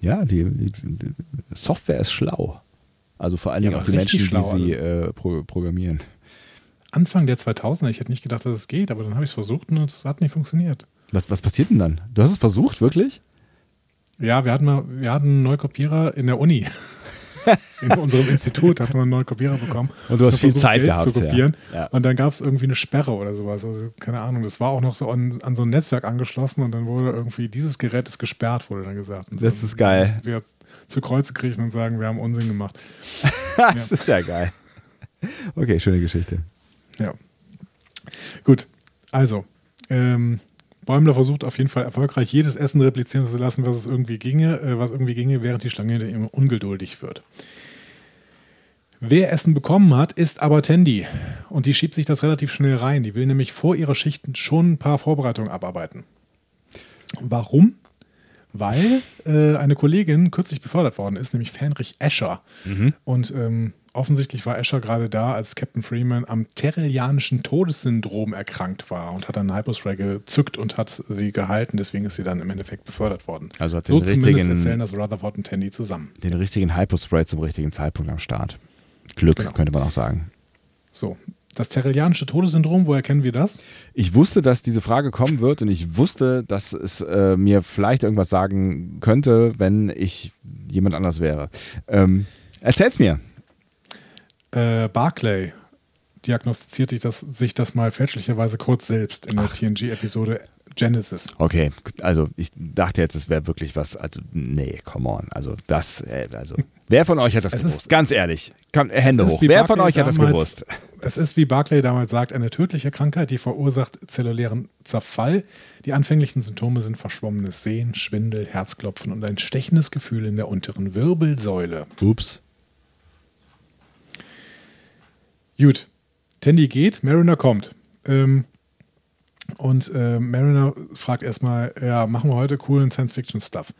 Ja, die, die, die Software ist schlau. Also vor allen Ja, Dingen auch aber die Menschen, schlau, also. die sie äh, pro, programmieren. Anfang der 2000er, ich hätte nicht gedacht, dass es geht, aber dann habe ich es versucht und es hat nicht funktioniert. Was, was passiert denn dann? Du hast es versucht, wirklich? Ja, wir hatten mal, wir hatten einen Neukopierer in der Uni. In unserem Institut hatten wir einen neuen Kopierer bekommen. Und du hast viel Zeit Geld gehabt, zu kopieren. ja. Ja. Und dann gab es irgendwie eine Sperre oder sowas. Also keine Ahnung. Das war auch noch so an, an so ein Netzwerk angeschlossen und dann wurde irgendwie dieses Gerät ist gesperrt, wurde dann gesagt. Und Das so, ist geil. Wir jetzt zu Kreuze kriechen und sagen, wir haben Unsinn gemacht. Das ist ja geil. Okay, schöne Geschichte. Ja. Gut. Also, ähm, Bäumler versucht auf jeden Fall erfolgreich jedes Essen replizieren zu lassen, was es irgendwie ginge, äh, was irgendwie ginge, während die Schlange hinter ihm ungeduldig wird. Wer Essen bekommen hat, ist aber Tandy. Und die schiebt sich das relativ schnell rein. Die will nämlich vor ihrer Schicht schon ein paar Vorbereitungen abarbeiten. Warum? Weil äh, eine Kollegin kürzlich befördert worden ist, nämlich Fenrich Escher. Und ähm, offensichtlich war Escher gerade da, als Captain Freeman am Terrellianischen Todessyndrom erkrankt war und hat dann Hypospray gezückt und hat sie gehalten. Deswegen ist sie dann im Endeffekt befördert worden. Also hat so den zumindest richtigen- erzählen das Rutherford und Tandy zusammen. Den richtigen Hypospray zum richtigen Zeitpunkt am Start. Glück, Genau. könnte man auch sagen. So, das Terrellianische Todessyndrom, woher kennen wir das? Ich wusste, dass diese Frage kommen wird und ich wusste, dass es äh, mir vielleicht irgendwas sagen könnte, wenn ich jemand anders wäre. Ähm, erzähl's mir. Äh, Barclay diagnostiziert sich das, sich das mal fälschlicherweise kurz selbst in der TNG-Episode Genesis. Okay, also ich dachte jetzt, es wäre wirklich was. Also, nee, come on. Also, das, äh, also, wer von euch hat das Es gewusst? ist- Ganz ehrlich. Komm, Hände hoch. Wer von euch hat das damals- gewusst? Es ist, wie Barclay damals sagt, eine tödliche Krankheit, die verursacht zellulären Zerfall. Die anfänglichen Symptome sind verschwommenes Sehen, Schwindel, Herzklopfen und ein stechendes Gefühl in der unteren Wirbelsäule. Ups. Gut, Tandy geht, Mariner kommt. Ähm, Und äh, Mariner fragt erstmal, ja, machen wir heute coolen Science-Fiction-Stuff.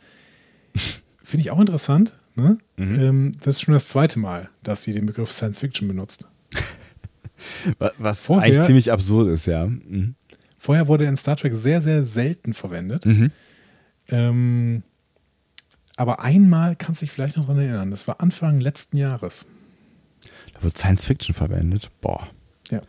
Finde ich auch interessant. Ne? Mhm. Ähm, das ist schon das zweite Mal, dass sie den Begriff Science-Fiction benutzt. Wa- Was Vorher- eigentlich ziemlich absurd ist, ja. Mhm. Vorher wurde er in Star Trek sehr, sehr selten verwendet. Mhm. Ähm, aber einmal kannst du dich vielleicht noch dran erinnern. Das war Anfang letzten Jahres. Da wird Science Fiction verwendet. Boah. Ja.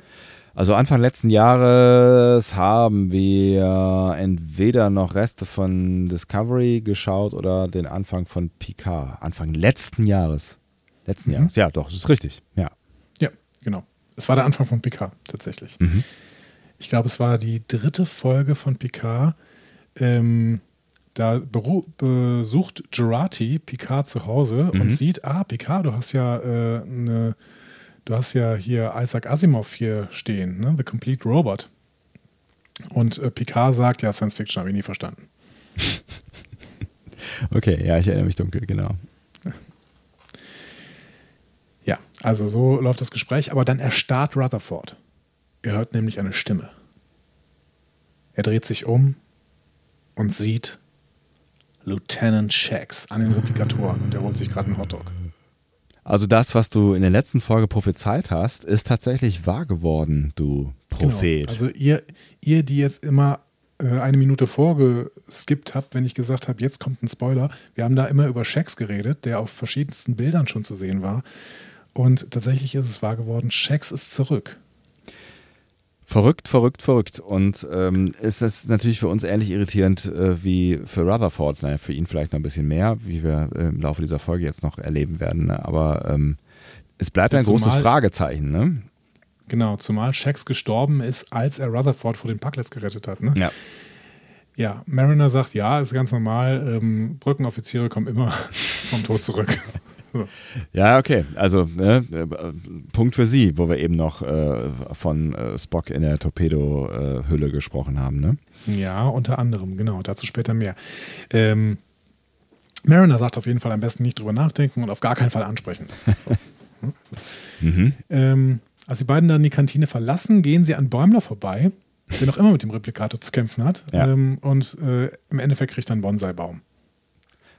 Also Anfang letzten Jahres haben wir entweder noch Reste von Discovery geschaut oder den Anfang von Picard. Anfang letzten Jahres. Letzten Mhm. Jahres. Ja, doch, das ist richtig. Ja. Ja, genau. Es war der Anfang von Picard, tatsächlich. Mhm. Ich glaube, es war die dritte Folge von Picard. Ähm, da besucht Gerati Picard zu Hause Mhm. und sieht, ah, Picard, du hast ja äh, eine, du hast ja hier Isaac Asimov hier stehen, ne? The Complete Robot. Und äh, Picard sagt, ja, Science Fiction habe ich nie verstanden. Okay, ja, ich erinnere mich dunkel, genau. Ja, also so läuft das Gespräch, aber dann erstarrt Rutherford. Er hört nämlich eine Stimme. Er dreht sich um und sieht Lieutenant Shax an den Replikatoren und er holt sich gerade einen Hotdog. Also das, was du in der letzten Folge prophezeit hast, ist tatsächlich wahr geworden, du Prophet. Genau. Also ihr, ihr, die jetzt immer äh, eine Minute vorgeskippt habt, wenn ich gesagt habe, jetzt kommt ein Spoiler. Wir haben da immer über Shax geredet, der auf verschiedensten Bildern schon zu sehen war. Und tatsächlich ist es wahr geworden, Shax ist zurück. Verrückt, verrückt, verrückt. Und ähm, ist das natürlich für uns ähnlich irritierend äh, wie für Rutherford. Naja, für ihn vielleicht noch ein bisschen mehr, wie wir äh, im Laufe dieser Folge jetzt noch erleben werden. Ne? Aber ähm, es bleibt ein Zumal- großes Fragezeichen. Ne? Genau, zumal Shax gestorben ist, als er Rutherford vor den Parklets gerettet hat. Ne? Ja. Ja, Mariner sagt, ja, ist ganz normal. Ähm, Brückenoffiziere kommen immer vom Tod zurück. ja, okay. Also ne, äh, Punkt für Sie, wo wir eben noch äh, von äh, Spock in der Torpedo-Hülle gesprochen haben. Ne? Ja, unter anderem, genau. Dazu später mehr. Ähm, Mariner sagt auf jeden Fall am besten nicht drüber nachdenken und auf gar keinen Fall ansprechen. So. Mhm. Ähm, als die beiden dann die Kantine verlassen, gehen sie an Bäumler vorbei, der noch immer mit dem Replikator zu kämpfen hat. Ja. Ähm, und äh, im Endeffekt kriegt er einen Bonsai-Baum.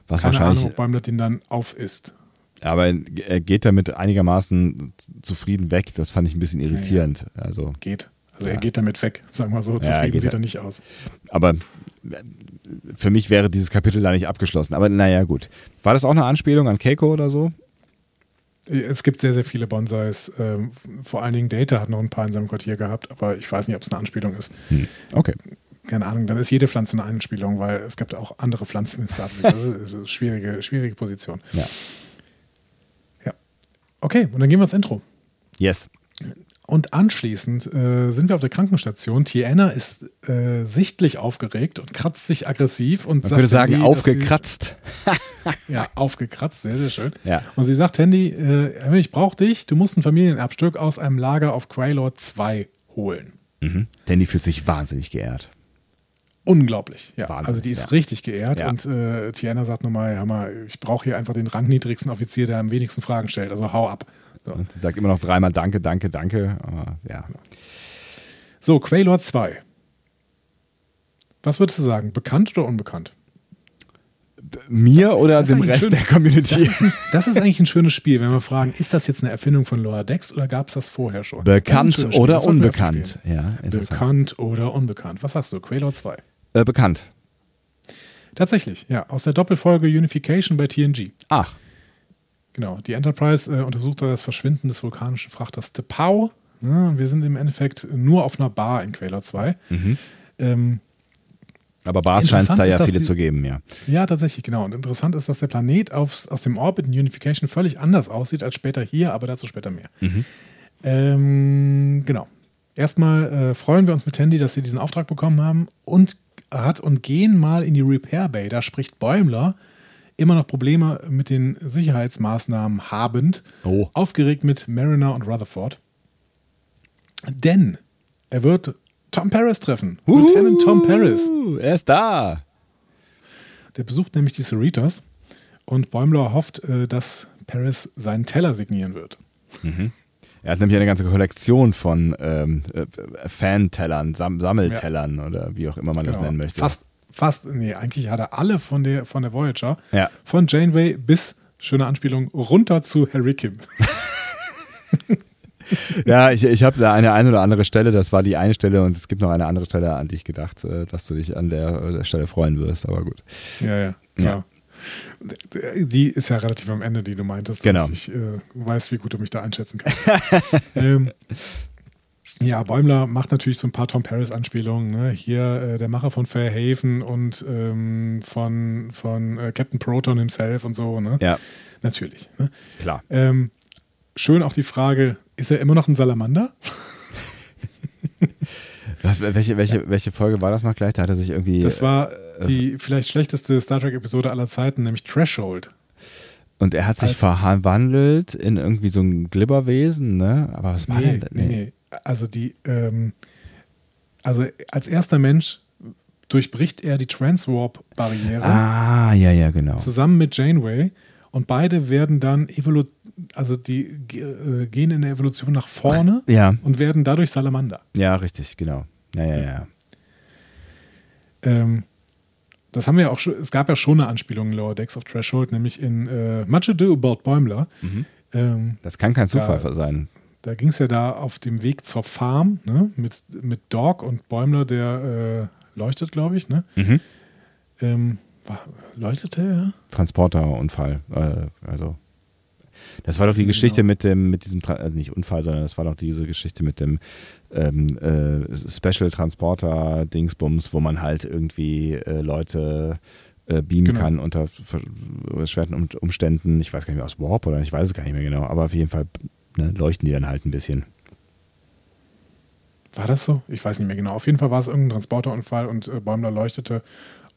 Was Keine wahrscheinlich, Ahnung, ob Bäumler den dann auf ist. Aber er geht damit einigermaßen zufrieden weg. Das fand ich ein bisschen irritierend. Also Geht. Also Ja. er geht damit weg, sagen wir so. Ja, Zufrieden geht sieht er- nicht aus. Aber für mich wäre dieses Kapitel da nicht abgeschlossen. Aber naja, gut. War das auch eine Anspielung an Keiko oder so? Es gibt sehr, sehr viele Bonsais. Ähm, vor allen Dingen Data hat noch ein paar in seinem Quartier gehabt, aber ich weiß nicht, ob es eine Anspielung ist. Hm. Okay. Keine Ahnung, dann ist jede Pflanze eine Anspielung, weil es gibt auch andere Pflanzen in Star Trek. Das ist eine schwierige, schwierige Position. Ja. Ja. Okay, und dann gehen wir ins Intro. Yes. Und anschließend äh, sind wir auf der Krankenstation. Tiana ist äh, sichtlich aufgeregt und kratzt sich aggressiv und Man könnte sagen, Handy, aufgekratzt. Sie, ja, aufgekratzt, sehr, sehr schön. Ja. Und sie sagt, Handy, äh, ich brauche dich, du musst ein Familienerbstück aus einem Lager auf Quailor 2 holen. Mhm. Die fühlt sich wahnsinnig geehrt. Unglaublich, ja. Wahnsinn, also die ist ja. richtig geehrt Ja. und äh, Tiana sagt nochmal, hör mal, ich brauche hier einfach den rangniedrigsten Offizier, der am wenigsten Fragen stellt, also hau ab. So, Und sie sagt immer noch dreimal Danke, Danke, Danke. Aber, ja. so Quailor 2. Was würdest du sagen, bekannt oder unbekannt? Mir oder das dem Rest schön. der Community? Das ist, ein, das ist eigentlich ein schönes Spiel, wenn wir fragen, ist das jetzt eine Erfindung von Lower Decks oder gab es das vorher schon? Das Bekannt oder das unbekannt? Ja. Bekannt oder unbekannt. Was sagst du? Quailor 2. Äh, bekannt. Tatsächlich, ja. Aus der Doppelfolge Unification bei TNG. Ach, Genau. Die Enterprise äh, untersucht da das Verschwinden des vulkanischen Frachters Tepau. Ja, wir sind im Endeffekt nur auf einer Bar in Quailor 2. Ähm, aber Bars scheint es da ja viele die- zu geben, ja. ja, tatsächlich, genau. Und interessant ist, dass der Planet aufs, aus dem Orbit in Unification völlig anders aussieht als später hier, aber dazu später mehr. Ähm, genau. Erstmal äh, freuen wir uns mit Tandy, dass sie diesen Auftrag bekommen haben und hat und gehen mal in die Repair Bay. Da spricht Bäumler immer noch Probleme mit den Sicherheitsmaßnahmen habend, Oh. aufgeregt mit Mariner und Rutherford. Denn er wird Tom Paris treffen. Lieutenant Tom Paris. Er ist da. Der besucht nämlich die Cerritos und Bäumler hofft, äh, dass Paris seinen Teller signieren wird. Er hat nämlich eine ganze Kollektion von ähm, äh, Fan-Tellern, Sam Sammeltellern ja. oder wie auch immer man genau. das nennen möchte. Fast, fast, nee, eigentlich hat er alle von der, von der Voyager, ja. von Janeway bis, schöne Anspielung, runter zu Harry Kim. ja, ich, ich habe da eine ein oder andere Stelle, das war die eine Stelle und es gibt noch eine andere Stelle, an die ich gedacht, äh, dass du dich an der, der Stelle freuen wirst, aber gut. Ja, ja, klar. Ja. Die ist ja relativ am Ende, die du meintest. Genau. Ich äh, weiß, wie gut du mich da einschätzen kannst. ähm, ja, Bäumler macht natürlich so ein paar Tom Paris-Anspielungen. Ne? Hier äh, der Macher von Fairhaven und ähm, von, von äh, Captain Proton himself und so. Ne? Ja. Natürlich. Ne? Klar. Ähm, schön auch die Frage, ist er immer noch ein Salamander? Was, welche, welche, welche Folge war das noch gleich? Da hat er sich irgendwie. Das war äh, die vielleicht schlechteste Star Trek-Episode aller Zeiten, nämlich Threshold. Und er hat sich verwandelt in irgendwie so ein Glibberwesen, ne? Aber was war nee, denn? Nee, nee. Also die, ähm, also als erster Mensch durchbricht er die Transwarp-Barriere. Ah, ja, ja, genau. Zusammen mit Janeway. Und beide werden dann evolu also die äh, gehen in der Evolution nach vorne ja. und werden dadurch Salamander. Ja, richtig, genau. Ja, ja, ja. Ähm, das haben wir auch schon, es gab ja schon eine Anspielung in Lower Decks of Threshold, nämlich in äh, Much Ado About Bäumler. Mhm. Ähm, das kann kein Zufall da, sein. Da ging es ja da auf dem Weg zur Farm ne, mit, mit Dog und Bäumler, der äh, leuchtet, glaube ich. Ne? Mhm. Ähm, war, leuchtete er? Transporterunfall. Äh, also das war doch die genau. Geschichte mit dem, mit diesem, also nicht Unfall, sondern das war doch diese Geschichte mit dem ähm, äh, Special Transporter Dingsbums, wo man halt irgendwie äh, Leute äh, beamen genau. kann unter schweren Umständen. Ich weiß gar nicht mehr aus Warp oder ich weiß es gar nicht mehr genau, aber auf jeden Fall ne, leuchten die dann halt ein bisschen. War das so? Ich weiß nicht mehr genau. Auf jeden Fall war es irgendein Transporterunfall und äh, Bäumler leuchtete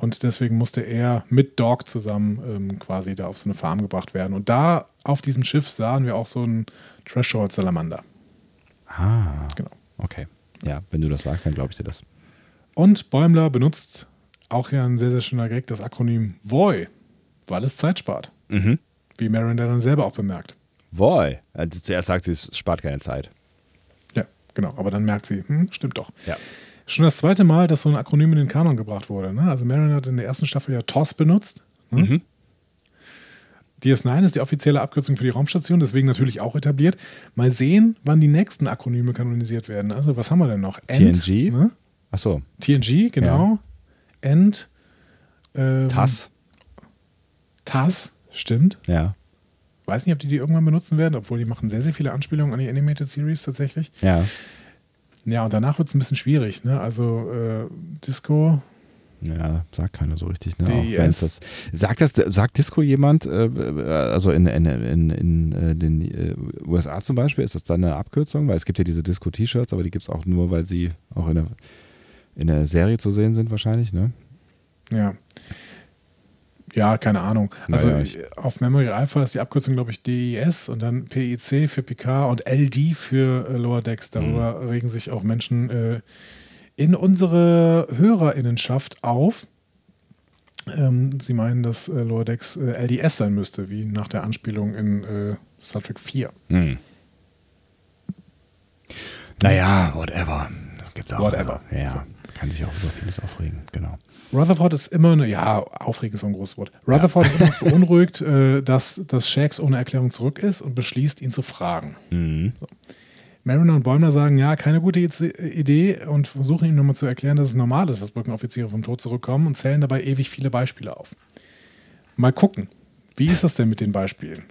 und deswegen musste er mit Dog zusammen ähm, quasi da auf so eine Farm gebracht werden. Und da auf diesem Schiff sahen wir auch so einen Threshold Salamander. Ah. Genau. Okay. Ja, wenn du das sagst, dann glaube ich dir das. Und Bäumler benutzt auch hier ein sehr, sehr schöner Gag, das Akronym VOI, weil es Zeit spart. Mhm. Wie Marin dann selber auch bemerkt. VOI. Also zuerst sagt sie, es spart keine Zeit. Ja, genau. Aber dann merkt sie, hm, stimmt doch. Ja schon das zweite Mal, dass so ein Akronym in den Kanon gebracht wurde. Ne? Also Marin hat in der ersten Staffel ja TOS benutzt. Ne? Mhm. DS9 ist die offizielle Abkürzung für die Raumstation, deswegen natürlich auch etabliert. Mal sehen, wann die nächsten Akronyme kanonisiert werden. Also, was haben wir denn noch? End, TNG? Ne? Achso. TNG, genau. Ja. End. Ähm, TAS. TAS, stimmt. Ja. Weiß nicht, ob die die irgendwann benutzen werden, obwohl die machen sehr, sehr viele Anspielungen an die Animated Series tatsächlich. Ja. Ja, und danach wird es ein bisschen schwierig. Ne? Also äh, Disco. Ja, sagt keiner so richtig. Ne? Auch das, sagt, das, sagt Disco jemand, äh, also in, in, in, in äh, den äh, USA zum Beispiel, ist das dann eine Abkürzung? Weil es gibt ja diese Disco-T-Shirts, aber die gibt es auch nur, weil sie auch in der, in der Serie zu sehen sind wahrscheinlich, ne? Ja. Ja, keine Ahnung. Also naja, auf Memory Alpha ist die Abkürzung, glaube ich, DIS und dann PIC für PK und LD für äh, Lower Decks. Darüber mhm. regen sich auch Menschen äh, in unsere Hörerinnenschaft auf. Ähm, sie meinen, dass äh, Lower Decks äh, LDS sein müsste, wie nach der Anspielung in äh, Star Trek 4. Mhm. Naja, whatever. Gibt auch, whatever. Ja, so. kann sich auch über vieles aufregen, genau. Rutherford ist immer, eine, ja, aufregend ist so ein großes Wort. Rutherford ja. ist immer beunruhigt, äh, dass, dass Shax ohne Erklärung zurück ist und beschließt, ihn zu fragen. Mhm. So. Mariner und Bäumler sagen, ja, keine gute Idee und versuchen ihm nochmal zu erklären, dass es normal ist, dass Brückenoffiziere vom Tod zurückkommen und zählen dabei ewig viele Beispiele auf. Mal gucken, wie ist das denn mit den Beispielen?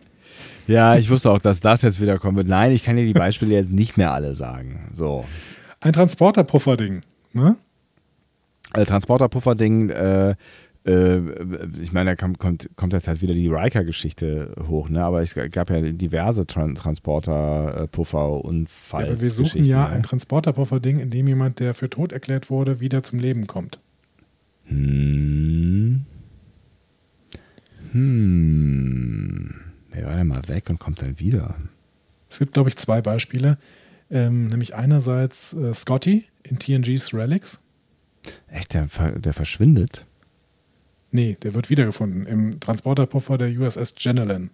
Ja, ich wusste auch, dass das jetzt wieder kommen wird. Nein, ich kann dir die Beispiele jetzt nicht mehr alle sagen. So. Ein Transporterpuffer-Ding, ne? Äh, Transporterpuffer-Ding, äh, äh, ich meine, da kommt, kommt, kommt jetzt halt wieder die Riker-Geschichte hoch, ne? aber es gab ja diverse Tran Transporter-Puffer-Unfalls. Ja, aber wir suchen ja ne? ein Transporter-Puffer-Ding, in dem jemand, der für tot erklärt wurde, wieder zum Leben kommt. Hm. Hm. Er war dann mal weg und kommt dann wieder. Es gibt, glaube ich, zwei Beispiele. Ähm, nämlich einerseits äh, Scotty in TNG's Relics. Echt, der, der verschwindet? Nee, der wird wiedergefunden im Transporterpuffer der USS Generalin.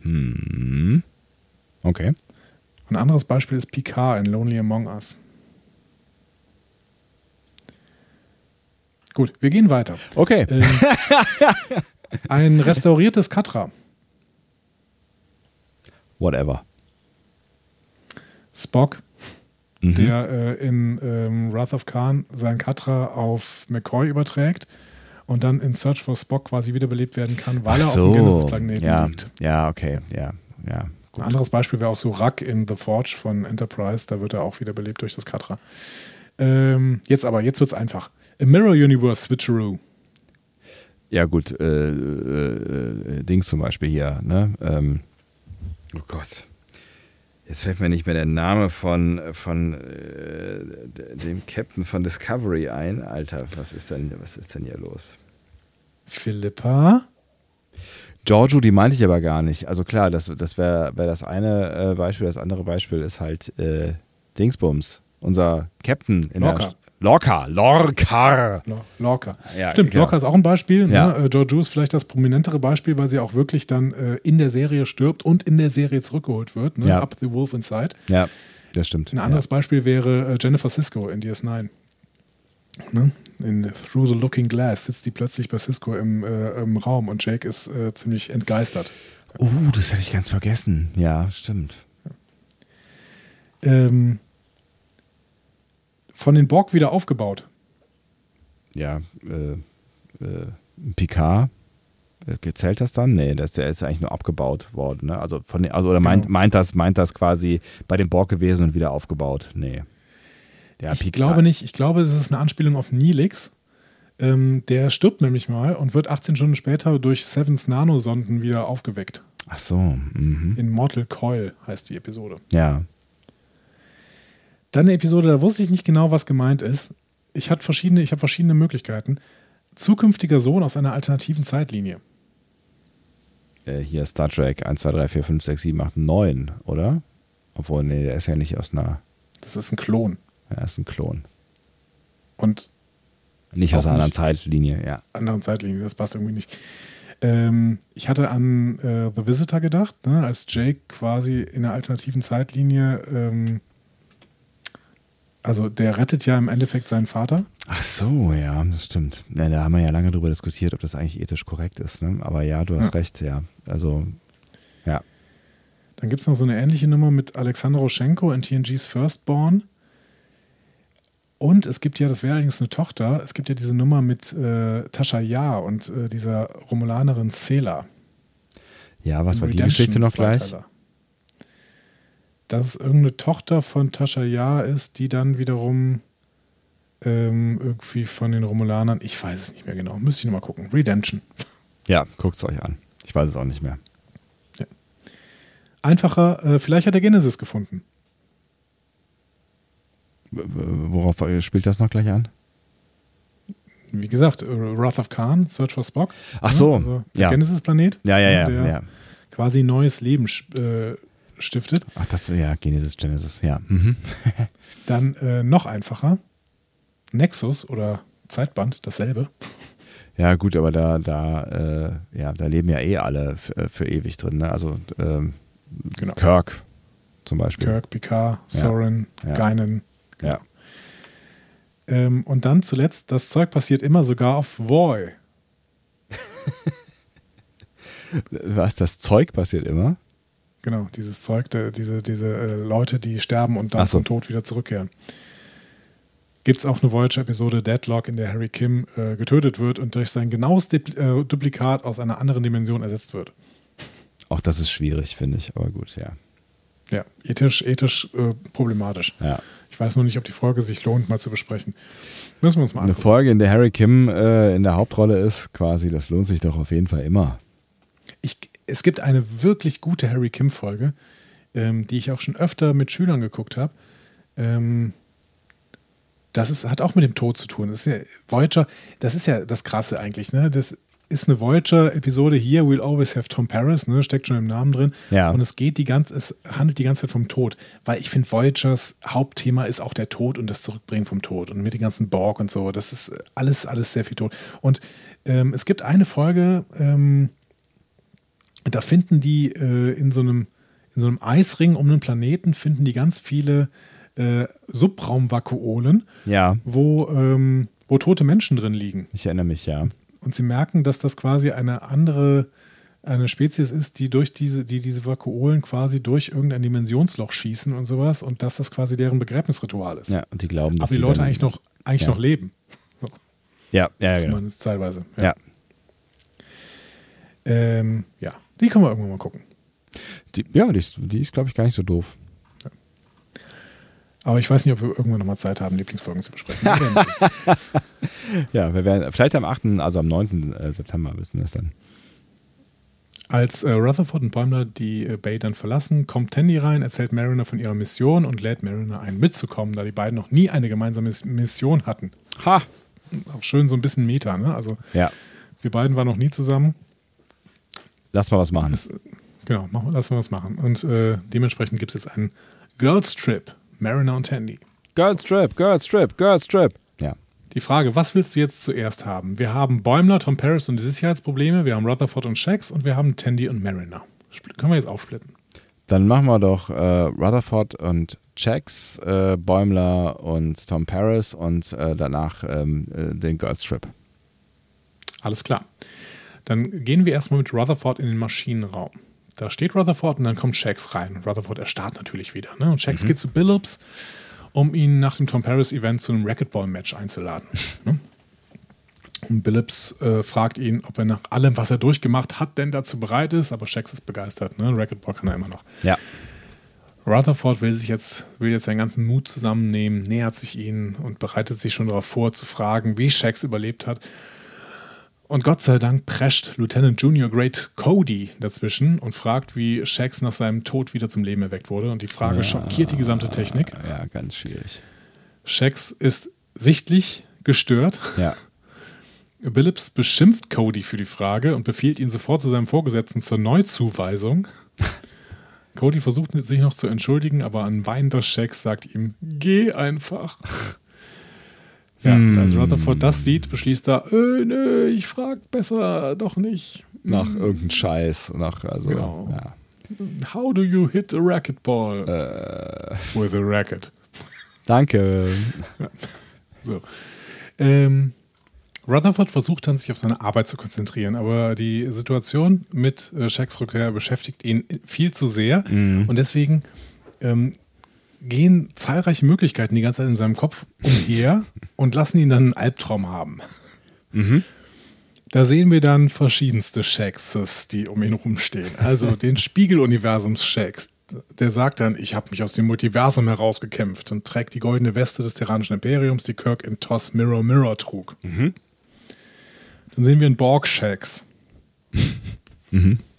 Hm. Okay. Ein anderes Beispiel ist Picard in Lonely Among Us. Gut, wir gehen weiter. Okay. Ähm, ein restauriertes Katra. Whatever. Spock, Mhm. der äh, in ähm, Wrath of Khan sein Katra auf McCoy überträgt und dann in Search for Spock quasi wiederbelebt werden kann, weil Ach er auf so. dem Genesis-Planeten ja, liegt. ja, okay. Ja, ja. Ein anderes Beispiel wäre auch so Rack in The Forge von Enterprise, da wird er auch wiederbelebt durch das Katra. Ähm, jetzt aber, jetzt wird's einfach. A Mirror Universe Switcheroo. Ja, gut, äh, äh, äh, Dings zum Beispiel hier, ne? Ähm, oh Gott. Jetzt fällt mir nicht mehr der Name von, von äh, dem Captain von Discovery ein. Alter, was ist denn, was ist denn hier los? Philippa. Giorgio, die meinte ich aber gar nicht. Also klar, das, das wäre wär das eine äh, Beispiel. Das andere Beispiel ist halt äh, Dingsbums, unser Captain in Lorca. der Lorca, Lorca. Lor- Lorca. Ja, Stimmt, genau. Lorca ist auch ein Beispiel. Ja. Ne? Äh, ist vielleicht das prominentere Beispiel, weil sie auch wirklich dann äh, in der Serie stirbt und in der Serie zurückgeholt wird. Ne? Ja. Up the Wolf Inside. Ja, das stimmt. Ein anderes Beispiel wäre äh, Jennifer Cisco in DS9. Ne? In Through the Looking Glass sitzt die plötzlich bei Cisco im, äh, im Raum und Jake ist äh, ziemlich entgeistert. Ja. Oh, das hätte ich ganz vergessen. Ja, stimmt. Ähm, von den Borg wieder aufgebaut. Ja, äh, äh, Picard. Äh, Zählt das dann? Nee, das, der ist eigentlich nur abgebaut worden. Ne? Also von also oder meint, Genau. meint, das, meint das quasi bei den Borg gewesen und wieder aufgebaut? Nee. Ja, ich Picard- glaube nicht. Ich glaube, es ist eine Anspielung auf Neelix. Ähm, der stirbt nämlich mal und wird 18 Stunden später durch Sevens Nanosonden wieder aufgeweckt. Ach so. Mhm. In Mortal Coil heißt die Episode. Ja. Dann eine Episode, da wusste ich nicht genau, was gemeint ist. Ich hatte verschiedene, ich habe verschiedene Möglichkeiten. Zukünftiger Sohn aus einer alternativen Zeitlinie. Äh, hier Star Trek 1, 2, 3, 4, 5, 6, 7, 8, 9, oder? Obwohl, nee, der ist ja nicht aus einer. Das ist ein Klon. Er ist ein Klon. Und Nicht aus einer anderen. Zeitlinie, ja. anderen Zeitlinie, das passt irgendwie nicht. Ähm, ich hatte an äh, The Visitor gedacht, ne, als Jake quasi in einer alternativen Zeitlinie, ähm, also der rettet ja im Endeffekt seinen Vater. Ach so, ja, das stimmt. Ja, da haben wir ja lange drüber diskutiert, ob das eigentlich ethisch korrekt ist. Ne? Aber ja, du hast Ja. recht, ja. Also, ja. Dann gibt es noch so eine ähnliche Nummer mit Alexander Roschenko in TNG's Firstborn. Und es gibt ja, das wäre allerdings eine Tochter, es gibt ja diese Nummer mit äh, Tascha Yar und äh, dieser Romulanerin Cela. Ja, was war die Geschichte noch gleich? Zweiteiler. Dass es irgendeine Tochter von Tascha Yar ist, die dann wiederum ähm, irgendwie von den Romulanern, ich weiß es nicht mehr genau, müsste ich nochmal gucken. Redemption. Ja, guckt es euch an. Ich weiß es auch nicht mehr. Einfacher, äh, vielleicht hat er Genesis gefunden. W- Worauf äh, spielt das noch gleich an? Wie gesagt, äh, Wrath of Khan, Search for Spock. Ach so, Also der ja. Genesis-Planet. Ja, ja, ja. Der ja. quasi neues Leben äh, stiftet. Ach, das, ja, Genesis, Genesis, ja. Mhm. Dann äh, noch einfacher. Nexus oder Zeitband, dasselbe. Ja, gut, aber da, da, äh, ja, da leben ja eh alle äh, für ewig drin. Ne? Also ähm, Genau. Kirk zum Beispiel. Kirk, Picard, Soren, Ja. Guinan. Ja. Ähm, und dann zuletzt, das Zeug passiert immer sogar auf Voy. Was, das Zeug passiert immer? Genau, dieses Zeug, diese, diese äh, Leute, die sterben und dann so. vom Tod wieder zurückkehren. Gibt es auch eine Voyager-Episode Deadlock, in der Harry Kim äh, getötet wird und durch sein genaues äh, Duplikat aus einer anderen Dimension ersetzt wird. Auch das ist schwierig, finde ich, aber gut, ja. Ja, ethisch, ethisch äh, problematisch. ja. Ich weiß nur nicht, ob die Folge sich lohnt, mal zu besprechen. Müssen wir uns mal Eine angucken. Folge, in der Harry Kim äh, in der Hauptrolle ist, quasi, das lohnt sich doch auf jeden Fall immer. Ich, es gibt eine wirklich gute Harry Kim-Folge, ähm, die ich auch schon öfter mit Schülern geguckt habe. Ähm, das ist, hat auch mit dem Tod zu tun. Das ist ja, Voyager, das ist ja das Krasse eigentlich. Ne? Das ist eine Voyager-Episode hier, We'll Always Have Tom Paris, ne? steckt schon im Namen drin. Ja. Und es geht die ganze, es handelt die ganze Zeit vom Tod. Weil ich finde, Voyagers Hauptthema ist auch der Tod und das Zurückbringen vom Tod. Und mit den ganzen Borg und so. Das ist alles, alles sehr viel Tod. Und ähm, es gibt eine Folge, ähm, da finden die äh, in so einem in so einem Eisring um einen Planeten finden die ganz viele äh, Subraumvakuolen, Ja, wo, ähm, wo tote Menschen drin liegen. ich erinnere mich, ja. Und sie merken, dass das quasi eine andere, eine Spezies ist, die durch diese, die diese Vakuolen quasi durch irgendein Dimensionsloch schießen und sowas und dass das quasi deren Begräbnisritual ist. Ja, und die glauben, dass Aber die Leute eigentlich noch, eigentlich Ja. noch leben. Ja, ja, genau. Zumindest teilweise. Ja. Ähm, ja, die können wir irgendwann mal gucken. Die, ja, die ist, die ist glaube ich, gar nicht so doof. Aber ich weiß nicht, ob wir irgendwann nochmal Zeit haben, Lieblingsfolgen zu besprechen. Ja, wir werden vielleicht am 8., also am 9. äh, September wissen wir es dann. Als äh, Rutherford und Bäumler die äh, Bay dann verlassen, kommt Tandy rein, erzählt Mariner von ihrer Mission und lädt Mariner ein, mitzukommen, da die beiden noch nie eine gemeinsame Miss- Mission hatten. Ha! Auch schön so ein bisschen Meta, ne? Also Ja, wir beiden waren noch nie zusammen. Lass mal was machen. Das, genau, machen, lassen wir das machen. Und äh, dementsprechend gibt es jetzt einen Girls Trip, Mariner und Tandy. Girls Trip, Girls Trip, Girls Trip. Ja. Die Frage, was willst du jetzt zuerst haben? Wir haben Bäumler, Tom Paris und die Sicherheitsprobleme, wir haben Rutherford und Shax und wir haben Tandy und Mariner. Spl- Können wir jetzt aufsplitten? Dann machen wir doch äh, Rutherford und Jax, äh, Bäumler und Tom Paris und äh, danach ähm, äh, den Girls Trip. Alles klar. Dann gehen wir erstmal mit Rutherford in den Maschinenraum. Da steht Rutherford und dann kommt Shax rein. Und Rutherford erstarrt natürlich wieder. Ne? Und Shax geht zu Billups, um ihn nach dem Tom Paris-Event zu einem Racquetball-Match einzuladen. ne? Und Billups äh, fragt ihn, ob er nach allem, was er durchgemacht hat, denn dazu bereit ist. Aber Shax ist begeistert. Ne? Racquetball kann er immer noch. Ja. Rutherford will sich jetzt, will jetzt seinen ganzen Mut zusammennehmen, nähert sich ihnen und bereitet sich schon darauf vor, zu fragen, wie Shax überlebt hat. Und Gott sei Dank prescht Lieutenant Junior Great Cody dazwischen und fragt, wie Shax nach seinem Tod wieder zum Leben erweckt wurde. Und die Frage schockiert die gesamte Technik. Ja, ganz schwierig. Shax ist sichtlich gestört. Ja. Billups beschimpft Cody für die Frage und befiehlt ihn sofort zu seinem Vorgesetzten zur Neuzuweisung. Cody versucht sich noch zu entschuldigen, aber ein weinender Shax sagt ihm, geh einfach. Ja, und als Rutherford das sieht, beschließt er, äh, nö, ich frag besser doch nicht. Nach irgendeinem Scheiß. Nach, also, Genau. ja. How do you hit a racquetball? Äh. With a racket. Danke. So. Ähm, Rutherford versucht dann, sich auf seine Arbeit zu konzentrieren, aber die Situation mit äh, Shacks Rückkehr beschäftigt ihn viel zu sehr und deswegen ähm, gehen zahlreiche Möglichkeiten die ganze Zeit in seinem Kopf umher und lassen ihn dann einen Albtraum haben. Da sehen wir dann verschiedenste Shaxes, die um ihn rumstehen. Also den Spiegeluniversums-Shax. Der sagt dann, ich habe mich aus dem Multiversum herausgekämpft und trägt die goldene Weste des Terranischen Imperiums, die Kirk in Toss Mirror Mirror trug. Dann sehen wir einen Borg-Shax.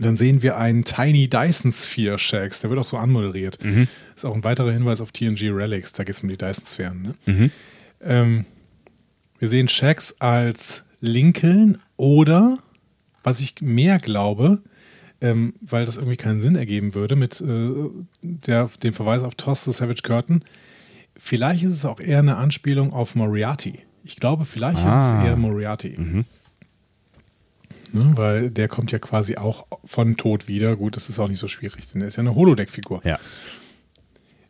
Dann sehen wir einen Tiny Dyson Sphere Shax, der wird auch so anmoderiert. Ist auch ein weiterer Hinweis auf TNG Relics, da geht es um die Dyson-Sphären. Ne? Ähm, wir sehen Shax als Lincoln oder, was ich mehr glaube, ähm, weil das irgendwie keinen Sinn ergeben würde, mit äh, der, dem Verweis auf Toss the Savage Curtain, vielleicht ist es auch eher eine Anspielung auf Moriarty. Ich glaube, vielleicht ist Ah. es eher Moriarty. Ne, weil der kommt ja quasi auch von Tod wieder. Gut, das ist auch nicht so schwierig, denn er ist ja eine Holodeck-Figur. Ja.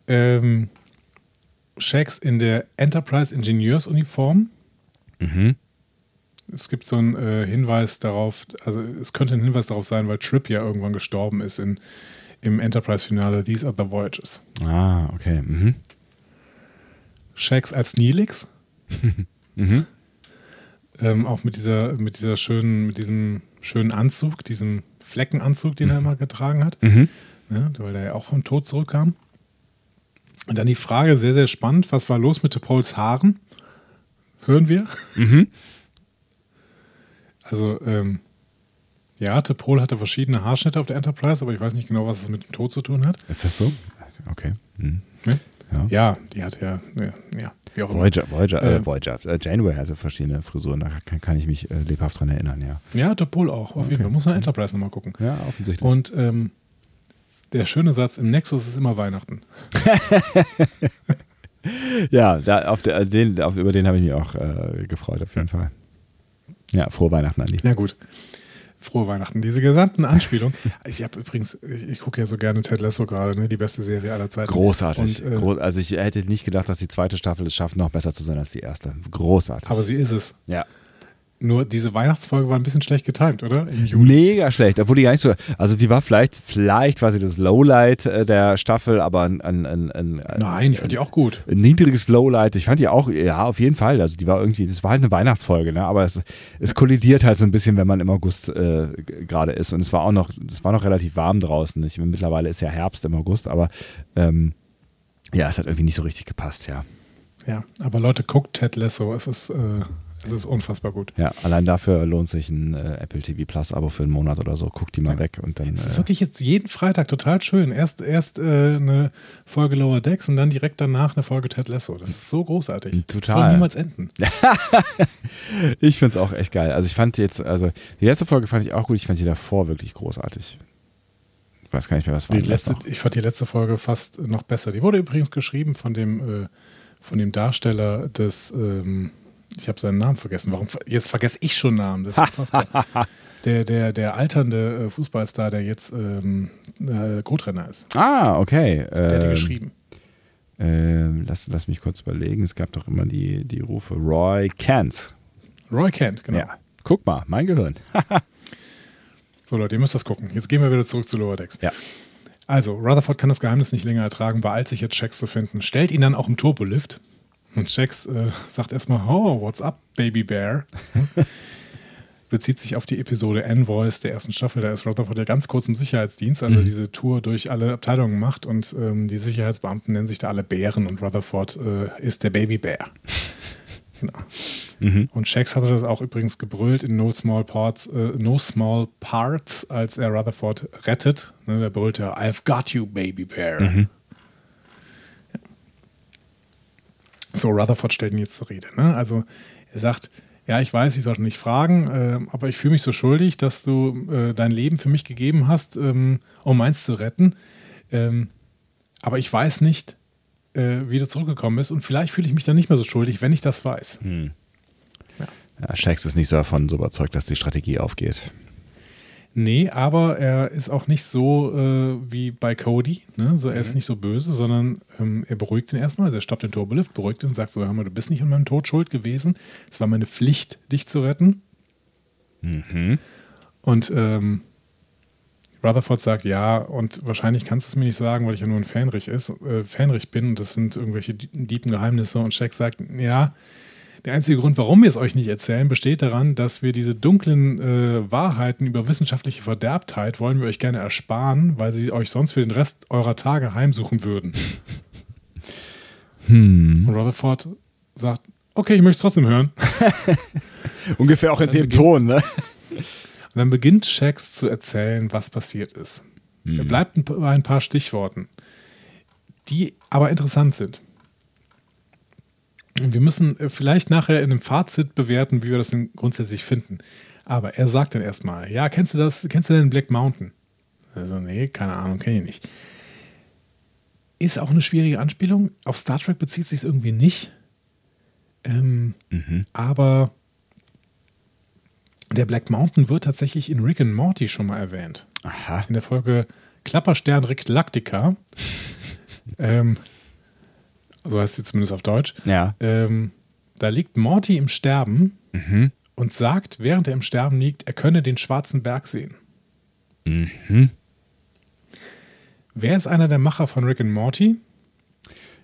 Ähm, Shax in der Enterprise Ingenieursuniform. Es gibt so einen äh, Hinweis darauf, also es könnte ein Hinweis darauf sein, weil Trip ja irgendwann gestorben ist in, im Enterprise-Finale These Are the Voyages. Ah, okay. Mhm. Shax als Neelix. ähm, auch mit dieser, mit dieser schönen, mit diesem schönen Anzug, diesem Fleckenanzug, den er immer getragen hat. Ja, weil er ja auch vom Tod zurückkam. Und dann die Frage, sehr, sehr spannend, was war los mit Pols Haaren? Hören wir? Also, ähm, ja, Tepol hatte verschiedene Haarschnitte auf der Enterprise, aber ich weiß nicht genau, was es mit dem Tod zu tun hat. Ist das so? Okay. Mhm. Ja. Ja, die hat ja, ja, ja wie auch immer. Voyager, Voyager, äh, Äh, Voyager. Äh, Janeway hatte verschiedene Frisuren, da kann, kann ich mich äh, lebhaft dran erinnern, ja. Ja, Topol auch, auf jeden Okay. Fall. Muss man Enterprise nochmal gucken. Ja, offensichtlich. Und ähm, der schöne Satz, im Nexus ist immer Weihnachten. ja, da, auf der, den, auf, über den habe ich mich auch äh, gefreut, auf jeden Fall. Ja, frohe Weihnachten, Andi. Ja, gut. Frohe Weihnachten. Diese gesamten Anspielungen. Ich habe übrigens, ich, ich gucke ja so gerne Ted Lasso gerade, ne? die beste Serie aller Zeiten. Großartig. Und, äh, Groß, also ich hätte nicht gedacht, dass die zweite Staffel es schafft, noch besser zu sein als die erste. Großartig. aber sie ist es. ja. Nur diese Weihnachtsfolge war ein bisschen schlecht getimt, oder? Im Juli. Mega schlecht, obwohl die gar nicht so. Also die war vielleicht, vielleicht war sie das Lowlight äh, der Staffel, aber ein, ein, ein, ein, Nein, ich fand die auch gut. ein niedriges Lowlight. Ich fand die auch, ja, auf jeden Fall. Also die war irgendwie, das war halt eine Weihnachtsfolge, ne? Aber es, es kollidiert halt so ein bisschen, wenn man im August äh, gerade ist. Und es war auch noch, es war noch relativ warm draußen. Ich, meine, mittlerweile ist ja Herbst im August, aber ähm, ja, es hat irgendwie nicht so richtig gepasst, ja. Ja, aber Leute, guckt Ted Lasso. Es ist, äh, es ist unfassbar gut. Ja, allein dafür lohnt sich ein äh, Apple TV Plus Abo für einen Monat oder so. Guckt die mal weg und dann. Es ist Äh, wirklich jetzt jeden Freitag total schön. Erst, erst äh, eine Folge Lower Decks und dann direkt danach eine Folge Ted Lasso. Das ist so großartig. Das Total. soll niemals enden. Ich finde es auch echt geil. Also ich fand jetzt, also die letzte Folge fand ich auch gut, ich fand die davor wirklich großartig. Ich weiß gar nicht mehr, was war Die das letzte, ich fand die letzte Folge fast noch besser. Die wurde übrigens geschrieben von dem, äh, von dem Darsteller des, ähm, ich habe seinen Namen vergessen. Warum? Jetzt vergesse ich schon Namen. Das ist unfassbar. der, der, der alternde äh, Fußballstar, der jetzt ähm, äh, Co-Trainer ist. Ah, okay. Der hat Ähm, geschrieben. ähm, lass, lass mich kurz überlegen. Es gab doch immer die, die Rufe Roy Kent. Roy Kent, genau. Ja. Guck mal, mein Gehirn. So Leute, ihr müsst das gucken. Jetzt gehen wir wieder zurück zu Lower Decks. Ja. Also, Rutherford kann das Geheimnis nicht länger ertragen, beeilt sich jetzt Shax zu finden, stellt ihn dann auch im Turbolift. Und Shax äh, sagt erstmal, oh, what's up, Baby Bear? Bezieht sich auf die Episode Envoys der ersten Staffel. Da ist Rutherford ja ganz kurz im Sicherheitsdienst, also diese Tour durch alle Abteilungen macht und ähm, die Sicherheitsbeamten nennen sich da alle Bären und Rutherford äh, ist der Baby Bear. genau. Und Shax hatte das auch übrigens gebrüllt in No Small Parts, äh, No Small Parts, als er Rutherford rettet. Ne, der brüllte, I've got you, Baby Bear. Ja. So, Rutherford stellt ihn jetzt zur Rede. Ne? Also er sagt, ja, ich weiß, ich sollte nicht fragen, äh, aber ich fühle mich so schuldig, dass du äh, dein Leben für mich gegeben hast, ähm, um meins zu retten. Ähm, aber ich weiß nicht, äh, wie du zurückgekommen bist und vielleicht fühle ich mich dann nicht mehr so schuldig, wenn ich das weiß. Ja, Shax ist nicht so davon so überzeugt, dass die Strategie aufgeht. Nee, aber er ist auch nicht so äh, wie bei Cody. Ne? So, er ist nicht so böse, sondern ähm, er beruhigt ihn erstmal. Also er stoppt den Turbolift, beruhigt ihn und sagt so: Hör mal, du bist nicht an meinem Tod schuld gewesen. Es war meine Pflicht, dich zu retten. Und ähm, Rutherford sagt: Ja, und wahrscheinlich kannst du es mir nicht sagen, weil ich ja nur ein Fähnrich, ist, äh, Fähnrich bin und das sind irgendwelche die- tiefen Geheimnisse. Und Shaq sagt: Ja. Der einzige Grund, warum wir es euch nicht erzählen, besteht daran, dass wir diese dunklen äh, Wahrheiten über wissenschaftliche Verderbtheit wollen wir euch gerne ersparen, weil sie euch sonst für den Rest eurer Tage heimsuchen würden. Und Rutherford sagt, okay, ich möchte es trotzdem hören. Ungefähr auch in dem beginnt- Ton, ne? Und dann beginnt Shax zu erzählen, was passiert ist. Er bleibt bei ein paar Stichworten, die aber interessant sind. Wir müssen äh, vielleicht nachher in einem Fazit bewerten, wie wir das denn grundsätzlich finden. Aber er sagt dann erstmal, ja, kennst du das, kennst du denn Black Mountain? Also, nee, keine Ahnung, kenne ich nicht. Ist auch eine schwierige Anspielung. Auf Star Trek bezieht sich irgendwie nicht. Ähm, Aber der Black Mountain wird tatsächlich in Rick and Morty schon mal erwähnt. Aha. In der Folge Klapperstern Reklaktika. ähm, so heißt sie zumindest auf Deutsch. Ja. Ähm, da liegt Morty im Sterben und sagt, während er im Sterben liegt, er könne den schwarzen Berg sehen. Wer ist einer der Macher von Rick and Morty?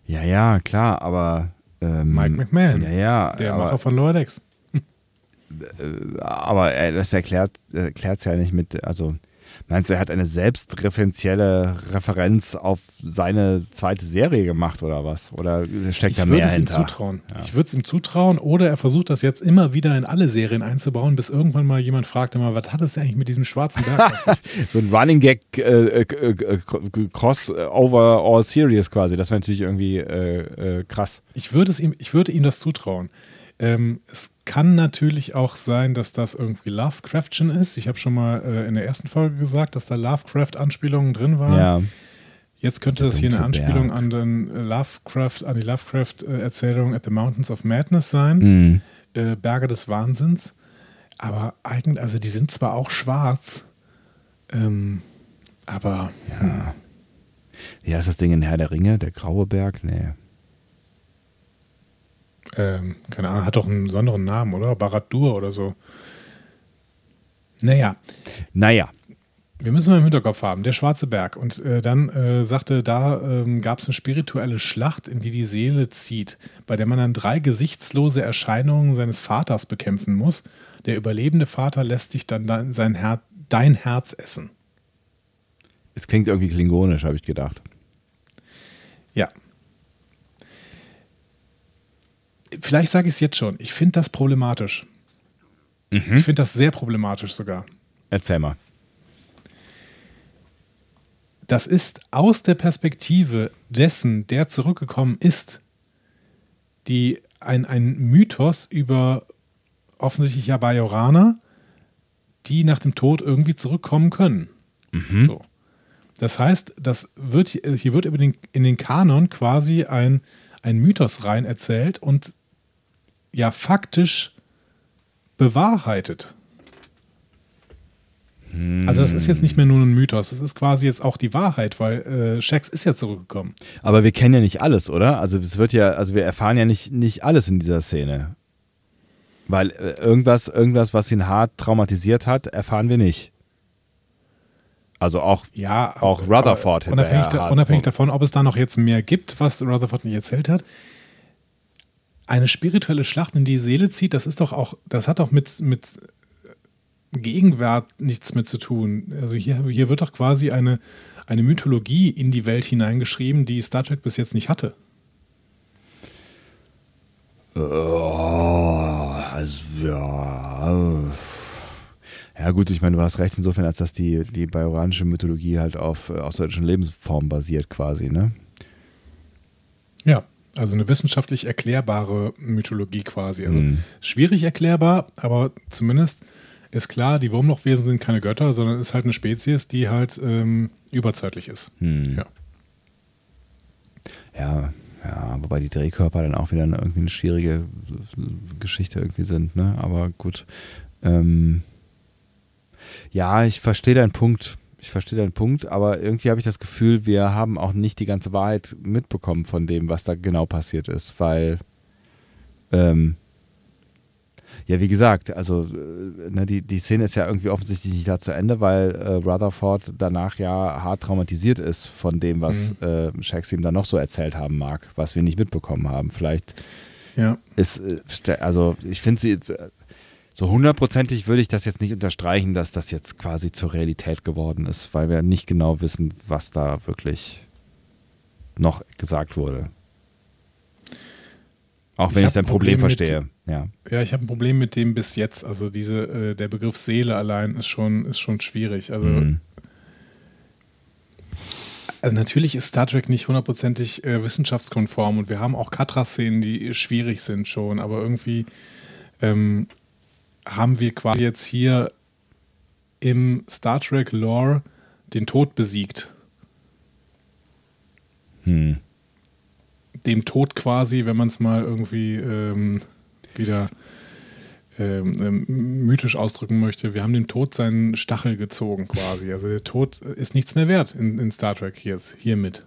Ja, ja, klar, aber. Ähm, Mike McMahon. Ja, ja. Der aber, Macher von Lower Decks. aber äh, das erklärt es ja nicht mit. Also, meinst du, er hat eine selbstreferenzielle Referenz auf seine zweite Serie gemacht oder was? Oder steckt Ich da würde mehr es ihm hinter? zutrauen. Ich würde es ihm zutrauen oder er versucht das jetzt immer wieder in alle Serien einzubauen, bis irgendwann mal jemand fragt immer, was hat es eigentlich mit diesem schwarzen Berg? So ein Running Gag äh, äh, äh, Cross over all series quasi. Das wäre natürlich irgendwie äh, äh, krass. Ich würde, es ihm, ich würde ihm das zutrauen. Ähm, es kann natürlich auch sein, dass das irgendwie Lovecraftchen ist. Ich habe schon mal äh, in der ersten Folge gesagt, dass da Lovecraft-Anspielungen drin waren. Ja. Jetzt könnte das hier eine Anspielung an, den Lovecraft, an die Lovecraft-Erzählung At the Mountains of Madness sein. Mhm. Äh, Berge des Wahnsinns. Aber eigentlich, also die sind zwar auch schwarz, ähm, aber. Ja. Wie heißt das Ding in Herr der Ringe? Der Graue Berg? Nee. Ähm, keine Ahnung, hat doch einen besonderen Namen, oder? Baradur oder so. Naja. Naja. Wir müssen mal im Hinterkopf haben, der Schwarze Berg. Und äh, dann äh, sagte, da ähm, gab es eine spirituelle Schlacht, in die die Seele zieht, bei der man dann drei gesichtslose Erscheinungen seines Vaters bekämpfen muss. Der überlebende Vater lässt sich dann sein Her dein Herz essen. Es klingt irgendwie klingonisch, habe ich gedacht. Ja. Vielleicht sage ich es jetzt schon. Ich finde das problematisch. Mhm. Ich finde das sehr problematisch sogar. Erzähl mal. Das ist aus der Perspektive dessen, der zurückgekommen ist, die ein, ein Mythos über offensichtlich ja Bajoraner, die nach dem Tod irgendwie zurückkommen können. Mhm. So. Das heißt, das wird, hier wird über den, in den Kanon quasi ein, ein Mythos rein erzählt und ja faktisch bewahrheitet. Also das ist jetzt nicht mehr nur ein Mythos, das ist quasi jetzt auch die Wahrheit, weil äh, Shax ist ja zurückgekommen. Aber wir kennen ja nicht alles, oder? Also es wird ja, also wir erfahren ja nicht, nicht alles in dieser Szene. Weil äh, irgendwas, irgendwas, was ihn hart traumatisiert hat, erfahren wir nicht. Also auch, ja, auch Rutherford unabhängig, da, unabhängig davon, ob es da noch jetzt mehr gibt, was Rutherford nicht erzählt hat. Eine spirituelle Schlacht in die Seele zieht, das ist doch auch, das hat doch mit, mit Gegenwart nichts mit zu tun. Also hier, hier wird doch quasi eine, eine Mythologie in die Welt hineingeschrieben, die Star Trek bis jetzt nicht hatte. Oh, also, ja. Ja, gut, ich meine, du hast recht insofern, als dass die, die bajoranische Mythologie halt auf äh, außerirdischen Lebensformen basiert, quasi, ne? Ja, also eine wissenschaftlich erklärbare Mythologie quasi. Also mhm. schwierig erklärbar, aber zumindest ist klar, die Wurmlochwesen sind keine Götter, sondern ist halt eine Spezies, die halt ähm, überzeitlich ist. Mhm. Ja. Ja, ja, wobei die Drehkörper dann auch wieder eine, irgendwie eine schwierige Geschichte irgendwie sind, ne? Aber gut. Ähm, ja, ich verstehe deinen Punkt. Ich verstehe deinen Punkt, aber irgendwie habe ich das Gefühl, wir haben auch nicht die ganze Wahrheit mitbekommen von dem, was da genau passiert ist, weil ähm, ja, wie gesagt, also äh, ne, die, die Szene ist ja irgendwie offensichtlich nicht da zu Ende, weil äh, Rutherford danach ja hart traumatisiert ist von dem, was mhm. äh, Shax ihm dann noch so erzählt haben mag, was wir nicht mitbekommen haben. Vielleicht ja. ist, äh, also ich finde sie, so hundertprozentig würde ich das jetzt nicht unterstreichen, dass das jetzt quasi zur Realität geworden ist, weil wir nicht genau wissen, was da wirklich noch gesagt wurde. Auch wenn ich, ich dein Problem, Problem verstehe. Mit, ja. ja, ich habe ein Problem mit dem bis jetzt. Also diese, äh, der Begriff Seele allein ist schon, ist schon schwierig. Also, mhm. also natürlich ist Star Trek nicht hundertprozentig äh, wissenschaftskonform und wir haben auch Katra-Szenen, die schwierig sind schon, aber irgendwie ähm, haben wir quasi jetzt hier im Star Trek Lore den Tod besiegt. Hm. Dem Tod quasi, wenn man es mal irgendwie ähm, wieder ähm, ähm, mythisch ausdrücken möchte, wir haben dem Tod seinen Stachel gezogen quasi. Also der Tod ist nichts mehr wert in, in Star Trek hier, hiermit.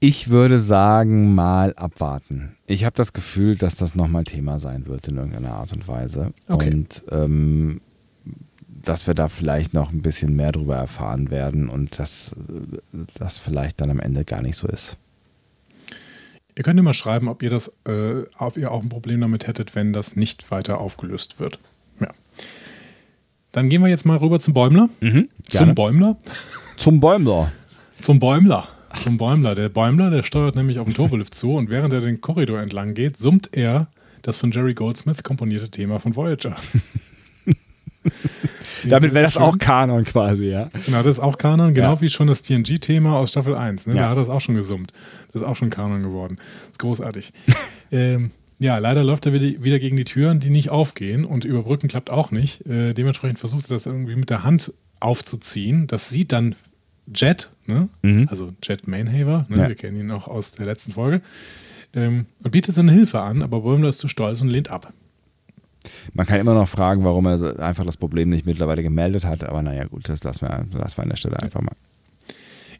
Ich würde sagen, mal abwarten. Ich habe das Gefühl, dass das nochmal Thema sein wird in irgendeiner Art und Weise. Okay. Und ähm, dass wir da vielleicht noch ein bisschen mehr drüber erfahren werden und dass das vielleicht dann am Ende gar nicht so ist. Ihr könnt immer schreiben, ob ihr das, äh, ob ihr auch ein Problem damit hättet, wenn das nicht weiter aufgelöst wird. Ja. Dann gehen wir jetzt mal rüber zum Bäumler. Mhm, zum Bäumler. Zum Bäumler. zum Bäumler zum Bäumler. Der Bäumler, der steuert nämlich auf den Turbolift zu und während er den Korridor entlang geht, summt er das von Jerry Goldsmith komponierte Thema von Voyager. Damit wäre das auch Kanon quasi, ja. Genau, das ist auch Kanon, genau ja. wie schon das TNG-Thema aus Staffel 1. Ne? Ja. Da hat er es auch schon gesummt. Das ist auch schon Kanon geworden. Das ist großartig. ähm, ja, leider läuft er wieder gegen die Türen, die nicht aufgehen und überbrücken klappt auch nicht. Äh, dementsprechend versucht er das irgendwie mit der Hand aufzuziehen. Das sieht dann Jet, ne? Mhm. also Jet Mainhaver, ne? Ja. wir kennen ihn auch aus der letzten Folge, ähm, und bietet seine Hilfe an, aber Wormler ist zu stolz und lehnt ab. Man kann immer noch fragen, warum er einfach das Problem nicht mittlerweile gemeldet hat, aber naja, gut, das lassen wir, lassen wir an der Stelle einfach mal.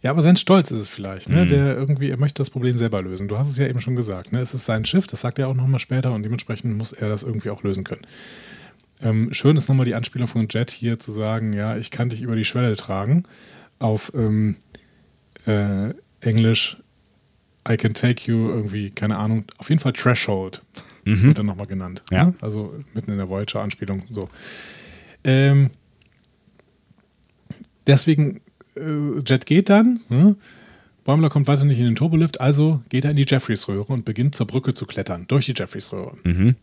Ja, aber sein Stolz ist es vielleicht, ne? Mhm. Der irgendwie, er möchte das Problem selber lösen. Du hast es ja eben schon gesagt, ne? Es ist sein Schiff, das sagt er auch nochmal später und dementsprechend muss er das irgendwie auch lösen können. Ähm, schön ist nochmal die Anspielung von Jet hier zu sagen, ja, ich kann dich über die Schwelle tragen. Auf ähm, äh, Englisch, I can take you irgendwie, keine Ahnung, auf jeden Fall Threshold mhm. wird dann nochmal genannt. Ja. Ne? Also mitten in der Voyager-Anspielung. So. Ähm, deswegen, äh, Jet geht dann, ne? Bäumler kommt weiter nicht in den Turbolift, also geht er in die Jeffreys-Röhre und beginnt zur Brücke zu klettern, durch die Jeffreys-Röhre. Mhm.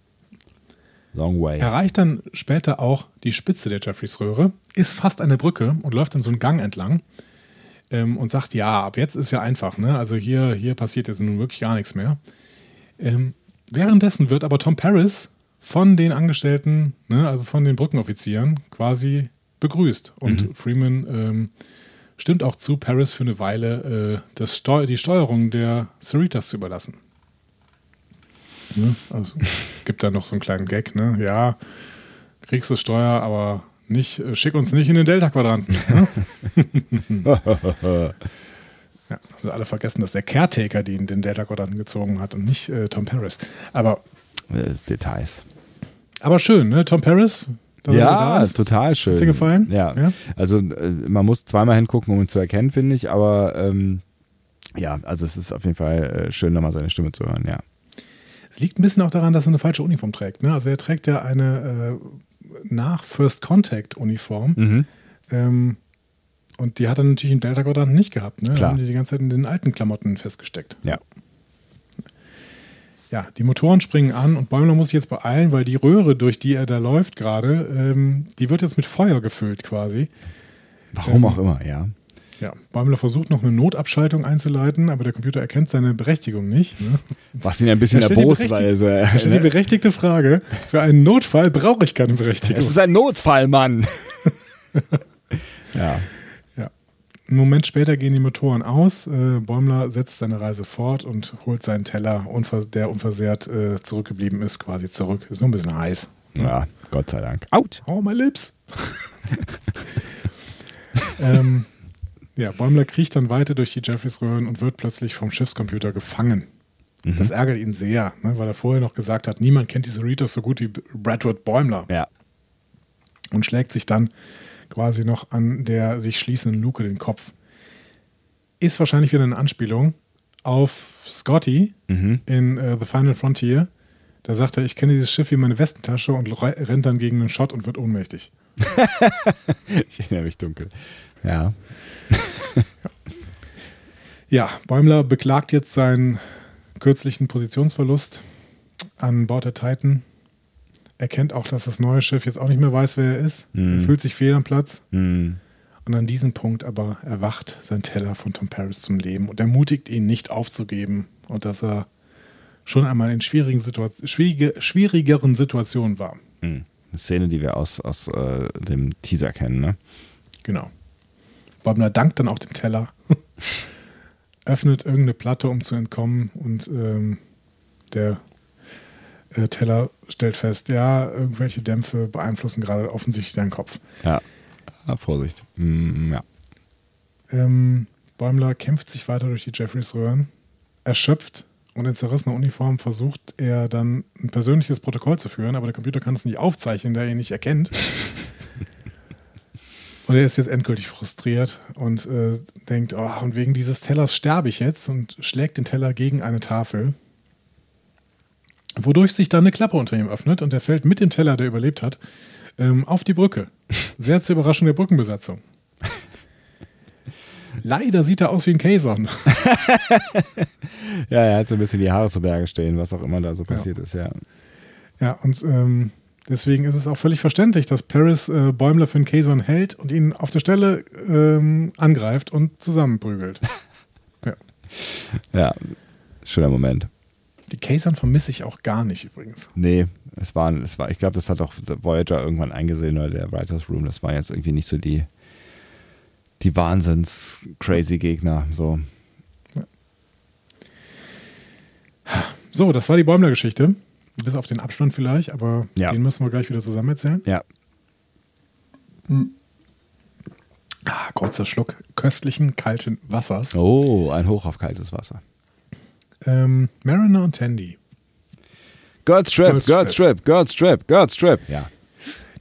Long way. Erreicht dann später auch die Spitze der Jeffreys-Röhre, ist fast der Brücke und läuft dann so einen Gang entlang ähm, und sagt, ja, ab jetzt ist ja einfach, ne? Also hier, hier passiert jetzt nun wirklich gar nichts mehr. Ähm, währenddessen wird aber Tom Paris von den Angestellten, ne, also von den Brückenoffizieren, quasi begrüßt. Und mhm. Freeman ähm, stimmt auch zu, Paris für eine Weile äh, das Steu die Steuerung der Cerritas zu überlassen. Ne? Also gibt da noch so einen kleinen Gag, ne? Ja, kriegst du Steuer, aber nicht, äh, schick uns nicht in den Delta-Quadranten. Ne? ja, also alle vergessen, dass der Caretaker den, den Delta-Quadranten gezogen hat und nicht äh, Tom Paris. Aber. Details. Aber schön, ne? Tom Paris, ja, total schön. Hat dir gefallen? Ja. ja. Also äh, man muss zweimal hingucken, um ihn zu erkennen, finde ich, aber ähm, ja, also es ist auf jeden Fall äh, schön, nochmal seine Stimme zu hören, ja. Es liegt ein bisschen auch daran, dass er eine falsche Uniform trägt. Ne? Also er trägt ja eine äh, nach First Contact Uniform. Mhm. Ähm, und die hat er natürlich im Delta Quadranten nicht gehabt. Ne? Klar. Da haben die die ganze Zeit in den alten Klamotten festgesteckt. Ja. Ja, die Motoren springen an und Bäumler muss sich jetzt beeilen, weil die Röhre, durch die er da läuft gerade, ähm, die wird jetzt mit Feuer gefüllt quasi. Warum ähm, auch immer, ja. Ja, Bäumler versucht noch eine Notabschaltung einzuleiten, aber der Computer erkennt seine Berechtigung nicht. Ne? Was ihn ein bisschen erbosweise. Er stellt die berechtigte Frage: Für einen Notfall brauche ich keine Berechtigung. Es ist ein Notfall, Mann. ja. ja. Einen Moment später gehen die Motoren aus. Äh, Bäumler setzt seine Reise fort und holt seinen Teller, der unversehrt äh, zurückgeblieben ist, quasi zurück. Ist nur ein bisschen heiß. Ne? Ja, Gott sei Dank. Out! Oh, my lips! ähm, ja, Bäumler kriecht dann weiter durch die Jeffreys-Röhren und wird plötzlich vom Schiffscomputer gefangen. Mhm. Das ärgert ihn sehr, ne, weil er vorher noch gesagt hat, niemand kennt diese Readers so gut wie Bradford Bäumler. Ja. Und schlägt sich dann quasi noch an der sich schließenden Luke den Kopf. Ist wahrscheinlich wieder eine Anspielung auf Scotty mhm. in uh, The Final Frontier. Da sagt er, ich kenne dieses Schiff wie meine Westentasche und rennt dann gegen einen Shot und wird ohnmächtig. ich erinnere mich dunkel. Ja. Ja, Bäumler beklagt jetzt seinen kürzlichen Positionsverlust an Bord der Titan. Er kennt auch, dass das neue Schiff jetzt auch nicht mehr weiß, wer er ist. Mm. Er fühlt sich fehl am Platz. Mm. Und an diesem Punkt aber erwacht sein Teller von Tom Paris zum Leben und ermutigt ihn nicht aufzugeben und dass er schon einmal in schwierigen Situation, schwierige, schwierigeren Situationen war. Mm. Eine Szene, die wir aus, aus äh, dem Teaser kennen, ne? Genau. Bäumler dankt dann auch dem Teller, öffnet irgendeine Platte, um zu entkommen und ähm, der äh, Teller stellt fest, ja, irgendwelche Dämpfe beeinflussen gerade offensichtlich deinen Kopf. Ja, ja Vorsicht. Mm, ja. Ähm, Bäumler kämpft sich weiter durch die Jeffreys-Röhren, erschöpft und in zerrissener Uniform versucht er dann ein persönliches Protokoll zu führen, aber der Computer kann es nicht aufzeichnen, da er ihn nicht erkennt. Und er ist jetzt endgültig frustriert und äh, denkt, oh, und wegen dieses Tellers sterbe ich jetzt und schlägt den Teller gegen eine Tafel. Wodurch sich dann eine Klappe unter ihm öffnet und er fällt mit dem Teller, der überlebt hat, ähm, auf die Brücke. Sehr zur Überraschung der Brückenbesatzung. Leider sieht er aus wie ein Kazon. ja, er hat so ein bisschen die Haare zu Berge stehen, was auch immer da so passiert ja. ist, ja. Ja, und ähm, Deswegen ist es auch völlig verständlich, dass Paris äh, Bäumler für einen Kayson hält und ihn auf der Stelle ähm, angreift und zusammenprügelt. ja. ja, schöner Moment. Die Kayson vermisse ich auch gar nicht übrigens. Nee, es war, es war ich glaube, das hat auch Voyager irgendwann eingesehen oder der Writers Room. Das war jetzt irgendwie nicht so die, die Wahnsinns-crazy Gegner. So. Ja. so, das war die Bäumler-Geschichte. Bis auf den Abspann vielleicht, aber Ja. den müssen wir gleich wieder zusammen erzählen. Ja. Ah, kurzer Schluck köstlichen kalten Wassers. Oh, ein Hoch auf kaltes Wasser. Ähm, Mariner und Tandy. Girls Trip, Girls Trip, Girls Trip, Girls Trip. Ja.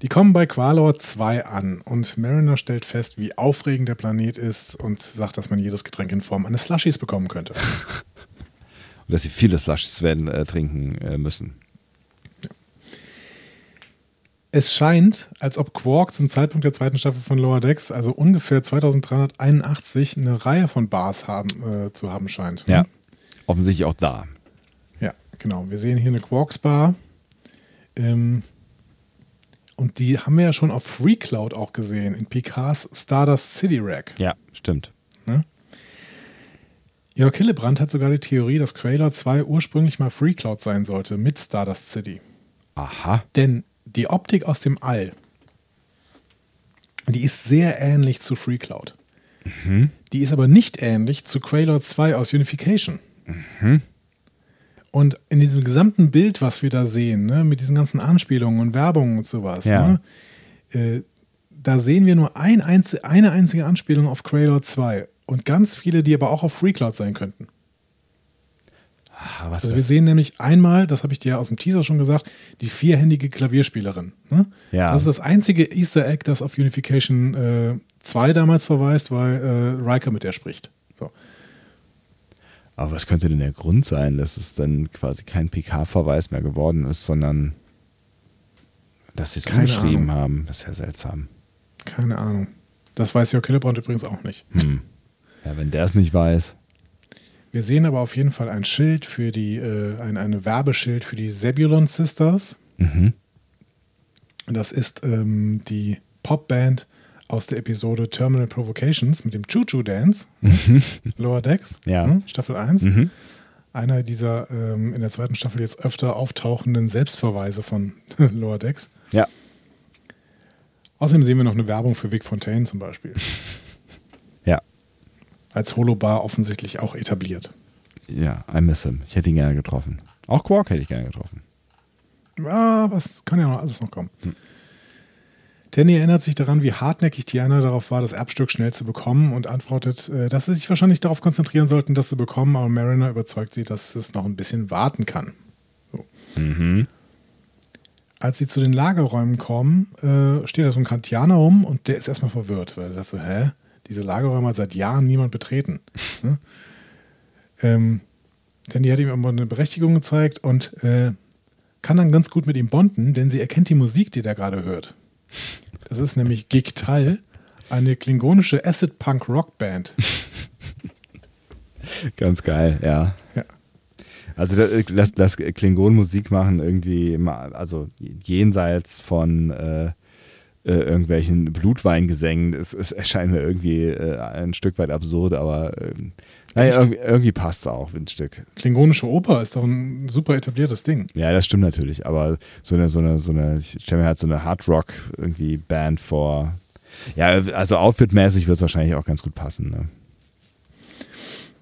Die kommen bei Qualor 2 an und Mariner stellt fest, wie aufregend der Planet ist und sagt, dass man jedes Getränk in Form eines Slushies bekommen könnte. Und dass sie viele Slushes werden äh, trinken äh, müssen. Es scheint, als ob Quark zum Zeitpunkt der zweiten Staffel von Lower Decks, also ungefähr 2381, eine Reihe von Bars haben, äh, zu haben scheint. Ja. Offensichtlich auch da. Ja, genau. Wir sehen hier eine Quarks Bar. Ähm, und die haben wir ja schon auf Free Cloud auch gesehen, in Picards Stardust City Rack. Ja, stimmt. Jörg Hillebrand hat sogar die Theorie, dass Quailor 2 ursprünglich mal Free Cloud sein sollte mit Stardust City. Aha. Denn die Optik aus dem All, die ist sehr ähnlich zu Free Cloud. Die ist aber nicht ähnlich zu Quailor 2 aus Unification. Und in diesem gesamten Bild, was wir da sehen, ne, mit diesen ganzen Anspielungen und Werbungen und sowas, Ja. ne, äh, da sehen wir nur ein einzi eine einzige Anspielung auf Quailor 2 und ganz viele, die aber auch auf Free Cloud sein könnten. Ah, was, Also wir was, sehen nämlich einmal, das habe ich dir ja aus dem Teaser schon gesagt, die vierhändige Klavierspielerin. Ne? Ja. Das ist das einzige Easter Egg, das auf Unification äh, 2 damals verweist, weil äh, Riker mit der spricht. So. aber was könnte denn der Grund sein, dass es dann quasi kein PK-Verweis mehr geworden ist, sondern dass sie es umgeschrieben Ahnung. haben? Das ist ja seltsam. Keine Ahnung. Das weiß Jörg Hillebrand übrigens auch nicht. Hm. Ja, wenn der es nicht weiß. Wir sehen aber auf jeden Fall ein Schild für die, äh, ein eine Werbeschild für die Zebulon Sisters. Mhm. Das ist ähm, die Popband aus der Episode Terminal Provocations mit dem Choo Choo Dance. Lower Decks, Ja. ne, Staffel 1. Mhm. Einer dieser ähm, in der zweiten Staffel jetzt öfter auftauchenden Selbstverweise von Lower Decks. Ja. Außerdem sehen wir noch eine Werbung für Vic Fontaine zum Beispiel. Als Holobar offensichtlich auch etabliert. Ja, I miss him. Ich hätte ihn gerne getroffen. Auch Quark hätte ich gerne getroffen. Ja, was kann ja noch alles noch kommen. Danny erinnert sich daran, wie hartnäckig Diana darauf war, das Erbstück schnell zu bekommen und antwortet, äh, dass sie sich wahrscheinlich darauf konzentrieren sollten, das zu bekommen, aber Mariner überzeugt sie, dass es noch ein bisschen warten kann. So. Als sie zu den Lagerräumen kommen, äh, steht da so ein Kantianer rum und der ist erstmal verwirrt, weil er sagt so, hä? Diese Lagerräume hat seit Jahren niemand betreten. Ne? ähm, Danny hat ihm aber eine Berechtigung gezeigt und äh, kann dann ganz gut mit ihm bonden, denn sie erkennt die Musik, die der gerade hört. Das ist nämlich Gigtal, eine klingonische Acid-Punk-Rock-Band. Ganz geil, ja. Ja. Also das, das, das Klingon-Musik machen irgendwie, immer, also jenseits von äh, äh, irgendwelchen Blutweingesängen, es, es erscheint mir irgendwie äh, ein Stück weit absurd, aber ähm, naja, irgendwie, irgendwie passt es auch ein Stück. Klingonische Oper ist doch ein super etabliertes Ding. Ja, das stimmt natürlich, aber so eine, so eine, so eine, ich stelle mir halt so eine Hard-Rock irgendwie Band vor. Ja, also outfitmäßig wird es wahrscheinlich auch ganz gut passen. Ne?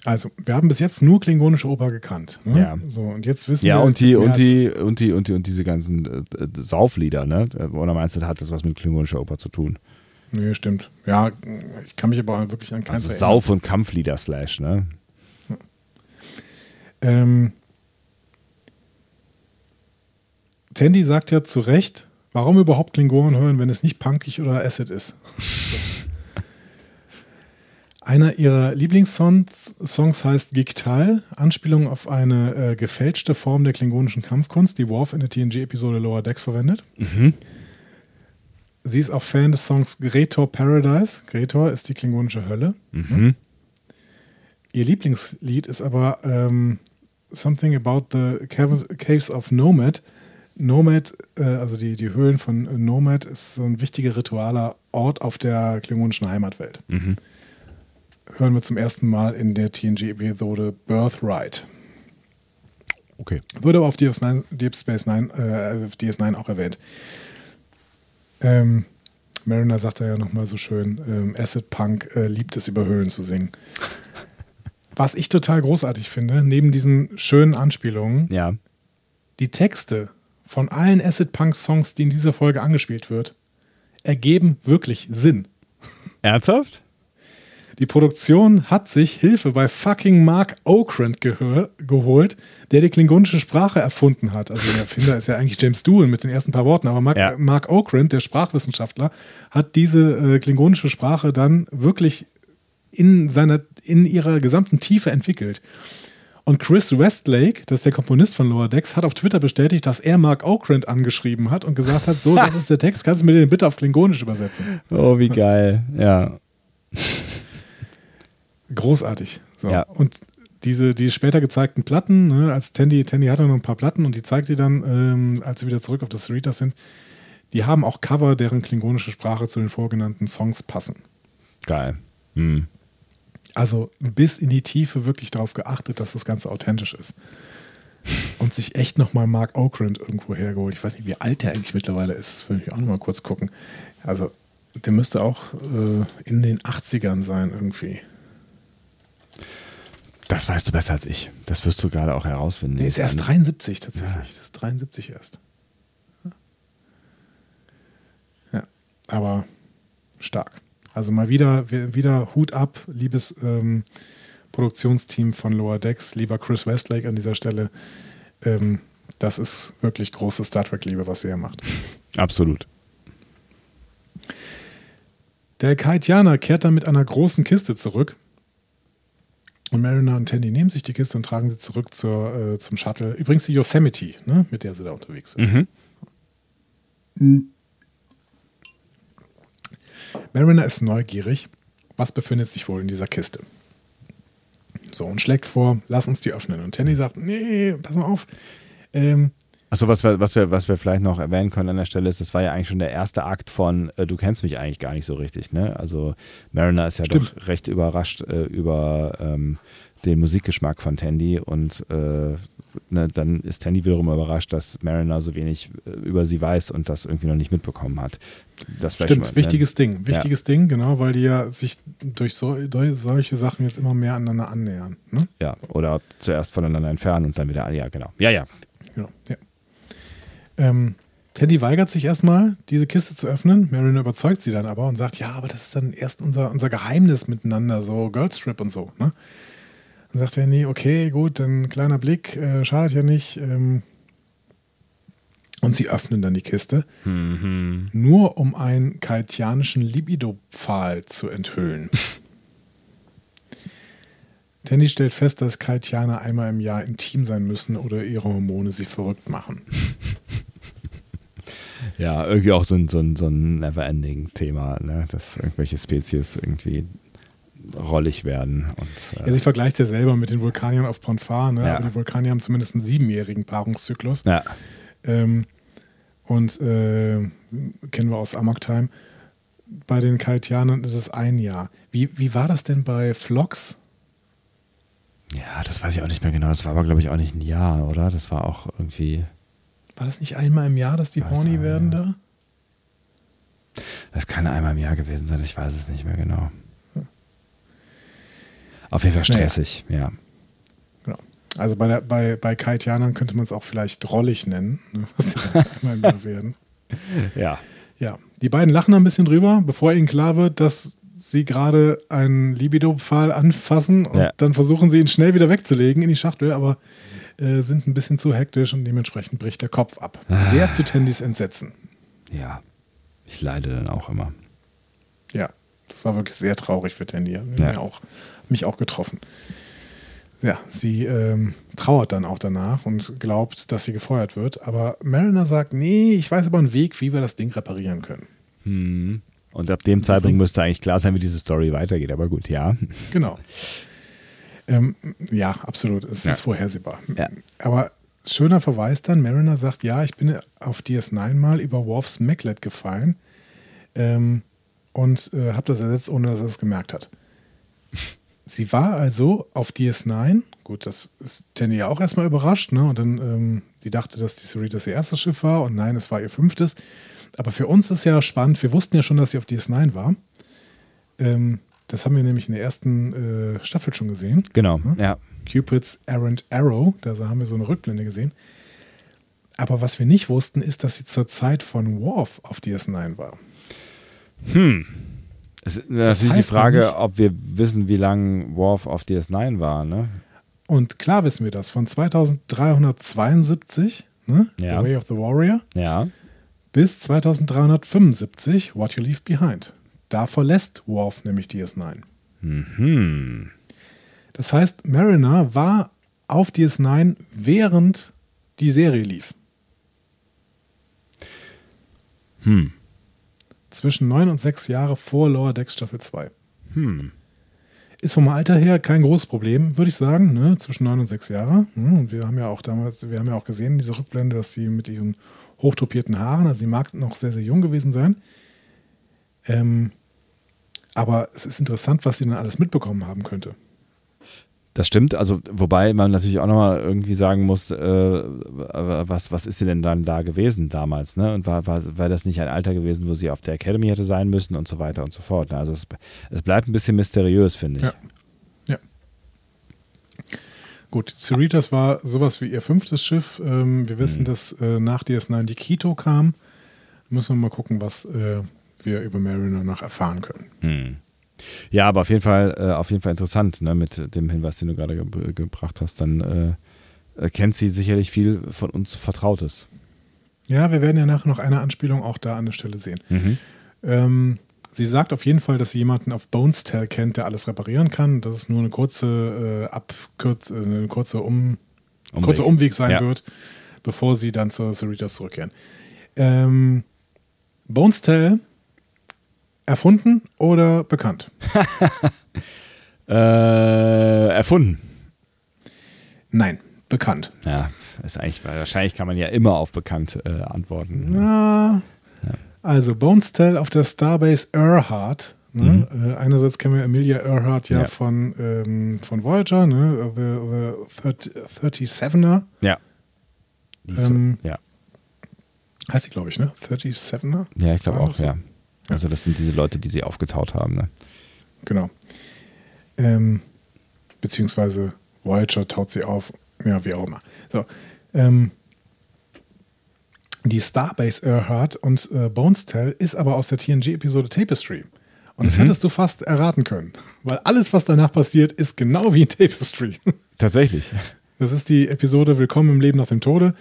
Also, wir haben bis jetzt nur klingonische Oper gekannt. Ne? Ja. So, und jetzt wissen Ja, wir. und die, und die, und die, und die, und diese ganzen äh, äh, Sauflieder, ne? Oder meinst du, hat das was mit klingonischer Oper zu tun? Nee, stimmt. Ja, ich kann mich aber wirklich an keins Also. Sauf- und Kampflieder slash, ne? Ähm, Tandy sagt ja zu Recht, warum überhaupt Klingonen hören, wenn es nicht punkig oder Acid ist. Einer ihrer Lieblingssongs Songs heißt Gigtal, Anspielung auf eine äh, gefälschte Form der klingonischen Kampfkunst, die Worf in der TNG-Episode Lower Decks verwendet. Sie ist auch Fan des Songs Gretor Paradise. Gretor ist die klingonische Hölle. Mhm. Ihr Lieblingslied ist aber ähm, Something About the Cav- Caves of Nomad. Nomad, äh, also die, die Höhlen von Nomad, ist so ein wichtiger ritualer Ort auf der klingonischen Heimatwelt. Mhm. Hören wir zum ersten Mal in der TNG-Episode Birthright. Okay. Wurde aber auf DS9, Deep Space Nine, äh, auf DS9 auch erwähnt. Ähm, Mariner sagt da ja nochmal so schön, ähm, Acid Punk äh, liebt es, über Höhlen zu singen. Was ich total großartig finde, neben diesen schönen Anspielungen, Ja. die Texte von allen Acid Punk Songs, die in dieser Folge angespielt wird, ergeben wirklich Sinn. Ernsthaft? Die Produktion hat sich Hilfe bei fucking Mark Okrand geholt, der die klingonische Sprache erfunden hat. Also der Erfinder ist ja eigentlich James Doohan mit den ersten paar Worten, aber Mark, ja. Mark Okrand, der Sprachwissenschaftler, hat diese äh, klingonische Sprache dann wirklich in seiner, in ihrer gesamten Tiefe entwickelt. Und Chris Westlake, das ist der Komponist von Lower Decks, hat auf Twitter bestätigt, dass er Mark Okrand angeschrieben hat und gesagt hat: So, das ist der Text, kannst du mir den bitte auf Klingonisch übersetzen? Oh, wie geil, ja. Großartig. So. Ja. Und diese, die später gezeigten Platten, ne, als Tandy, Tandy hatte noch ein paar Platten und die zeigt die dann, ähm, als sie wieder zurück auf das Cerritos sind, die haben auch Cover, deren klingonische Sprache zu den vorgenannten Songs passen. Geil. Hm. Also bis in die Tiefe wirklich darauf geachtet, dass das Ganze authentisch ist. Und sich echt nochmal Mark Okrand irgendwo hergeholt. Ich weiß nicht, wie alt der eigentlich mittlerweile ist. Will ich auch nochmal kurz gucken. Also, der müsste auch äh, in den 80ern sein irgendwie. Das weißt du besser als ich. Das wirst du gerade auch herausfinden. Nee, ist erst 73 tatsächlich. Ja. Das ist 73 erst. Ja, aber stark. Also mal wieder, wieder Hut ab, liebes ähm, Produktionsteam von Lower Decks, lieber Chris Westlake an dieser Stelle. Ähm, das ist wirklich große Star Trek-Liebe, was ihr hier macht. Absolut. Der Kaitianer kehrt dann mit einer großen Kiste zurück. Und Mariner und Tandy nehmen sich die Kiste und tragen sie zurück zur, äh, zum Shuttle. Übrigens die Yosemite, ne, mit der sie da unterwegs sind. Mhm. Mariner ist neugierig. Was befindet sich wohl in dieser Kiste? So, und schlägt vor, lass uns die öffnen. Und Tandy sagt, nee, pass mal auf. Ähm, Achso, was wir, was, wir, was wir vielleicht noch erwähnen können an der Stelle ist, das war ja eigentlich schon der erste Akt von äh, Du kennst mich eigentlich gar nicht so richtig. Ne? Also Mariner ist ja Stimmt. doch recht überrascht äh, über ähm, den Musikgeschmack von Tandy und äh, ne, dann ist Tandy wiederum überrascht, dass Mariner so wenig äh, über sie weiß und das irgendwie noch nicht mitbekommen hat. Das Stimmt, mal, wichtiges ne? Ding. Wichtiges ja. Ding, genau, weil die ja sich durch, so, durch solche Sachen jetzt immer mehr aneinander annähern. Ne? Ja, oder zuerst voneinander entfernen und dann wieder, ja, genau. Ja, ja. Genau, ja. Ähm, Teddy weigert sich erstmal, diese Kiste zu öffnen. Marin überzeugt sie dann aber und sagt, ja, aber das ist dann erst unser, unser Geheimnis miteinander, so Girlstrip und so. Ne? Dann sagt er, nee, okay, gut, dann kleiner Blick, äh, schadet ja nicht. Ähm, und sie öffnen dann die Kiste, mhm. nur um einen kaitianischen Libido-Pfahl zu enthüllen. Tandy stellt fest, dass Kaitianer einmal im Jahr intim sein müssen oder ihre Hormone sie verrückt machen. Ja, irgendwie auch so ein, so ein, so ein Never-Ending-Thema, ne? dass irgendwelche Spezies irgendwie rollig werden. Und, äh ja, sie vergleicht es ja selber mit den Vulkaniern auf Ponfar, ne? Ja. aber die Vulkanier haben zumindest einen siebenjährigen Paarungszyklus. Ja. Ähm, und äh, kennen wir aus Amok Time. Bei den Kaitianern ist es ein Jahr. Wie, wie war das denn bei Phlox? Ja, das weiß ich auch nicht mehr genau. Das war aber, glaube ich, auch nicht ein Jahr, oder? Das war auch irgendwie. War das nicht einmal im Jahr, dass die horny werden da? Das kann einmal im Jahr gewesen sein, ich weiß es nicht mehr genau. Auf jeden Fall stressig, naja. ja. Genau. Also bei, der, bei, bei Kaitianern könnte man es auch vielleicht drollig nennen, ne, was die einmal im Jahr werden. Ja. Ja. Die beiden lachen ein bisschen drüber, bevor ihnen klar wird, dass sie gerade einen Libido-Pfahl anfassen und ja. dann versuchen sie ihn schnell wieder wegzulegen in die Schachtel, aber äh, sind ein bisschen zu hektisch und dementsprechend bricht der Kopf ab. Ah. Sehr zu Tandys Entsetzen. Ja, ich leide dann auch immer. Ja, das war wirklich sehr traurig für Tandy. Hat ja. mich, auch, mich auch getroffen. Ja, sie ähm, trauert dann auch danach und glaubt, dass sie gefeuert wird. Aber Mariner sagt, nee, ich weiß aber einen Weg, wie wir das Ding reparieren können. Hm. Und ab dem Zeitpunkt müsste eigentlich klar sein, wie diese Story weitergeht. Aber gut, ja. Genau. Ähm, ja, absolut. Es ja. ist vorhersehbar. Ja. Aber schöner Verweis dann, Mariner sagt, ja, ich bin auf DS9 mal über Worfs Maclet gefallen ähm, und äh, habe das ersetzt, ohne dass er es gemerkt hat. Sie war also auf DS9, gut, das ist Tandy ja auch erstmal überrascht, ne? Und dann, ähm, die dachte, dass die Cerritos ihr erstes Schiff war und nein, es war ihr fünftes. Aber für uns ist ja spannend, wir wussten ja schon, dass sie auf DS9 war. Ähm, das haben wir nämlich in der ersten äh, Staffel schon gesehen. Genau, ne? ja. Cupid's Errant Arrow, da haben wir so eine Rückblende gesehen. Aber was wir nicht wussten, ist, dass sie zur Zeit von Worf auf DS9 war. Hm. Es ist natürlich die Frage, ob wir wissen, wie lange Worf auf DS9 war, ne? Und klar wissen wir das, von 2372, ne, Ja. The Way of the Warrior, Ja. Bis 2375, What You Leave Behind. Da verlässt Worf nämlich DS9. Mhm. Das heißt, Mariner war auf DS9, während die Serie lief. Hm. Zwischen neun und sechs Jahre vor Lower Decks Staffel 2. Hm. Ist vom Alter her kein großes Problem, würde ich sagen, ne? zwischen neun und sechs Jahre. Hm, Und wir haben ja auch damals, wir haben ja auch gesehen, diese Rückblende, dass sie mit ihren hochtopierten Haaren, also sie mag noch sehr, sehr jung gewesen sein. Ähm, aber es ist interessant, was sie dann alles mitbekommen haben könnte. Das stimmt, also wobei man natürlich auch nochmal irgendwie sagen muss, äh, was, was ist sie denn dann da gewesen damals, ne? Und war, war, war das nicht ein Alter gewesen, wo sie auf der Academy hätte sein müssen und so weiter und so fort. Ne? Also es, es bleibt ein bisschen mysteriös, finde ich. Ja. Gut, Cerritos war sowas wie ihr fünftes Schiff. Ähm, wir wissen, dass äh, nach DS9 die Kito kam. Müssen wir mal gucken, was äh, wir über Mariner noch erfahren können. Hm. Ja, aber auf jeden Fall, äh, auf jeden Fall interessant, ne, mit dem Hinweis, den du gerade ge gebracht hast. Dann äh, kennt sie sicherlich viel von uns Vertrautes. Ja, wir werden ja nachher noch eine Anspielung auch da an der Stelle sehen. Mhm. Ähm, sie sagt auf jeden Fall, dass sie jemanden auf Bones Tell kennt, der alles reparieren kann. Dass es nur eine kurze äh, Abkürz, äh, eine kurze um Umweg. kurzer Umweg sein Ja. wird, bevor sie dann zur Cerritos zurückkehren. Ähm, Bones Tell erfunden oder bekannt? Äh, erfunden. Nein, bekannt. Ja, ist eigentlich, wahrscheinlich kann man ja immer auf bekannt äh, antworten. Na, Also Bones Tell auf der Starbase Earhart. Ne? Äh, einerseits kennen wir Amelia Earhart ja, Mhm. Ja. Von, ähm, von Voyager, ne? The, the 30, 37er. Ja. Ähm, ja. Heißt sie, glaube ich, ne? 37er? Ja, ich glaube auch, so? ja. Also das sind diese Leute, die sie aufgetaut haben. Ne? Genau. Ähm, beziehungsweise Voyager taut sie auf, ja, wie auch immer. So, ähm, die Starbase Earhart und äh, Bones Tell ist aber aus der TNG-Episode Tapestry. Und das hättest du fast erraten können, weil alles, was danach passiert, ist genau wie in Tapestry. Tatsächlich. Das ist die Episode Willkommen im Leben nach dem Tode.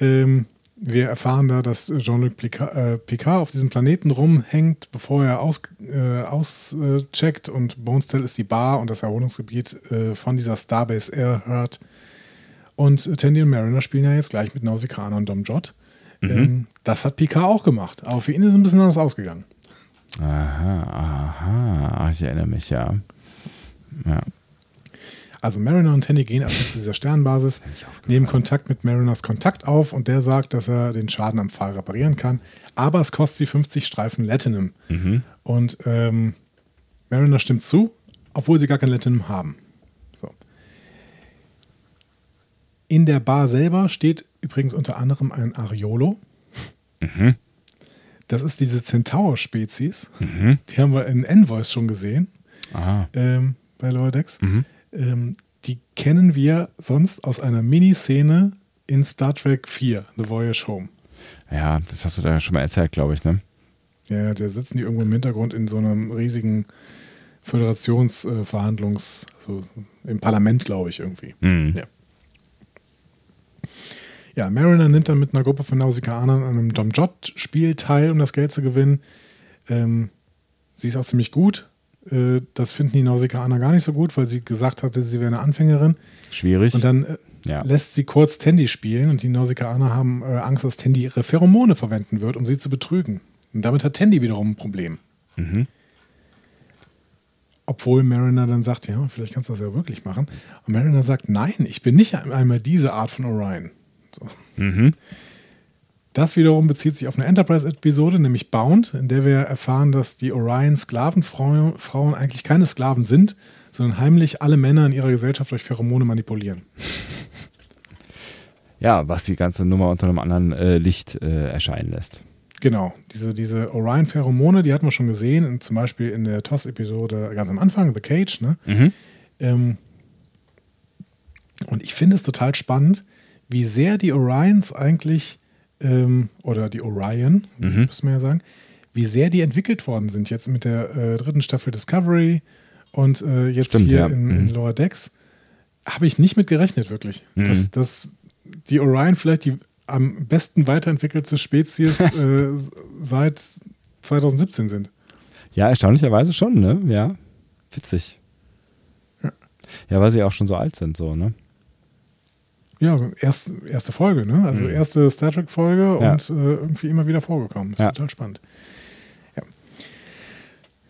Ähm, wir erfahren da, dass Jean-Luc Picard, äh, Picard auf diesem Planeten rumhängt, bevor er auscheckt äh, auscheckt und Bonestell ist die Bar und das Erholungsgebiet äh, von dieser Starbase Earhart. Und Tandy und Mariner spielen ja jetzt gleich mit Nausicaa und Dom Jot. Ähm, das hat Picard auch gemacht, aber für ihn ist es ein bisschen anders ausgegangen. Aha, aha. Ich erinnere mich, ja. Ja. Also Mariner und Tandy gehen also zu dieser Sternbasis, nehmen Kontakt mit Mariners Kontakt auf und der sagt, dass er den Schaden am Pfahl reparieren kann. Aber es kostet sie 50 Streifen Latinum. Und ähm, Mariner stimmt zu, obwohl sie gar kein Latinum haben. So. In der Bar selber steht übrigens unter anderem ein Ariolo. Das ist diese Centaur-Spezies. Die haben wir in Envoys schon gesehen Aha. ähm, bei Lower Decks. Ähm, die kennen wir sonst aus einer Miniszene in Star Trek 4, The Voyage Home. Ja, das hast du da schon mal erzählt, glaube ich, ne? Ja, da sitzen die irgendwo im Hintergrund in so einem riesigen Föderationsverhandlungs, also im Parlament, glaube ich, irgendwie. Mhm. Ja. Ja, Mariner nimmt dann mit einer Gruppe von Nausikaanern an einem Dom Jot-Spiel teil, um das Geld zu gewinnen. Ähm, sie ist auch ziemlich gut. Äh, das finden die Nausikaaner gar nicht so gut, weil sie gesagt hatte, sie wäre eine Anfängerin. Schwierig. Und dann äh, Ja. lässt sie kurz Tandy spielen und die Nausikaaner haben äh, Angst, dass Tandy ihre Pheromone verwenden wird, um sie zu betrügen. Und damit hat Tandy wiederum ein Problem. Obwohl Mariner dann sagt, ja, vielleicht kannst du das ja wirklich machen. Und Mariner sagt, nein, ich bin nicht einmal diese Art von Orion. So. Das wiederum bezieht sich auf eine Enterprise-Episode, nämlich Bound, in der wir erfahren, dass die Orion-Sklavenfrauen Frauen eigentlich keine Sklaven sind, sondern heimlich alle Männer in ihrer Gesellschaft durch Pheromone manipulieren. ja, was die ganze Nummer unter einem anderen äh, Licht äh, erscheinen lässt. Genau, diese, diese Orion-Pheromone, die hatten wir schon gesehen, in, zum Beispiel in der TOS-Episode ganz am Anfang, The Cage. Ne? Ähm, und ich finde es total spannend, wie sehr die Orions eigentlich, ähm, oder die Orion, Mhm. müssen wir ja sagen, wie sehr die entwickelt worden sind. Jetzt mit der äh, dritten Staffel Discovery und äh, jetzt Stimmt, hier ja. in, in Mhm. Lower Decks. Habe ich nicht mit gerechnet, wirklich. Mhm. Dass, dass die Orion vielleicht die am besten weiterentwickelte Spezies äh, seit 2017 sind. Ja, erstaunlicherweise schon, ne? Ja. Witzig. Ja. Ja, weil sie auch schon so alt sind, so, ne? Ja, erst, erste Folge, ne? Also Mhm. erste Star Trek-Folge Ja. und äh, irgendwie immer wieder vorgekommen. Ist Ja. total spannend. Ja.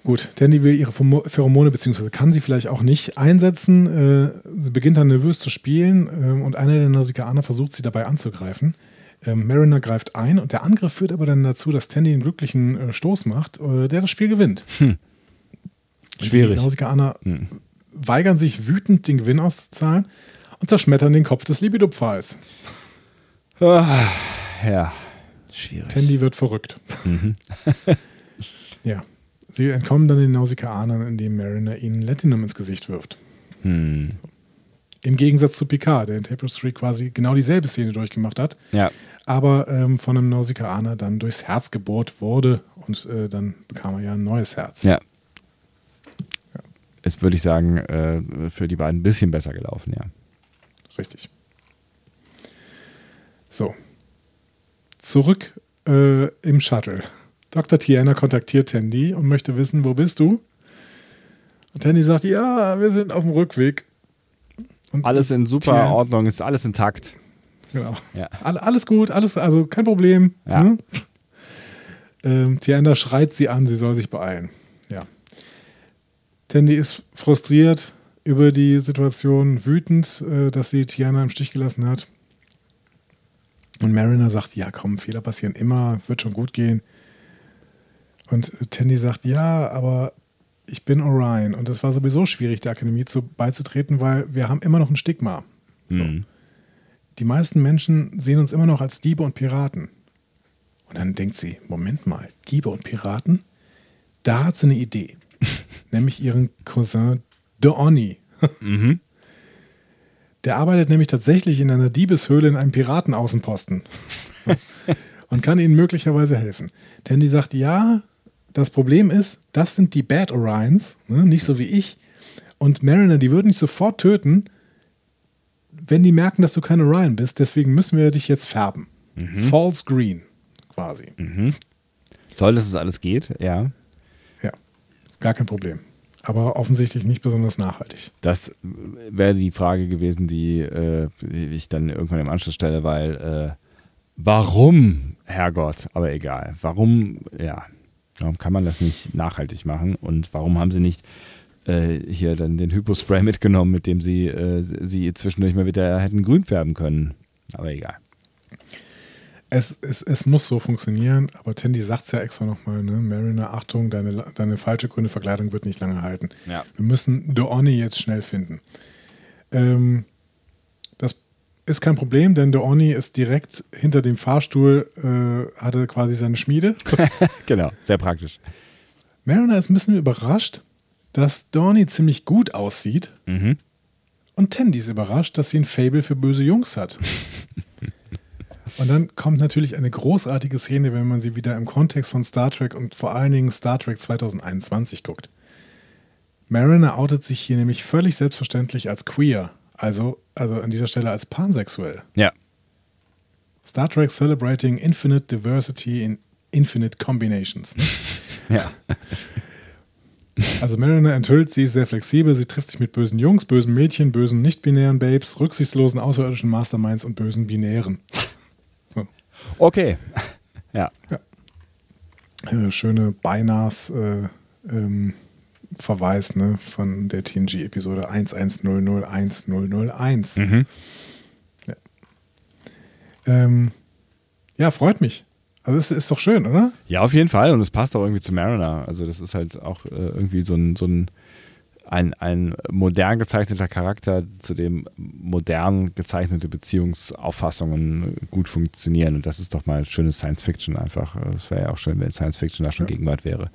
Gut, Tandy will ihre Pheromone, beziehungsweise kann sie vielleicht auch nicht einsetzen. Äh, sie beginnt dann nervös zu spielen ähm, und einer der Nausikaner versucht sie dabei anzugreifen. Ähm, Mariner greift ein und der Angriff führt aber dann dazu, dass Tandy einen glücklichen äh, Stoß macht, äh, der das Spiel gewinnt. Schwierig. Die Nausikaner Hm. weigern sich wütend, den Gewinn auszuzahlen und zerschmettern den Kopf des Libido-Pfahls. Ah, ja, schwierig. Tandy wird verrückt. Mhm. ja. Sie entkommen dann den Nausikaanern, indem Mariner ihnen Latinum ins Gesicht wirft. Hm. Im Gegensatz zu Picard, der in Tapestry quasi genau dieselbe Szene durchgemacht hat, Ja, aber ähm, von einem Nausikaaner dann durchs Herz gebohrt wurde und äh, dann bekam er ja ein neues Herz. ja. Ist, würde ich sagen, äh, für die beiden ein bisschen besser gelaufen, ja. Richtig. So. Zurück äh, im Shuttle. Dr. Tiana kontaktiert Tandy und möchte wissen, wo bist du? Und Tandy sagt, ja, wir sind auf dem Rückweg. Und Alles in super Tja. Ordnung, ist alles intakt. Genau. Ja. All, alles gut, alles, also kein Problem. Ja. Ne? Ähm, Tiana schreit sie an, sie soll sich beeilen. Ja. Tandy ist frustriert über die Situation, wütend, äh, dass sie Tiana im Stich gelassen hat. Und Mariner sagt, ja komm, Fehler passieren immer, wird schon gut gehen. Und äh, Tandy sagt, ja, aber ich bin Orion. Und es war sowieso schwierig, der Akademie zu, beizutreten, weil wir haben immer noch ein Stigma. Hm. Die meisten Menschen sehen uns immer noch als Diebe und Piraten. Und dann denkt sie, Moment mal, Diebe und Piraten? Da hat sie eine Idee. nämlich ihren Cousin Deoni. Mhm. Der arbeitet nämlich tatsächlich in einer Diebeshöhle in einem Piratenaußenposten. und kann ihnen möglicherweise helfen. Tandy sagt, ja, das Problem ist, das sind die Bad Orions, ne, nicht so wie ich. Und Mariner, die würden dich sofort töten, wenn die merken, dass du kein Orion bist. Deswegen müssen wir dich jetzt färben. False Green, quasi. Toll, dass es alles geht, ja. Ja, gar kein Problem. Aber offensichtlich nicht besonders nachhaltig. Das wäre die Frage gewesen, die äh, ich dann irgendwann im Anschluss stelle, weil äh, warum, Herrgott, aber egal, warum, ja, warum kann man das nicht nachhaltig machen und warum haben sie nicht äh, hier dann den Hypospray mitgenommen, mit dem sie äh, sie zwischendurch mal wieder hätten grün färben können? Aber egal. Es, es, es muss so funktionieren, aber Tandy sagt es ja extra nochmal, ne? Mariner, Achtung, deine, deine falsche grüne Verkleidung wird nicht lange halten. Ja. Wir müssen Deoni jetzt schnell finden. Ähm, das ist kein Problem, denn Deoni ist direkt hinter dem Fahrstuhl, äh, hatte quasi seine Schmiede. Genau, sehr praktisch. Mariner ist ein bisschen überrascht, dass Deoni ziemlich gut aussieht. Mhm. Und Tandy ist überrascht, dass sie ein Fable für böse Jungs hat. und dann kommt natürlich eine großartige Szene, wenn man sie wieder im Kontext von Star Trek und vor allen Dingen Star Trek 2021 guckt. Mariner outet sich hier nämlich völlig selbstverständlich als queer, also, also an dieser Stelle als pansexuell. Ja, Star Trek celebrating infinite diversity in infinite combinations. Ne? ja. Also Mariner enthüllt, sie ist sehr flexibel, sie trifft sich mit bösen Jungs, bösen Mädchen, bösen nicht-binären Babes, rücksichtslosen außerirdischen Masterminds und bösen Binären. Okay. Ja, Äh, schöne Beinahs äh, ähm, Verweis ne, von der TNG-Episode 11001001. Mhm. Ja. Ähm, ja, freut mich. Also es ist doch schön, oder? Ja, auf jeden Fall. Und es passt auch irgendwie zu Mariner. Also das ist halt auch äh, irgendwie so ein, so ein, ein, ein modern gezeichneter Charakter, zu dem modern gezeichnete Beziehungsauffassungen gut funktionieren. Und das ist doch mal schönes Science Fiction einfach. Es wäre ja auch schön, wenn Science Fiction da schon Ja. Gegenwart wäre.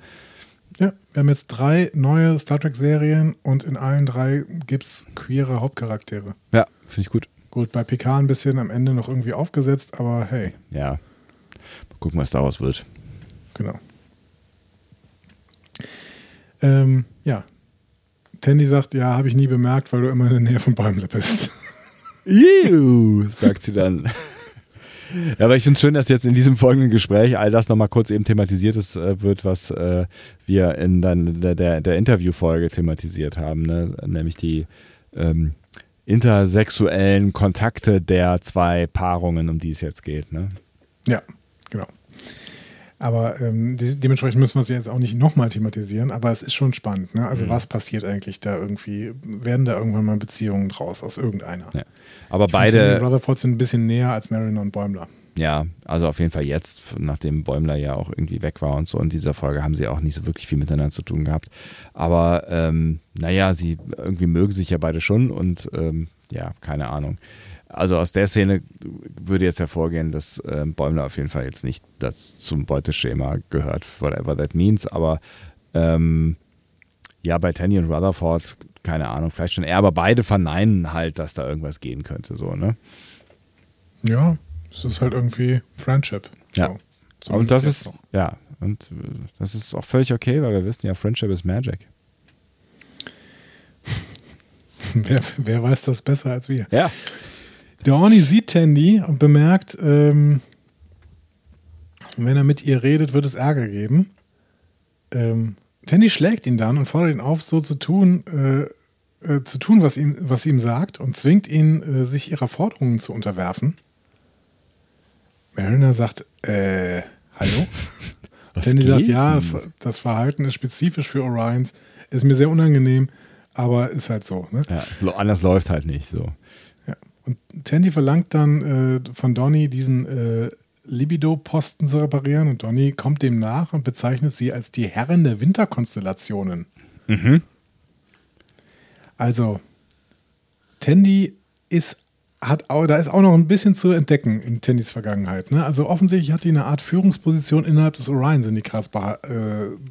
Ja, wir haben jetzt drei neue Star Trek-Serien und in allen drei gibt es queere Hauptcharaktere. Ja, finde ich gut. Gut, bei PK ein bisschen am Ende noch irgendwie aufgesetzt, aber hey. Ja. Mal gucken, was daraus wird. Genau. Ähm, ja. Tandy sagt, ja, habe ich nie bemerkt, weil du immer in der Nähe von Bäumle bist. Iu, sagt sie dann. Ja, aber ich finde es schön, dass jetzt in diesem folgenden Gespräch all das nochmal kurz eben thematisiert ist, äh, wird, was äh, wir in dann der, der, der Interviewfolge thematisiert haben, ne? nämlich die ähm, intersexuellen Kontakte der zwei Paarungen, um die es jetzt geht. Ne? Ja. Aber ähm, de dementsprechend müssen wir es jetzt auch nicht nochmal thematisieren, aber es ist schon spannend. Ne? Also, mhm. was passiert eigentlich da irgendwie? Werden da irgendwann mal Beziehungen draus aus irgendeiner? Ja. Aber ich beide. Rutherford sind ein bisschen näher als Mariner und Bäumler. Ja, also auf jeden Fall jetzt, nachdem Bäumler ja auch irgendwie weg war und so in dieser Folge, haben sie auch nicht so wirklich viel miteinander zu tun gehabt. Aber ähm, naja, sie irgendwie mögen sich ja beide schon und ähm, ja, keine Ahnung. Also aus der Szene würde jetzt hervorgehen, dass äh, Bäumler auf jeden Fall jetzt nicht das zum Beuteschema gehört, whatever that means, aber ähm, ja, bei Tanny und Rutherford, keine Ahnung, vielleicht schon eher, aber beide verneinen halt, dass da irgendwas gehen könnte, so, ne? Ja, es ist halt irgendwie Friendship. Ja. So. Und das ist, noch. ja, und äh, das ist auch völlig okay, weil wir wissen ja, Friendship is Magic. wer, wer weiß das besser als wir? Ja. Der Orni sieht Tandy und bemerkt, ähm, wenn er mit ihr redet, wird es Ärger geben. Ähm, Tandy schlägt ihn dann und fordert ihn auf, so zu tun, äh, äh, zu tun, was ihm, was ihm sagt, und zwingt ihn, äh, sich ihrer Forderungen zu unterwerfen. Mariner sagt, äh, hallo? Tandy sagt, ja, das Verhalten ist spezifisch für Orions, ist mir sehr unangenehm, aber ist halt so. Ne? Ja, anders läuft halt nicht so. Und Tandy verlangt dann äh, von Donny diesen äh, Libido-Posten zu reparieren und Donny kommt dem nach und bezeichnet sie als die Herren der Winterkonstellationen. Mhm. Also, Tandy ist hat auch, da ist auch noch ein bisschen zu entdecken in Tandys Vergangenheit. Ne? Also offensichtlich hat die eine Art Führungsposition innerhalb des Orion-Syndikats äh,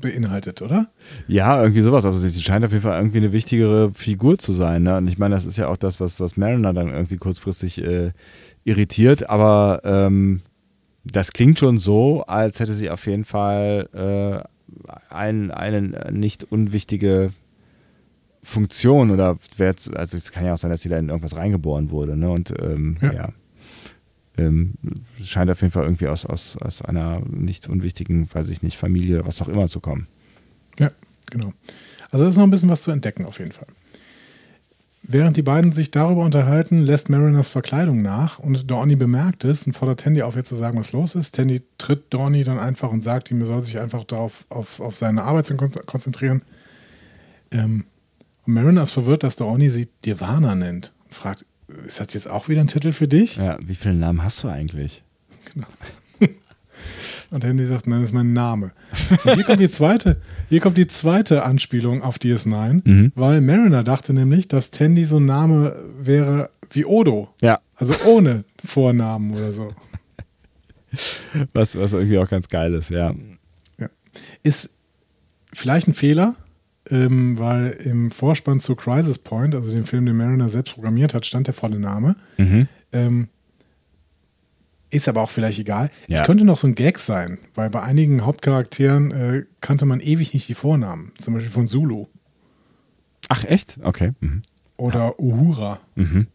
beinhaltet, oder? Ja, irgendwie sowas. Also sie scheint auf jeden Fall irgendwie eine wichtigere Figur zu sein. Ne? Und ich meine, das ist ja auch das, was, was Mariner dann irgendwie kurzfristig äh, irritiert, aber ähm, das klingt schon so, als hätte sie auf jeden Fall äh, ein, eine nicht unwichtige Funktion oder wer, also es kann ja auch sein, dass sie da in irgendwas reingeboren wurde, ne? Und ähm, ja. ja. Ähm, scheint auf jeden Fall irgendwie aus, aus, aus einer nicht unwichtigen, weiß ich nicht, Familie oder was auch immer zu kommen. Ja, genau. Also da ist noch ein bisschen was zu entdecken auf jeden Fall. Während die beiden sich darüber unterhalten, lässt Mariners Verkleidung nach und Dorny bemerkt es und fordert Tandy auf, jetzt zu sagen, was los ist. Tandy tritt Dorny dann einfach und sagt ihm, er soll sich einfach darauf auf, auf seine Arbeit konzentrieren. Ähm, und Mariner ist verwirrt, dass der Oni sie Dirvana nennt und fragt, ist das jetzt auch wieder ein Titel für dich? Ja, wie viele Namen hast du eigentlich? Genau. Und Handy sagt, nein, das ist mein Name. Und hier kommt die zweite, hier kommt die zweite Anspielung auf DS9, mhm. weil Mariner dachte nämlich, dass Tandy so ein Name wäre wie Odo. Ja. Also ohne Vornamen oder so. Was, was irgendwie auch ganz geil ist, ja. ja. Ist vielleicht ein Fehler, ähm, weil im Vorspann zu Crisis Point, also dem Film, den Mariner selbst programmiert hat, stand der volle Name. Mhm. Ähm, ist aber auch vielleicht egal. Ja. Es könnte noch so ein Gag sein, weil bei einigen Hauptcharakteren äh, kannte man ewig nicht die Vornamen. Zum Beispiel von Zulu. Ach, echt? Okay. Mhm. Oder Uhura. Mhm.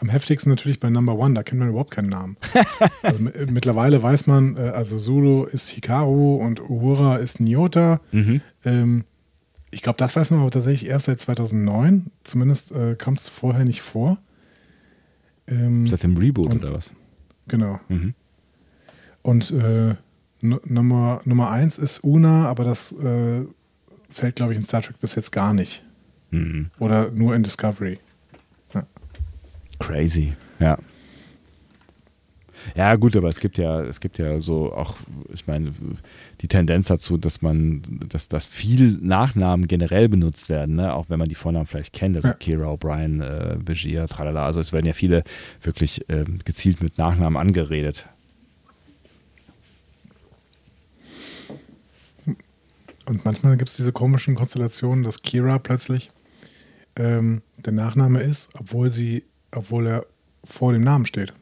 Am heftigsten natürlich bei Number One, da kennt man überhaupt keinen Namen. also, mittlerweile weiß man, äh, also Zulu ist Hikaru und Uhura ist Nyota. Mhm. Ähm, ich glaube, das weiß man aber tatsächlich erst seit 2009. Zumindest äh, kam es vorher nicht vor. Ähm, ist das im Reboot und, oder was? Genau. Mhm. Und äh, Nummer, Nummer eins ist Una, aber das äh, fällt, glaube ich, in Star Trek bis jetzt gar nicht. Mhm. Oder nur in Discovery. Crazy, ja. Ja, gut, aber es gibt ja, es gibt ja so auch, ich meine, die Tendenz dazu, dass man, dass, dass viel Nachnamen generell benutzt werden, ne? auch wenn man die Vornamen vielleicht kennt, also ja. Kira O'Brien, äh, Begier, tralala. Also es werden ja viele wirklich äh, gezielt mit Nachnamen angeredet. Und manchmal gibt es diese komischen Konstellationen, dass Kira plötzlich ähm, der Nachname ist, obwohl sie obwohl er vor dem Namen steht.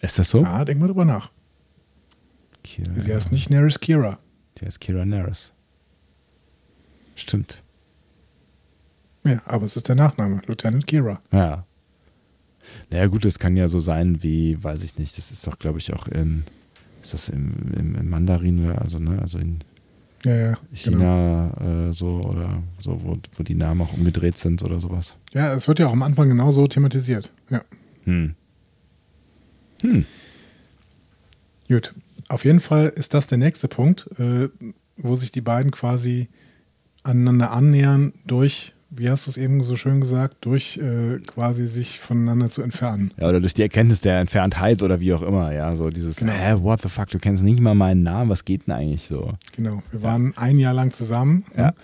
Ist das so? Ja, denk mal drüber nach. Kira, Sie heißt nicht Neris Kira. die heißt Kira Nerys. Stimmt. Ja, aber es ist der Nachname, Lieutenant Kira. Ja. Naja, gut, das kann ja so sein wie, weiß ich nicht, das ist doch, glaube ich, auch in, ist das im, im, im Mandarin oder also, ne, also in Ja, ja, genau. China äh, so oder so, wo, wo die Namen auch umgedreht sind oder sowas. Ja, es wird ja auch am Anfang genauso thematisiert. Ja. Hm. Gut. Auf jeden Fall ist das der nächste Punkt, äh, wo sich die beiden quasi aneinander annähern durch, wie hast du es eben so schön gesagt, durch äh, quasi sich voneinander zu entfernen. Ja, oder durch die Erkenntnis der Entferntheit oder wie auch immer, ja, so dieses, Genau. hä, what the fuck, du kennst nicht mal meinen Namen, was geht denn eigentlich so? Genau. Wir waren ein Jahr lang zusammen. Ja. ne?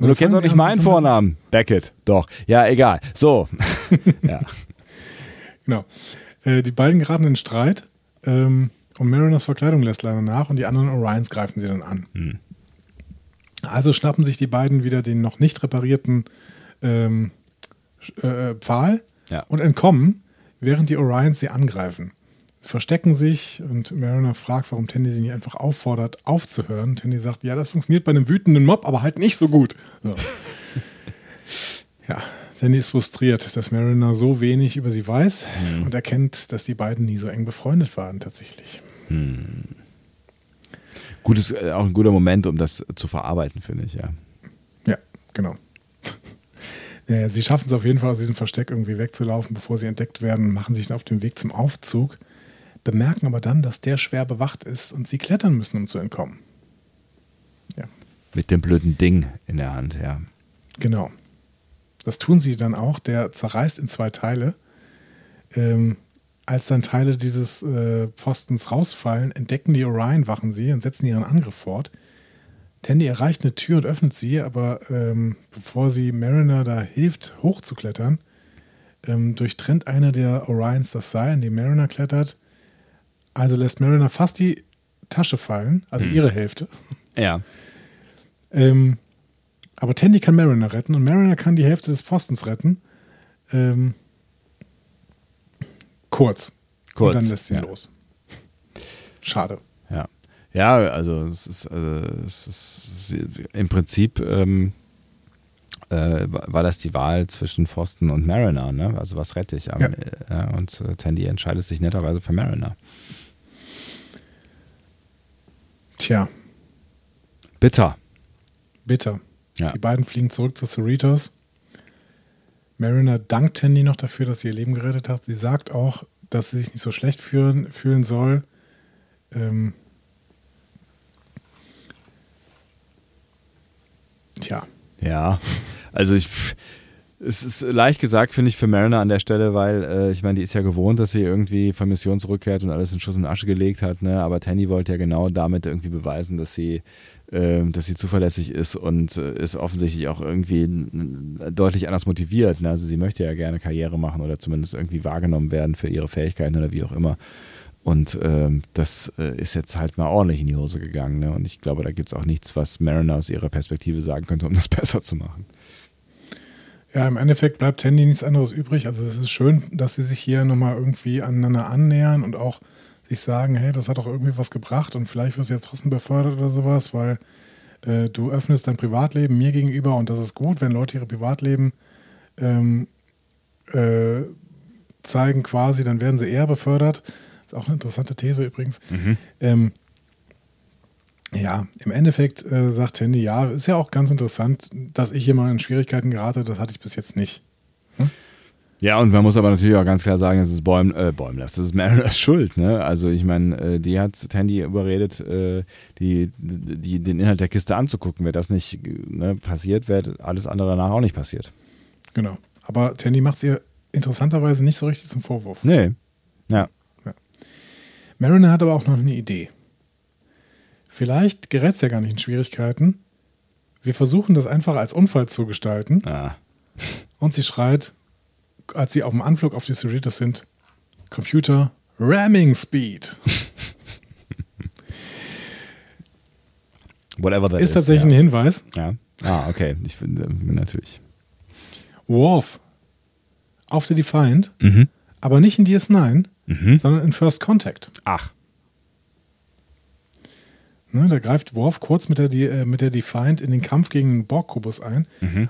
Und du kennst auch nicht meinen Vornamen. Beckett, doch. Ja, egal. So. ja. Genau. Äh, die beiden geraten in Streit ähm, und Mariners Verkleidung lässt leider nach und die anderen Orions greifen sie dann an. Hm. Also schnappen sich die beiden wieder den noch nicht reparierten ähm, Sch- äh, Pfahl Ja. und entkommen, während die Orions sie angreifen. Sie verstecken sich und Mariner fragt, warum Tandy sie nicht einfach auffordert, aufzuhören. Tandy sagt, ja, das funktioniert bei einem wütenden Mob, aber halt nicht so gut. So. ja, Tandy ist frustriert, dass Mariner so wenig über sie weiß und erkennt, dass die beiden nie so eng befreundet waren tatsächlich. Gutes, äh, auch ein guter Moment, um das zu verarbeiten, finde ich, ja. Ja, genau. Ja, sie schaffen es auf jeden Fall aus diesem Versteck irgendwie wegzulaufen, bevor sie entdeckt werden, machen sich dann auf den Weg zum Aufzug, bemerken aber dann, dass der schwer bewacht ist und sie klettern müssen, um zu entkommen. Ja, Mit dem blöden Ding in der Hand, ja. genau. Das tun sie dann auch. Der zerreißt in zwei Teile. Ähm, als dann Teile dieses äh, Pfostens rausfallen, entdecken die Orion-Wachen sie und setzen ihren Angriff fort. Tandy erreicht eine Tür und öffnet sie, aber ähm, bevor sie Mariner da hilft, hochzuklettern, ähm, durchtrennt einer der Orions das Seil, in dem Mariner klettert. Also lässt Mariner fast die Tasche fallen, also ihre Hälfte. Ja. Ähm, aber Tandy kann Mariner retten und Mariner kann die Hälfte des Pfostens retten. Ähm, kurz. Kurz, Und dann lässt sie ja. los. Schade. Ja. Ja, also es ist, also es ist im Prinzip ähm, äh, war das die Wahl zwischen Pfosten und Mariner, ne? Also was rette ich? Am- Ja. äh, und äh, Tandy entscheidet sich netterweise für Mariner. Tja, Bitter. bitter. Ja. Die beiden fliegen zurück zu Cerritos. Mariner dankt Tandy noch dafür, dass sie ihr Leben gerettet hat. Sie sagt auch, dass sie sich nicht so schlecht fühlen, fühlen soll. Ähm, tja, Ja, also ich, es ist leicht gesagt, finde ich, für Mariner an der Stelle, weil äh, ich meine, die ist ja gewohnt, dass sie irgendwie von Mission zurückkehrt und alles in Schuss und Asche gelegt hat, ne? aber Tandy wollte ja genau damit irgendwie beweisen, dass sie, dass sie zuverlässig ist und äh, ist offensichtlich auch irgendwie deutlich anders motiviert. Ne? Also sie möchte ja gerne Karriere machen oder zumindest irgendwie wahrgenommen werden für ihre Fähigkeiten oder wie auch immer. Und ähm, das äh, ist jetzt halt mal ordentlich in die Hose gegangen. Ne? Und ich glaube, da gibt es auch nichts, was Mariner aus ihrer Perspektive sagen könnte, um das besser zu machen. Ja, im Endeffekt bleibt Tandy nichts anderes übrig. Also es ist schön, dass sie sich hier nochmal irgendwie aneinander annähern und auch sich sagen, hey, das hat doch irgendwie was gebracht und vielleicht wirst du jetzt trotzdem befördert oder sowas, weil äh, du öffnest dein Privatleben mir gegenüber und das ist gut, wenn Leute ihre Privatleben ähm, äh, zeigen quasi, dann werden sie eher befördert. Ist auch eine interessante These übrigens. Ähm, ja, im Endeffekt äh, sagt Tandy, ja, ist ja auch ganz interessant, dass ich hier mal in Schwierigkeiten gerate, das hatte ich bis jetzt nicht. Ja, und man muss aber natürlich auch ganz klar sagen, das ist Bäum, äh, Bäumlers, das ist Mariners Schuld. Ne? Also ich meine, äh, die hat Tandy überredet, äh, die, die, den Inhalt der Kiste anzugucken. Wäre das nicht ne, passiert, wäre alles andere danach auch nicht passiert. Genau. Aber Tandy macht es ihr interessanterweise nicht so richtig zum Vorwurf. Nee. Ja. Mariner hat aber auch noch eine Idee. Vielleicht gerät es ja gar nicht in Schwierigkeiten. Wir versuchen das einfach als Unfall zu gestalten. Ah. Und sie schreit, als sie auf dem Anflug auf die Cerritos sind, Computer Ramming Speed. Whatever that Ist is. tatsächlich ein ja. Hinweis. ja. Ah, okay. Ich finde, äh, natürlich. Worf auf der Defiant, Mhm. aber nicht in DS9, sondern in First Contact. Ach. Ne, da greift Worf kurz mit der, äh, mit der Defiant in den Kampf gegen den Borg-Kubus ein.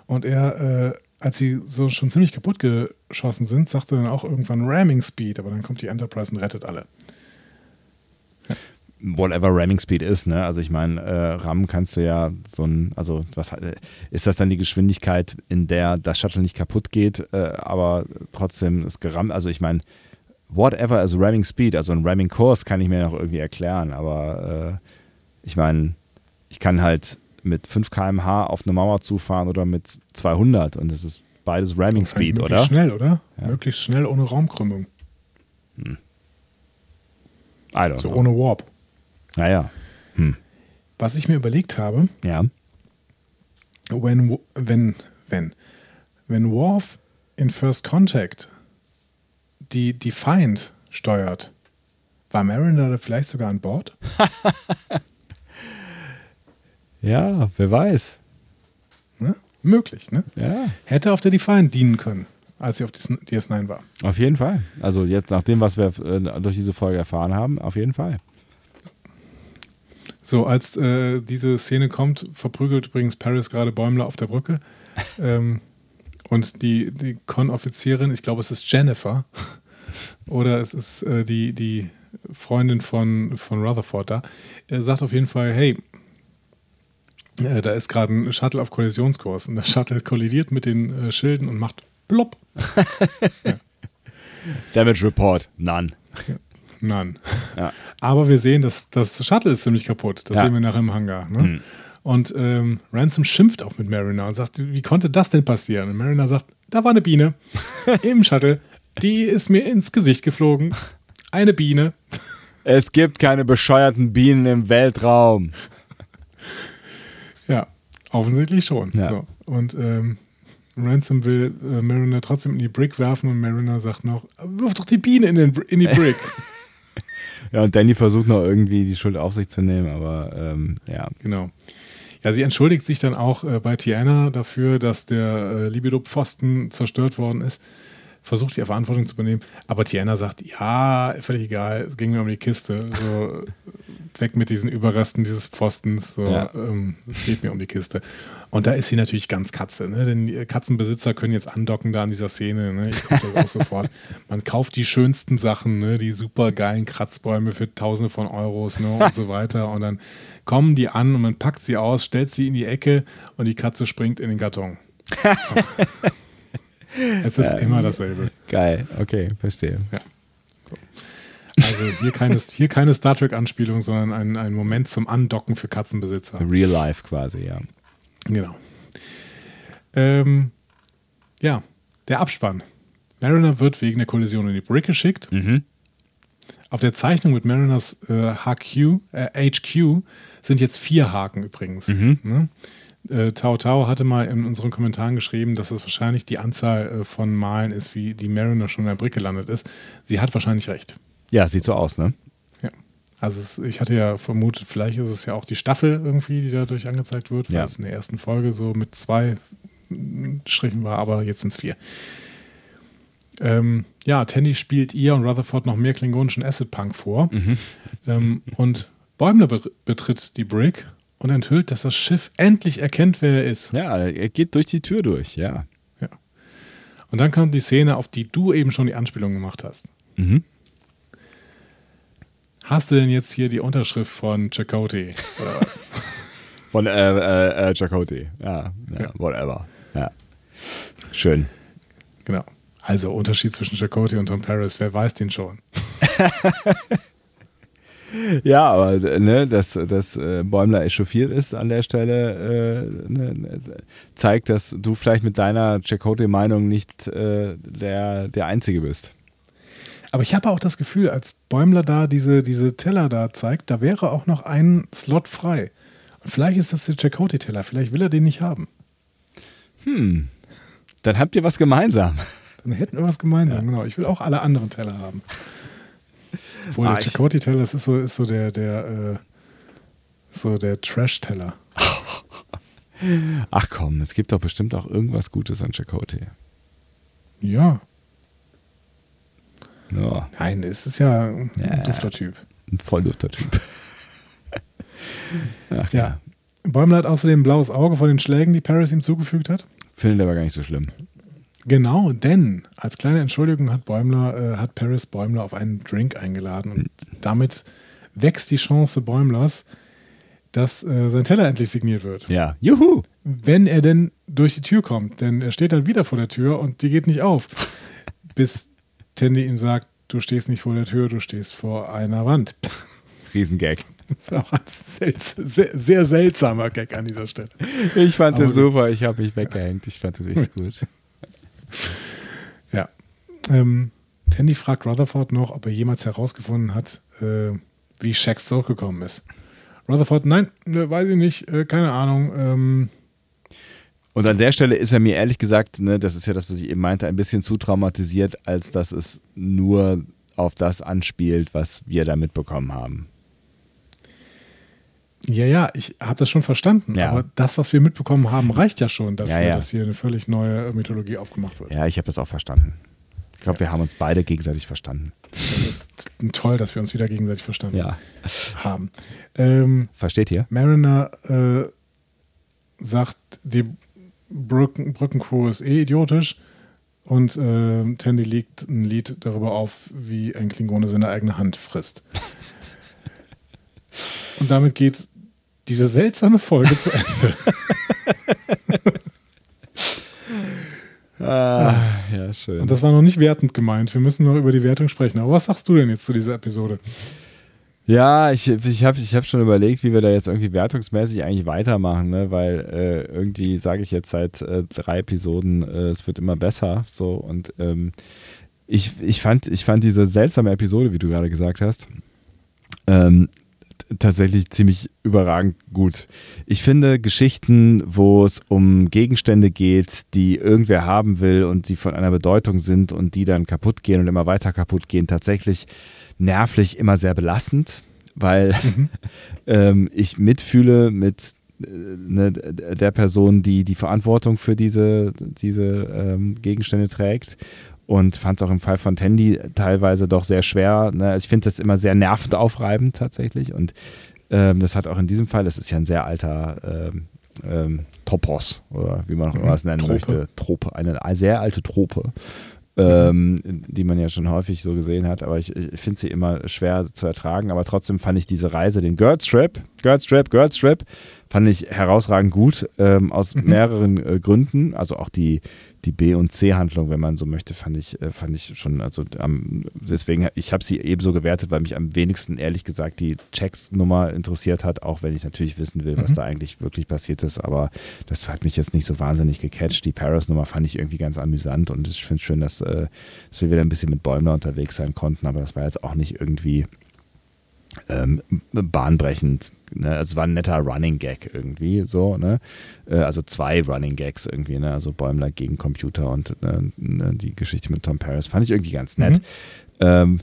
Und er, äh, als sie so schon ziemlich kaputt geschossen sind, sagte dann auch irgendwann Ramming Speed, aber dann kommt die Enterprise und rettet alle. Whatever Ramming Speed ist, ne? Also ich meine, äh, RAM kannst du ja so ein, also was äh, ist das dann die Geschwindigkeit, in der das Shuttle nicht kaputt geht, äh, aber trotzdem ist gerammt. Also ich meine, whatever is Ramming Speed, also ein Ramming Kurs kann ich mir noch irgendwie erklären, aber äh, ich meine, ich kann halt mit 5 km/h auf eine Mauer zufahren oder mit 200 und das ist beides Ramming Speed, Möglichst oder? schnell, oder? Ja. Möglichst schnell ohne Raumkrümmung. Don't So know. ohne Warp. Naja, Was ich mir überlegt habe, ja. wenn, wenn, wenn, wenn Worf in First Contact die Defiant steuert, war Mariner da vielleicht sogar an Bord? Ja, wer weiß. Ne? Möglich, ne? Ja. Hätte auf der Defiant dienen können, als sie auf DS- DS9 war. Auf jeden Fall. Also jetzt nach dem, was wir äh, durch diese Folge erfahren haben, auf jeden Fall. So, als äh, diese Szene kommt, verprügelt übrigens Paris gerade Bäumler auf der Brücke. ähm, und die, die Con-Offizierin, ich glaube, es ist Jennifer, oder es ist äh, die, die Freundin von, von Rutherford da, er sagt auf jeden Fall, hey, äh, da ist gerade ein Shuttle auf Kollisionskurs und der Shuttle kollidiert mit den äh, Schilden und macht plopp. Damage Report, none. Nein. Ja. Aber wir sehen, dass das Shuttle ist ziemlich kaputt. Das Ja. sehen wir nachher im Hangar. Ne? Und ähm, Ransom schimpft auch mit Mariner und sagt, wie konnte das denn passieren? Und Mariner sagt, da war eine Biene im Shuttle. Die ist mir ins Gesicht geflogen. Eine Biene. Es gibt keine bescheuerten Bienen im Weltraum. Offensichtlich schon. Ja. So. Und ähm, Ransom will äh, Mariner trotzdem in die Brick werfen und Mariner sagt noch, wirf doch die Biene in, den, in die Brick. Ja, und Danny versucht noch irgendwie die Schuld auf sich zu nehmen, aber ähm, ja. Genau. Ja, sie entschuldigt sich dann auch äh, bei Tiana dafür, dass der äh, Libido-Pfosten zerstört worden ist. Versucht die Verantwortung zu übernehmen. Aber Tiana sagt, ja, völlig egal, es ging mir um die Kiste. So, weg mit diesen Überresten dieses Pfostens. So, Ja. ähm, es geht mir um die Kiste. Und da ist sie natürlich ganz Katze. Ne? Denn die Katzenbesitzer können jetzt andocken da an dieser Szene. Ne? Ich gucke das auch sofort. Man kauft die schönsten Sachen, ne? die super geilen Kratzbäume für Tausende von Euros ne? und so weiter. Und dann kommen die an und man packt sie aus, stellt sie in die Ecke und die Katze springt in den Karton. es ist immer dasselbe. Geil, okay, verstehe. Also hier keine, hier keine Star Trek-Anspielung, sondern ein, ein Moment zum Andocken für Katzenbesitzer. Real life quasi, ja. Genau. Ähm, ja, der Abspann. Mariner wird wegen der Kollision in die Brick geschickt. Mhm. Auf der Zeichnung mit Mariners äh, HQ, äh, HQ sind jetzt vier Haken übrigens. Ne? Äh, Tao Tao hatte mal in unseren Kommentaren geschrieben, dass es wahrscheinlich die Anzahl äh, von Malen ist, wie die Mariner schon in der Brick gelandet ist. Sie hat wahrscheinlich recht. Ja, sieht so aus, ne? Ja. Also es, ich hatte ja vermutet, vielleicht ist es ja auch die Staffel irgendwie, die dadurch angezeigt wird, weil Ja. es in der ersten Folge so mit zwei Strichen war, aber jetzt sind es vier. Ähm, ja, Tandy spielt ihr und Rutherford noch mehr klingonischen Acid Punk vor. Ähm, und Bäumler be betritt die Brick und enthüllt, dass das Schiff endlich erkennt, wer er ist. Ja, er geht durch die Tür durch, ja. Und dann kommt die Szene, auf die du eben schon die Anspielung gemacht hast. Mhm. Hast du denn jetzt hier die Unterschrift von Chakotay oder was? Von äh, äh, äh, Chakotay. Ja, ja, Ja. whatever. Ja. Schön. Genau. Also Unterschied zwischen Chakotay und Tom Paris, wer weiß den schon? Ja, aber ne, dass, dass äh, Bäumler echauffiert ist an der Stelle, äh, ne, ne, zeigt, dass du vielleicht mit deiner Chakotay-Meinung nicht äh, der, der Einzige bist. Aber ich habe auch das Gefühl, als Bäumler da diese, diese Teller da zeigt, da wäre auch noch ein Slot frei. Und vielleicht ist das der Chakotay-Teller, vielleicht will er den nicht haben. Dann habt ihr was gemeinsam. Dann hätten wir was gemeinsam, genau. Ich will auch alle anderen Teller haben. Obwohl Ah, der Chakotay-Teller, das ist so, ist so der, der, äh, so der Trash-Teller. Ach komm, es gibt doch bestimmt auch irgendwas Gutes an Chakotay. Ja. Ja, Nein, es ist ja ein Ja. dufter Typ. ein voll dufter Typ. Ach, Ja. Bäumler hat außerdem ein blaues Auge von den Schlägen, die Paris ihm zugefügt hat. Finde aber gar nicht so schlimm. Genau, denn als kleine Entschuldigung hat Bäumler, äh, hat Paris Bäumler auf einen Drink eingeladen und damit wächst die Chance Bäumlers, dass äh, sein Teller endlich signiert wird. Ja. Juhu! Wenn er denn durch die Tür kommt, denn er steht dann wieder vor der Tür und die geht nicht auf, bis Tandy ihm sagt, du stehst nicht vor der Tür, du stehst vor einer Wand. Riesengag. Das ist auch ein selts sehr, sehr seltsamer Gag an dieser Stelle. Ich fand Aber den super, ich habe mich weggehängt. Ich fand den richtig gut. Ja. Ähm, Tandy fragt Rutherford noch, ob er jemals herausgefunden hat, äh, wie Shax zurückgekommen ist. Rutherford, nein, äh, weiß ich nicht, äh, keine Ahnung. Ähm, Und an der Stelle ist er mir ehrlich gesagt, ne, das ist ja das, was ich eben meinte, ein bisschen zu traumatisiert, als dass es nur auf das anspielt, was wir da mitbekommen haben. ja, ja, ich habe das schon verstanden, Ja. aber das, was wir mitbekommen haben, reicht ja schon dafür, Ja, ja. dass hier eine völlig neue Mythologie aufgemacht wird. Ja, ich habe das auch verstanden. Ich glaube, wir haben uns beide gegenseitig verstanden. Das ist toll, dass wir uns wieder gegenseitig verstanden haben. Ähm, Versteht ihr? Mariner äh, sagt, die Brücken, Brückencrew ist eh idiotisch und äh, Tandy legt ein Lied darüber auf, wie ein Klingone seine eigene Hand frisst. und damit geht diese seltsame Folge zu Ende. Ah, ja, schön. Und das war noch nicht wertend gemeint. Wir müssen noch über die Wertung sprechen. Aber was sagst du denn jetzt zu dieser Episode? Ja, ich, ich habe ich hab schon überlegt, wie wir da jetzt irgendwie wertungsmäßig eigentlich weitermachen, ne? weil äh, irgendwie sage ich jetzt seit äh, drei Episoden, äh, es wird immer besser. So und ähm, ich, ich, fand, ich fand diese seltsame Episode, wie du gerade gesagt hast, ähm, tatsächlich ziemlich überragend gut. Ich finde Geschichten, wo es um Gegenstände geht, die irgendwer haben will und die von einer Bedeutung sind und die dann kaputt gehen und immer weiter kaputt gehen, tatsächlich nervlich immer sehr belastend, weil ähm, ich mitfühle mit äh, ne, der Person, die die Verantwortung für diese, diese ähm, Gegenstände trägt und fand es auch im Fall von Tandy teilweise doch sehr schwer. Ne? Ich finde das immer sehr nervend aufreibend tatsächlich und ähm, das hat auch in diesem Fall, das ist ja ein sehr alter ähm, ähm, Topos oder wie man auch immer es nennen Trope. möchte, Trope, eine sehr alte Trope ähm, die man ja schon häufig so gesehen hat, aber ich, ich finde sie immer schwer zu ertragen. Aber trotzdem fand ich diese Reise, den Girls Trip, Girls Trip, Girls Trip, fand ich herausragend gut, ähm, aus mehreren äh, Gründen. Also auch die, die B- und C-Handlung, wenn man so möchte, fand ich, äh, fand ich schon, also am, deswegen, ich habe sie ebenso gewertet, weil mich am wenigsten, ehrlich gesagt, die Checks-Nummer interessiert hat, auch wenn ich natürlich wissen will, was da eigentlich wirklich passiert ist. Aber das hat mich jetzt nicht so wahnsinnig gecatcht. Die Paris-Nummer fand ich irgendwie ganz amüsant und ich finde schön, dass, äh, dass wir wieder ein bisschen mit Bäumler unterwegs sein konnten, aber das war jetzt auch nicht irgendwie ähm, bahnbrechend. Ne? Also es war ein netter Running Gag irgendwie so, ne? Äh, also zwei Running Gags irgendwie, ne? Also Bäumler gegen Computer und äh, ne, die Geschichte mit Tom Paris fand ich irgendwie ganz nett. Ähm,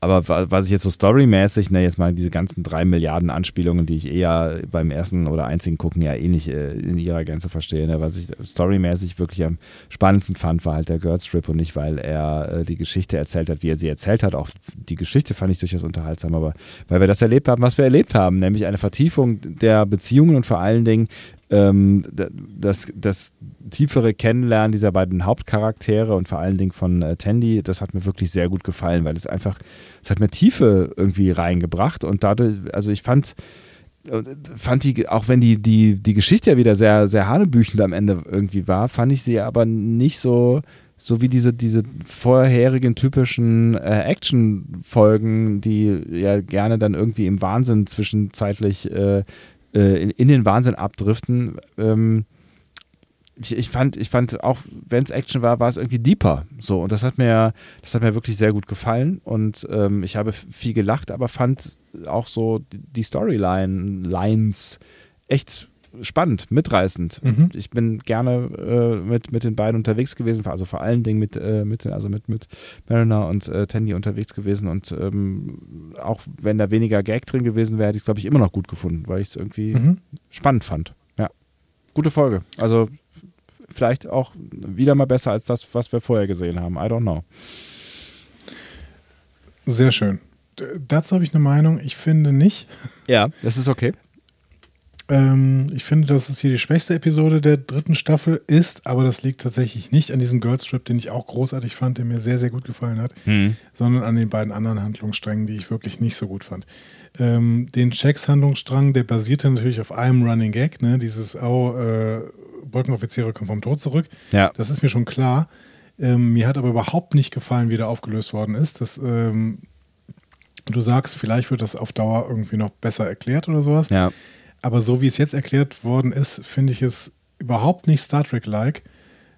aber wa- was ich jetzt so storymäßig, ne, jetzt mal diese ganzen drei Milliarden Anspielungen, die ich eher beim ersten oder einzigen Gucken ja eh nicht äh, in ihrer Gänze verstehe, ne, was ich storymäßig wirklich am spannendsten fand, war halt der Girl Strip und nicht, weil er äh, die Geschichte erzählt hat, wie er sie erzählt hat. Auch die Geschichte fand ich durchaus unterhaltsam, aber weil wir das erlebt haben, was wir erlebt haben, nämlich eine Vertiefung der Beziehungen und vor allen Dingen ähm, das, das tiefere Kennenlernen dieser beiden Hauptcharaktere und vor allen Dingen von äh, Tandy, das hat mir wirklich sehr gut gefallen, weil es einfach, es hat mir Tiefe irgendwie reingebracht und dadurch, also ich fand, äh, fand die, auch wenn die, die, die Geschichte ja wieder sehr, sehr hanebüchend am Ende irgendwie war, fand ich sie aber nicht so, so wie diese, diese vorherigen typischen äh, Action-Folgen, die ja gerne dann irgendwie im Wahnsinn zwischenzeitlich äh, äh, in, in den Wahnsinn abdriften. Ähm, ich, ich, fand, ich fand auch, wenn es Action war, war es irgendwie deeper. So, und das hat mir, das hat mir wirklich sehr gut gefallen. Und ähm, ich habe viel gelacht, aber fand auch so die Storyline, Lines echt spannend, mitreißend. Mhm. Ich bin gerne äh, mit, mit den beiden unterwegs gewesen, also vor allen Dingen mit, äh, mit, den- also mit, mit Mariner und äh, Tandy unterwegs gewesen und ähm, auch wenn da weniger Gag drin gewesen wäre, hätte ich es, glaube ich, immer noch gut gefunden, weil ich es irgendwie Mhm. spannend fand. Ja. Gute Folge. Also vielleicht auch wieder mal besser als das, was wir vorher gesehen haben. I don't know. Sehr schön. Dazu habe ich eine Meinung. Ich finde nicht. Ja, das ist okay. Ähm, ich finde, dass es hier die schwächste Episode der dritten Staffel ist, aber das liegt tatsächlich nicht an diesem Girlstrip, den ich auch großartig fand, der mir sehr, sehr gut gefallen hat, Hm. sondern an den beiden anderen Handlungssträngen, die ich wirklich nicht so gut fand. Ähm, den Checks-Handlungsstrang, der basierte natürlich auf einem Running Gag, ne? dieses, oh, äh, Brückenoffiziere kommen vom Tod zurück. Ja. Das ist mir schon klar. Ähm, mir hat aber überhaupt nicht gefallen, wie der aufgelöst worden ist. Das, ähm, du sagst, vielleicht wird das auf Dauer irgendwie noch besser erklärt oder sowas. Ja. Aber so wie es jetzt erklärt worden ist, finde ich es überhaupt nicht Star Trek-like.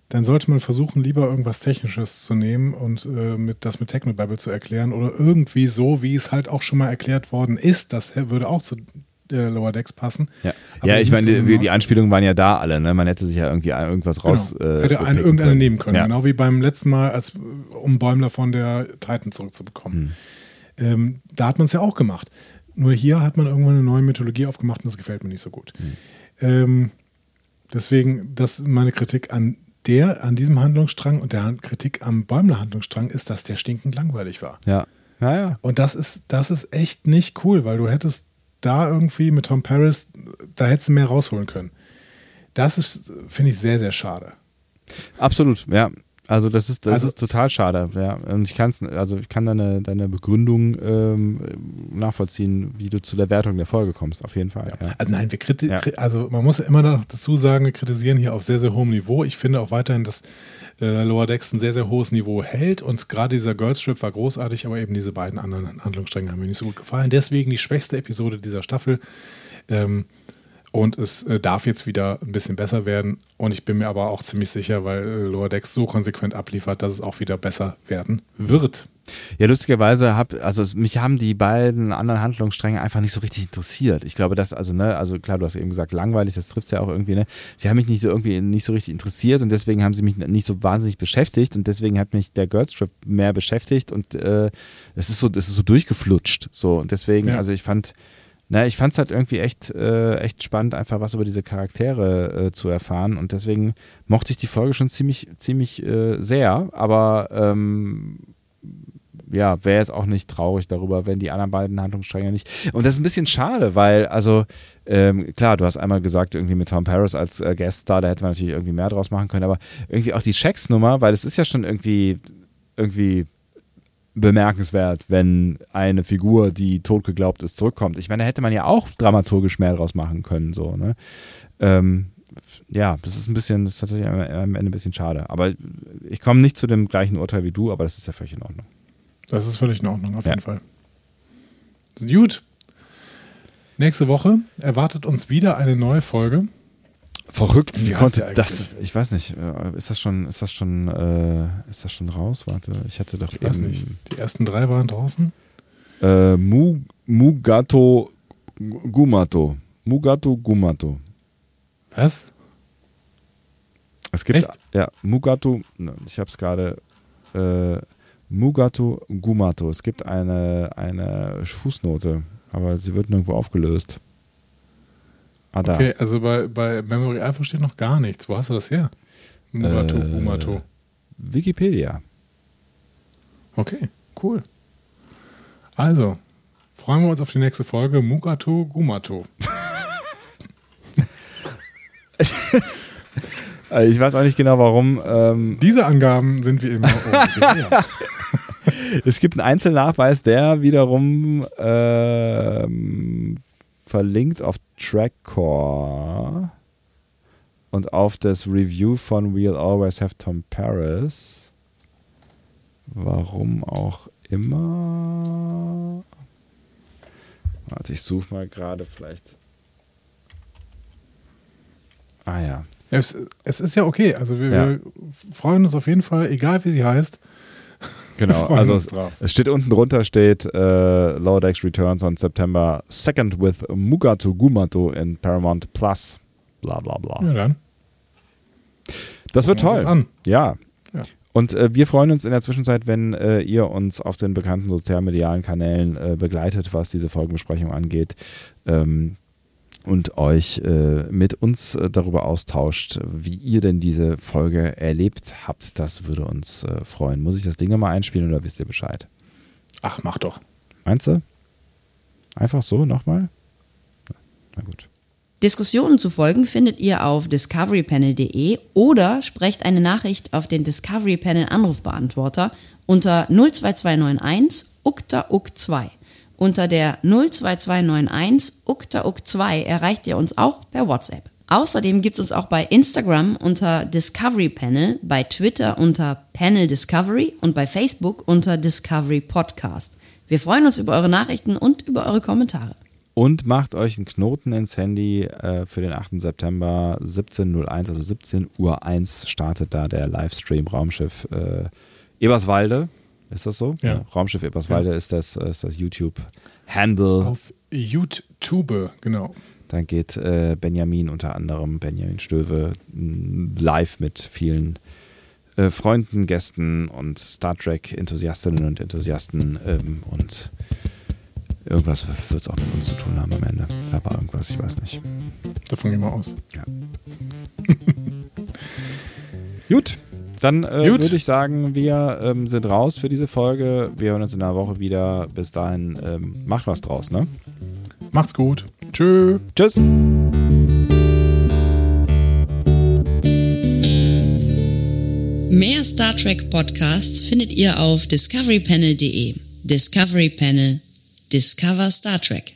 Dann sollte man versuchen, lieber irgendwas Technisches zu nehmen und äh, mit, das mit Technobabble zu erklären oder irgendwie so, wie es halt auch schon mal erklärt worden ist. Das würde auch zu äh, Lower Decks passen. Ja, ja ich meine, die, die Anspielungen waren ja da alle. Ne? Man hätte sich ja irgendwie irgendwas raus. Genau. Äh, Hätte irgendeine können. nehmen können, Ja. genau wie beim letzten Mal, als um Bäumler von der Titan zurückzubekommen. Hm. Ähm, da hat man es ja auch gemacht. Nur hier hat man irgendwann eine neue Mythologie aufgemacht und das gefällt mir nicht so gut. Hm. Ähm, deswegen, das meine Kritik an der, an diesem Handlungsstrang und der Kritik am Bäumler-Handlungsstrang ist, dass der stinkend langweilig war. Ja. Ja, ja. Und das ist, das ist echt nicht cool, weil du hättest da irgendwie mit Tom Paris, da hättest du mehr rausholen können. Das ist, finde ich, sehr, sehr schade. Absolut, ja. Also das ist das Also- ist total schade, ja. Und ich kann's, also ich kann deine, deine Begründung ähm, nachvollziehen, wie du zu der Wertung der Folge kommst, auf jeden Fall. Ja. Also nein, wir kriti Ja. kri- also man muss immer noch dazu sagen, wir kritisieren hier auf sehr, sehr hohem Niveau. Ich finde auch weiterhin, dass äh, Lower Decks ein sehr, sehr hohes Niveau hält und gerade dieser Girlstrip war großartig, aber eben diese beiden anderen Handlungsstränge haben mir nicht so gut gefallen. Deswegen die schwächste Episode dieser Staffel. Ähm, und es äh, darf jetzt wieder ein bisschen besser werden. Und ich bin mir aber auch ziemlich sicher, weil äh, Lower Decks so konsequent abliefert, dass es auch wieder besser werden wird. Ja, lustigerweise hab, also es- mich haben die beiden anderen Handlungsstränge einfach nicht so richtig interessiert. Ich glaube, dass, also, ne, also klar, du hast eben gesagt, langweilig, das trifft ja auch irgendwie, ne? Sie haben mich nicht so irgendwie nicht so richtig interessiert und deswegen haben sie mich nicht so wahnsinnig beschäftigt und deswegen hat mich der Girlstrip mehr beschäftigt und äh, es ist so, es ist so durchgeflutscht. So, und deswegen, Ja. also ich fand, na, ich fand es halt irgendwie echt, äh, echt spannend, einfach was über diese Charaktere äh, zu erfahren. Und deswegen mochte ich die Folge schon ziemlich, ziemlich äh, sehr. Aber ähm, ja, wäre jetzt auch nicht traurig darüber, wenn die anderen beiden Handlungsstränge nicht. Und das ist ein bisschen schade, weil, also, ähm, klar, du hast einmal gesagt, irgendwie mit Tom Paris als äh, Gaststar, da hätte man natürlich irgendwie mehr draus machen können, aber irgendwie auch die Checks-Nummer, weil es ist ja schon irgendwie, irgendwie bemerkenswert, wenn eine Figur, die tot geglaubt ist, zurückkommt. Ich meine, da hätte man ja auch dramaturgisch mehr draus machen können, so, ne? Ähm, ja, das ist ein bisschen, das ist tatsächlich am am Ende ein bisschen schade. Aber ich komme nicht zu dem gleichen Urteil wie du, aber das ist ja völlig in Ordnung. Das ist völlig in Ordnung, auf Ja. jeden Fall. Gut. Nächste Woche erwartet uns wieder eine neue Folge. Verrückt, Wie konnte das? Ich weiß nicht. äh, Ist das schon, ist das schon, äh, ist das schon raus? Warte, ich hatte doch Ich weiß nicht. Die ersten drei waren draußen. Äh, Mu, Mugato Gumato. Mugato Gumato. Was? Es gibt Echt? ja Mugato. ne, Ich habe es gerade. Äh, Mugato Gumato. Es gibt eine eine Fußnote, aber sie wird nirgendwo aufgelöst. Ah, da. Okay, also bei, bei Memory Alpha steht noch gar nichts. Wo hast du das her? Mugato, Äh, Umato. Wikipedia. Okay, cool. Also, freuen wir uns auf die nächste Folge. Mugato, Gumato. Äh, Ich weiß auch nicht genau warum. Ähm, Diese Angaben sind wie immer. Es gibt einen Einzelnachweis, der wiederum ähm, verlinkt auf Trackcore und auf das Review von We'll Always Have Tom Paris. Warum auch immer. Warte, ich suche mal gerade vielleicht. Ah ja. es, es ist ja okay. Also wir, Ja. wir freuen uns auf jeden Fall, egal wie sie heißt. Genau, also es, es steht unten drunter steht äh, Lower Decks Returns on September 2nd with Mugatu Gumato in Paramount Plus. Bla bla bla. Ja, dann. das wird toll. an. Ja. Ja. Und äh, wir freuen uns in der Zwischenzeit, wenn äh, ihr uns auf den bekannten sozialmedialen Kanälen äh, begleitet, was diese Folgenbesprechung angeht. Ähm, und euch äh, mit uns äh, darüber austauscht, wie ihr denn diese Folge erlebt habt. Das würde uns äh, freuen. Muss ich das Ding nochmal einspielen oder wisst ihr Bescheid? Ach, mach doch. Meinst du? Einfach so nochmal? Na gut. Diskussionen zu folgen findet ihr auf discoverypanel.de oder sprecht eine Nachricht auf den Discovery Panel Anrufbeantworter unter 02291 ukta uk 2 Unter der 02291 ukta uk 2 erreicht ihr uns auch per WhatsApp. Außerdem gibt es uns auch bei Instagram unter Discovery Panel, bei Twitter unter Panel Discovery und bei Facebook unter Discovery Podcast. Wir freuen uns über eure Nachrichten und über eure Kommentare. Und macht euch einen Knoten ins Handy äh, für den 8. September 17.01, also 17 Uhr 1 startet da der Livestream Raumschiff äh, Eberswalde. Ist das so? Ja. Raumschiff Eberswalde Ja. ist das, ist das YouTube-Handle. Auf YouTube, genau. Dann geht äh, Benjamin unter anderem, Benjamin Stöwe, m, live mit vielen äh, Freunden, Gästen und Star Trek-Enthusiastinnen und Enthusiasten ähm, und irgendwas wird es auch mit uns zu tun haben am Ende. War irgendwas, ich weiß nicht. Davon gehen wir aus. Gut, dann äh, würde ich sagen, wir ähm, sind raus für diese Folge. Wir hören uns in einer Woche wieder. Bis dahin, ähm, macht was draus, ne? Macht's gut. Tschö. Tschüss. Mehr Star Trek Podcasts findet ihr auf discoverypanel.de. Discovery Panel. Discover Star Trek.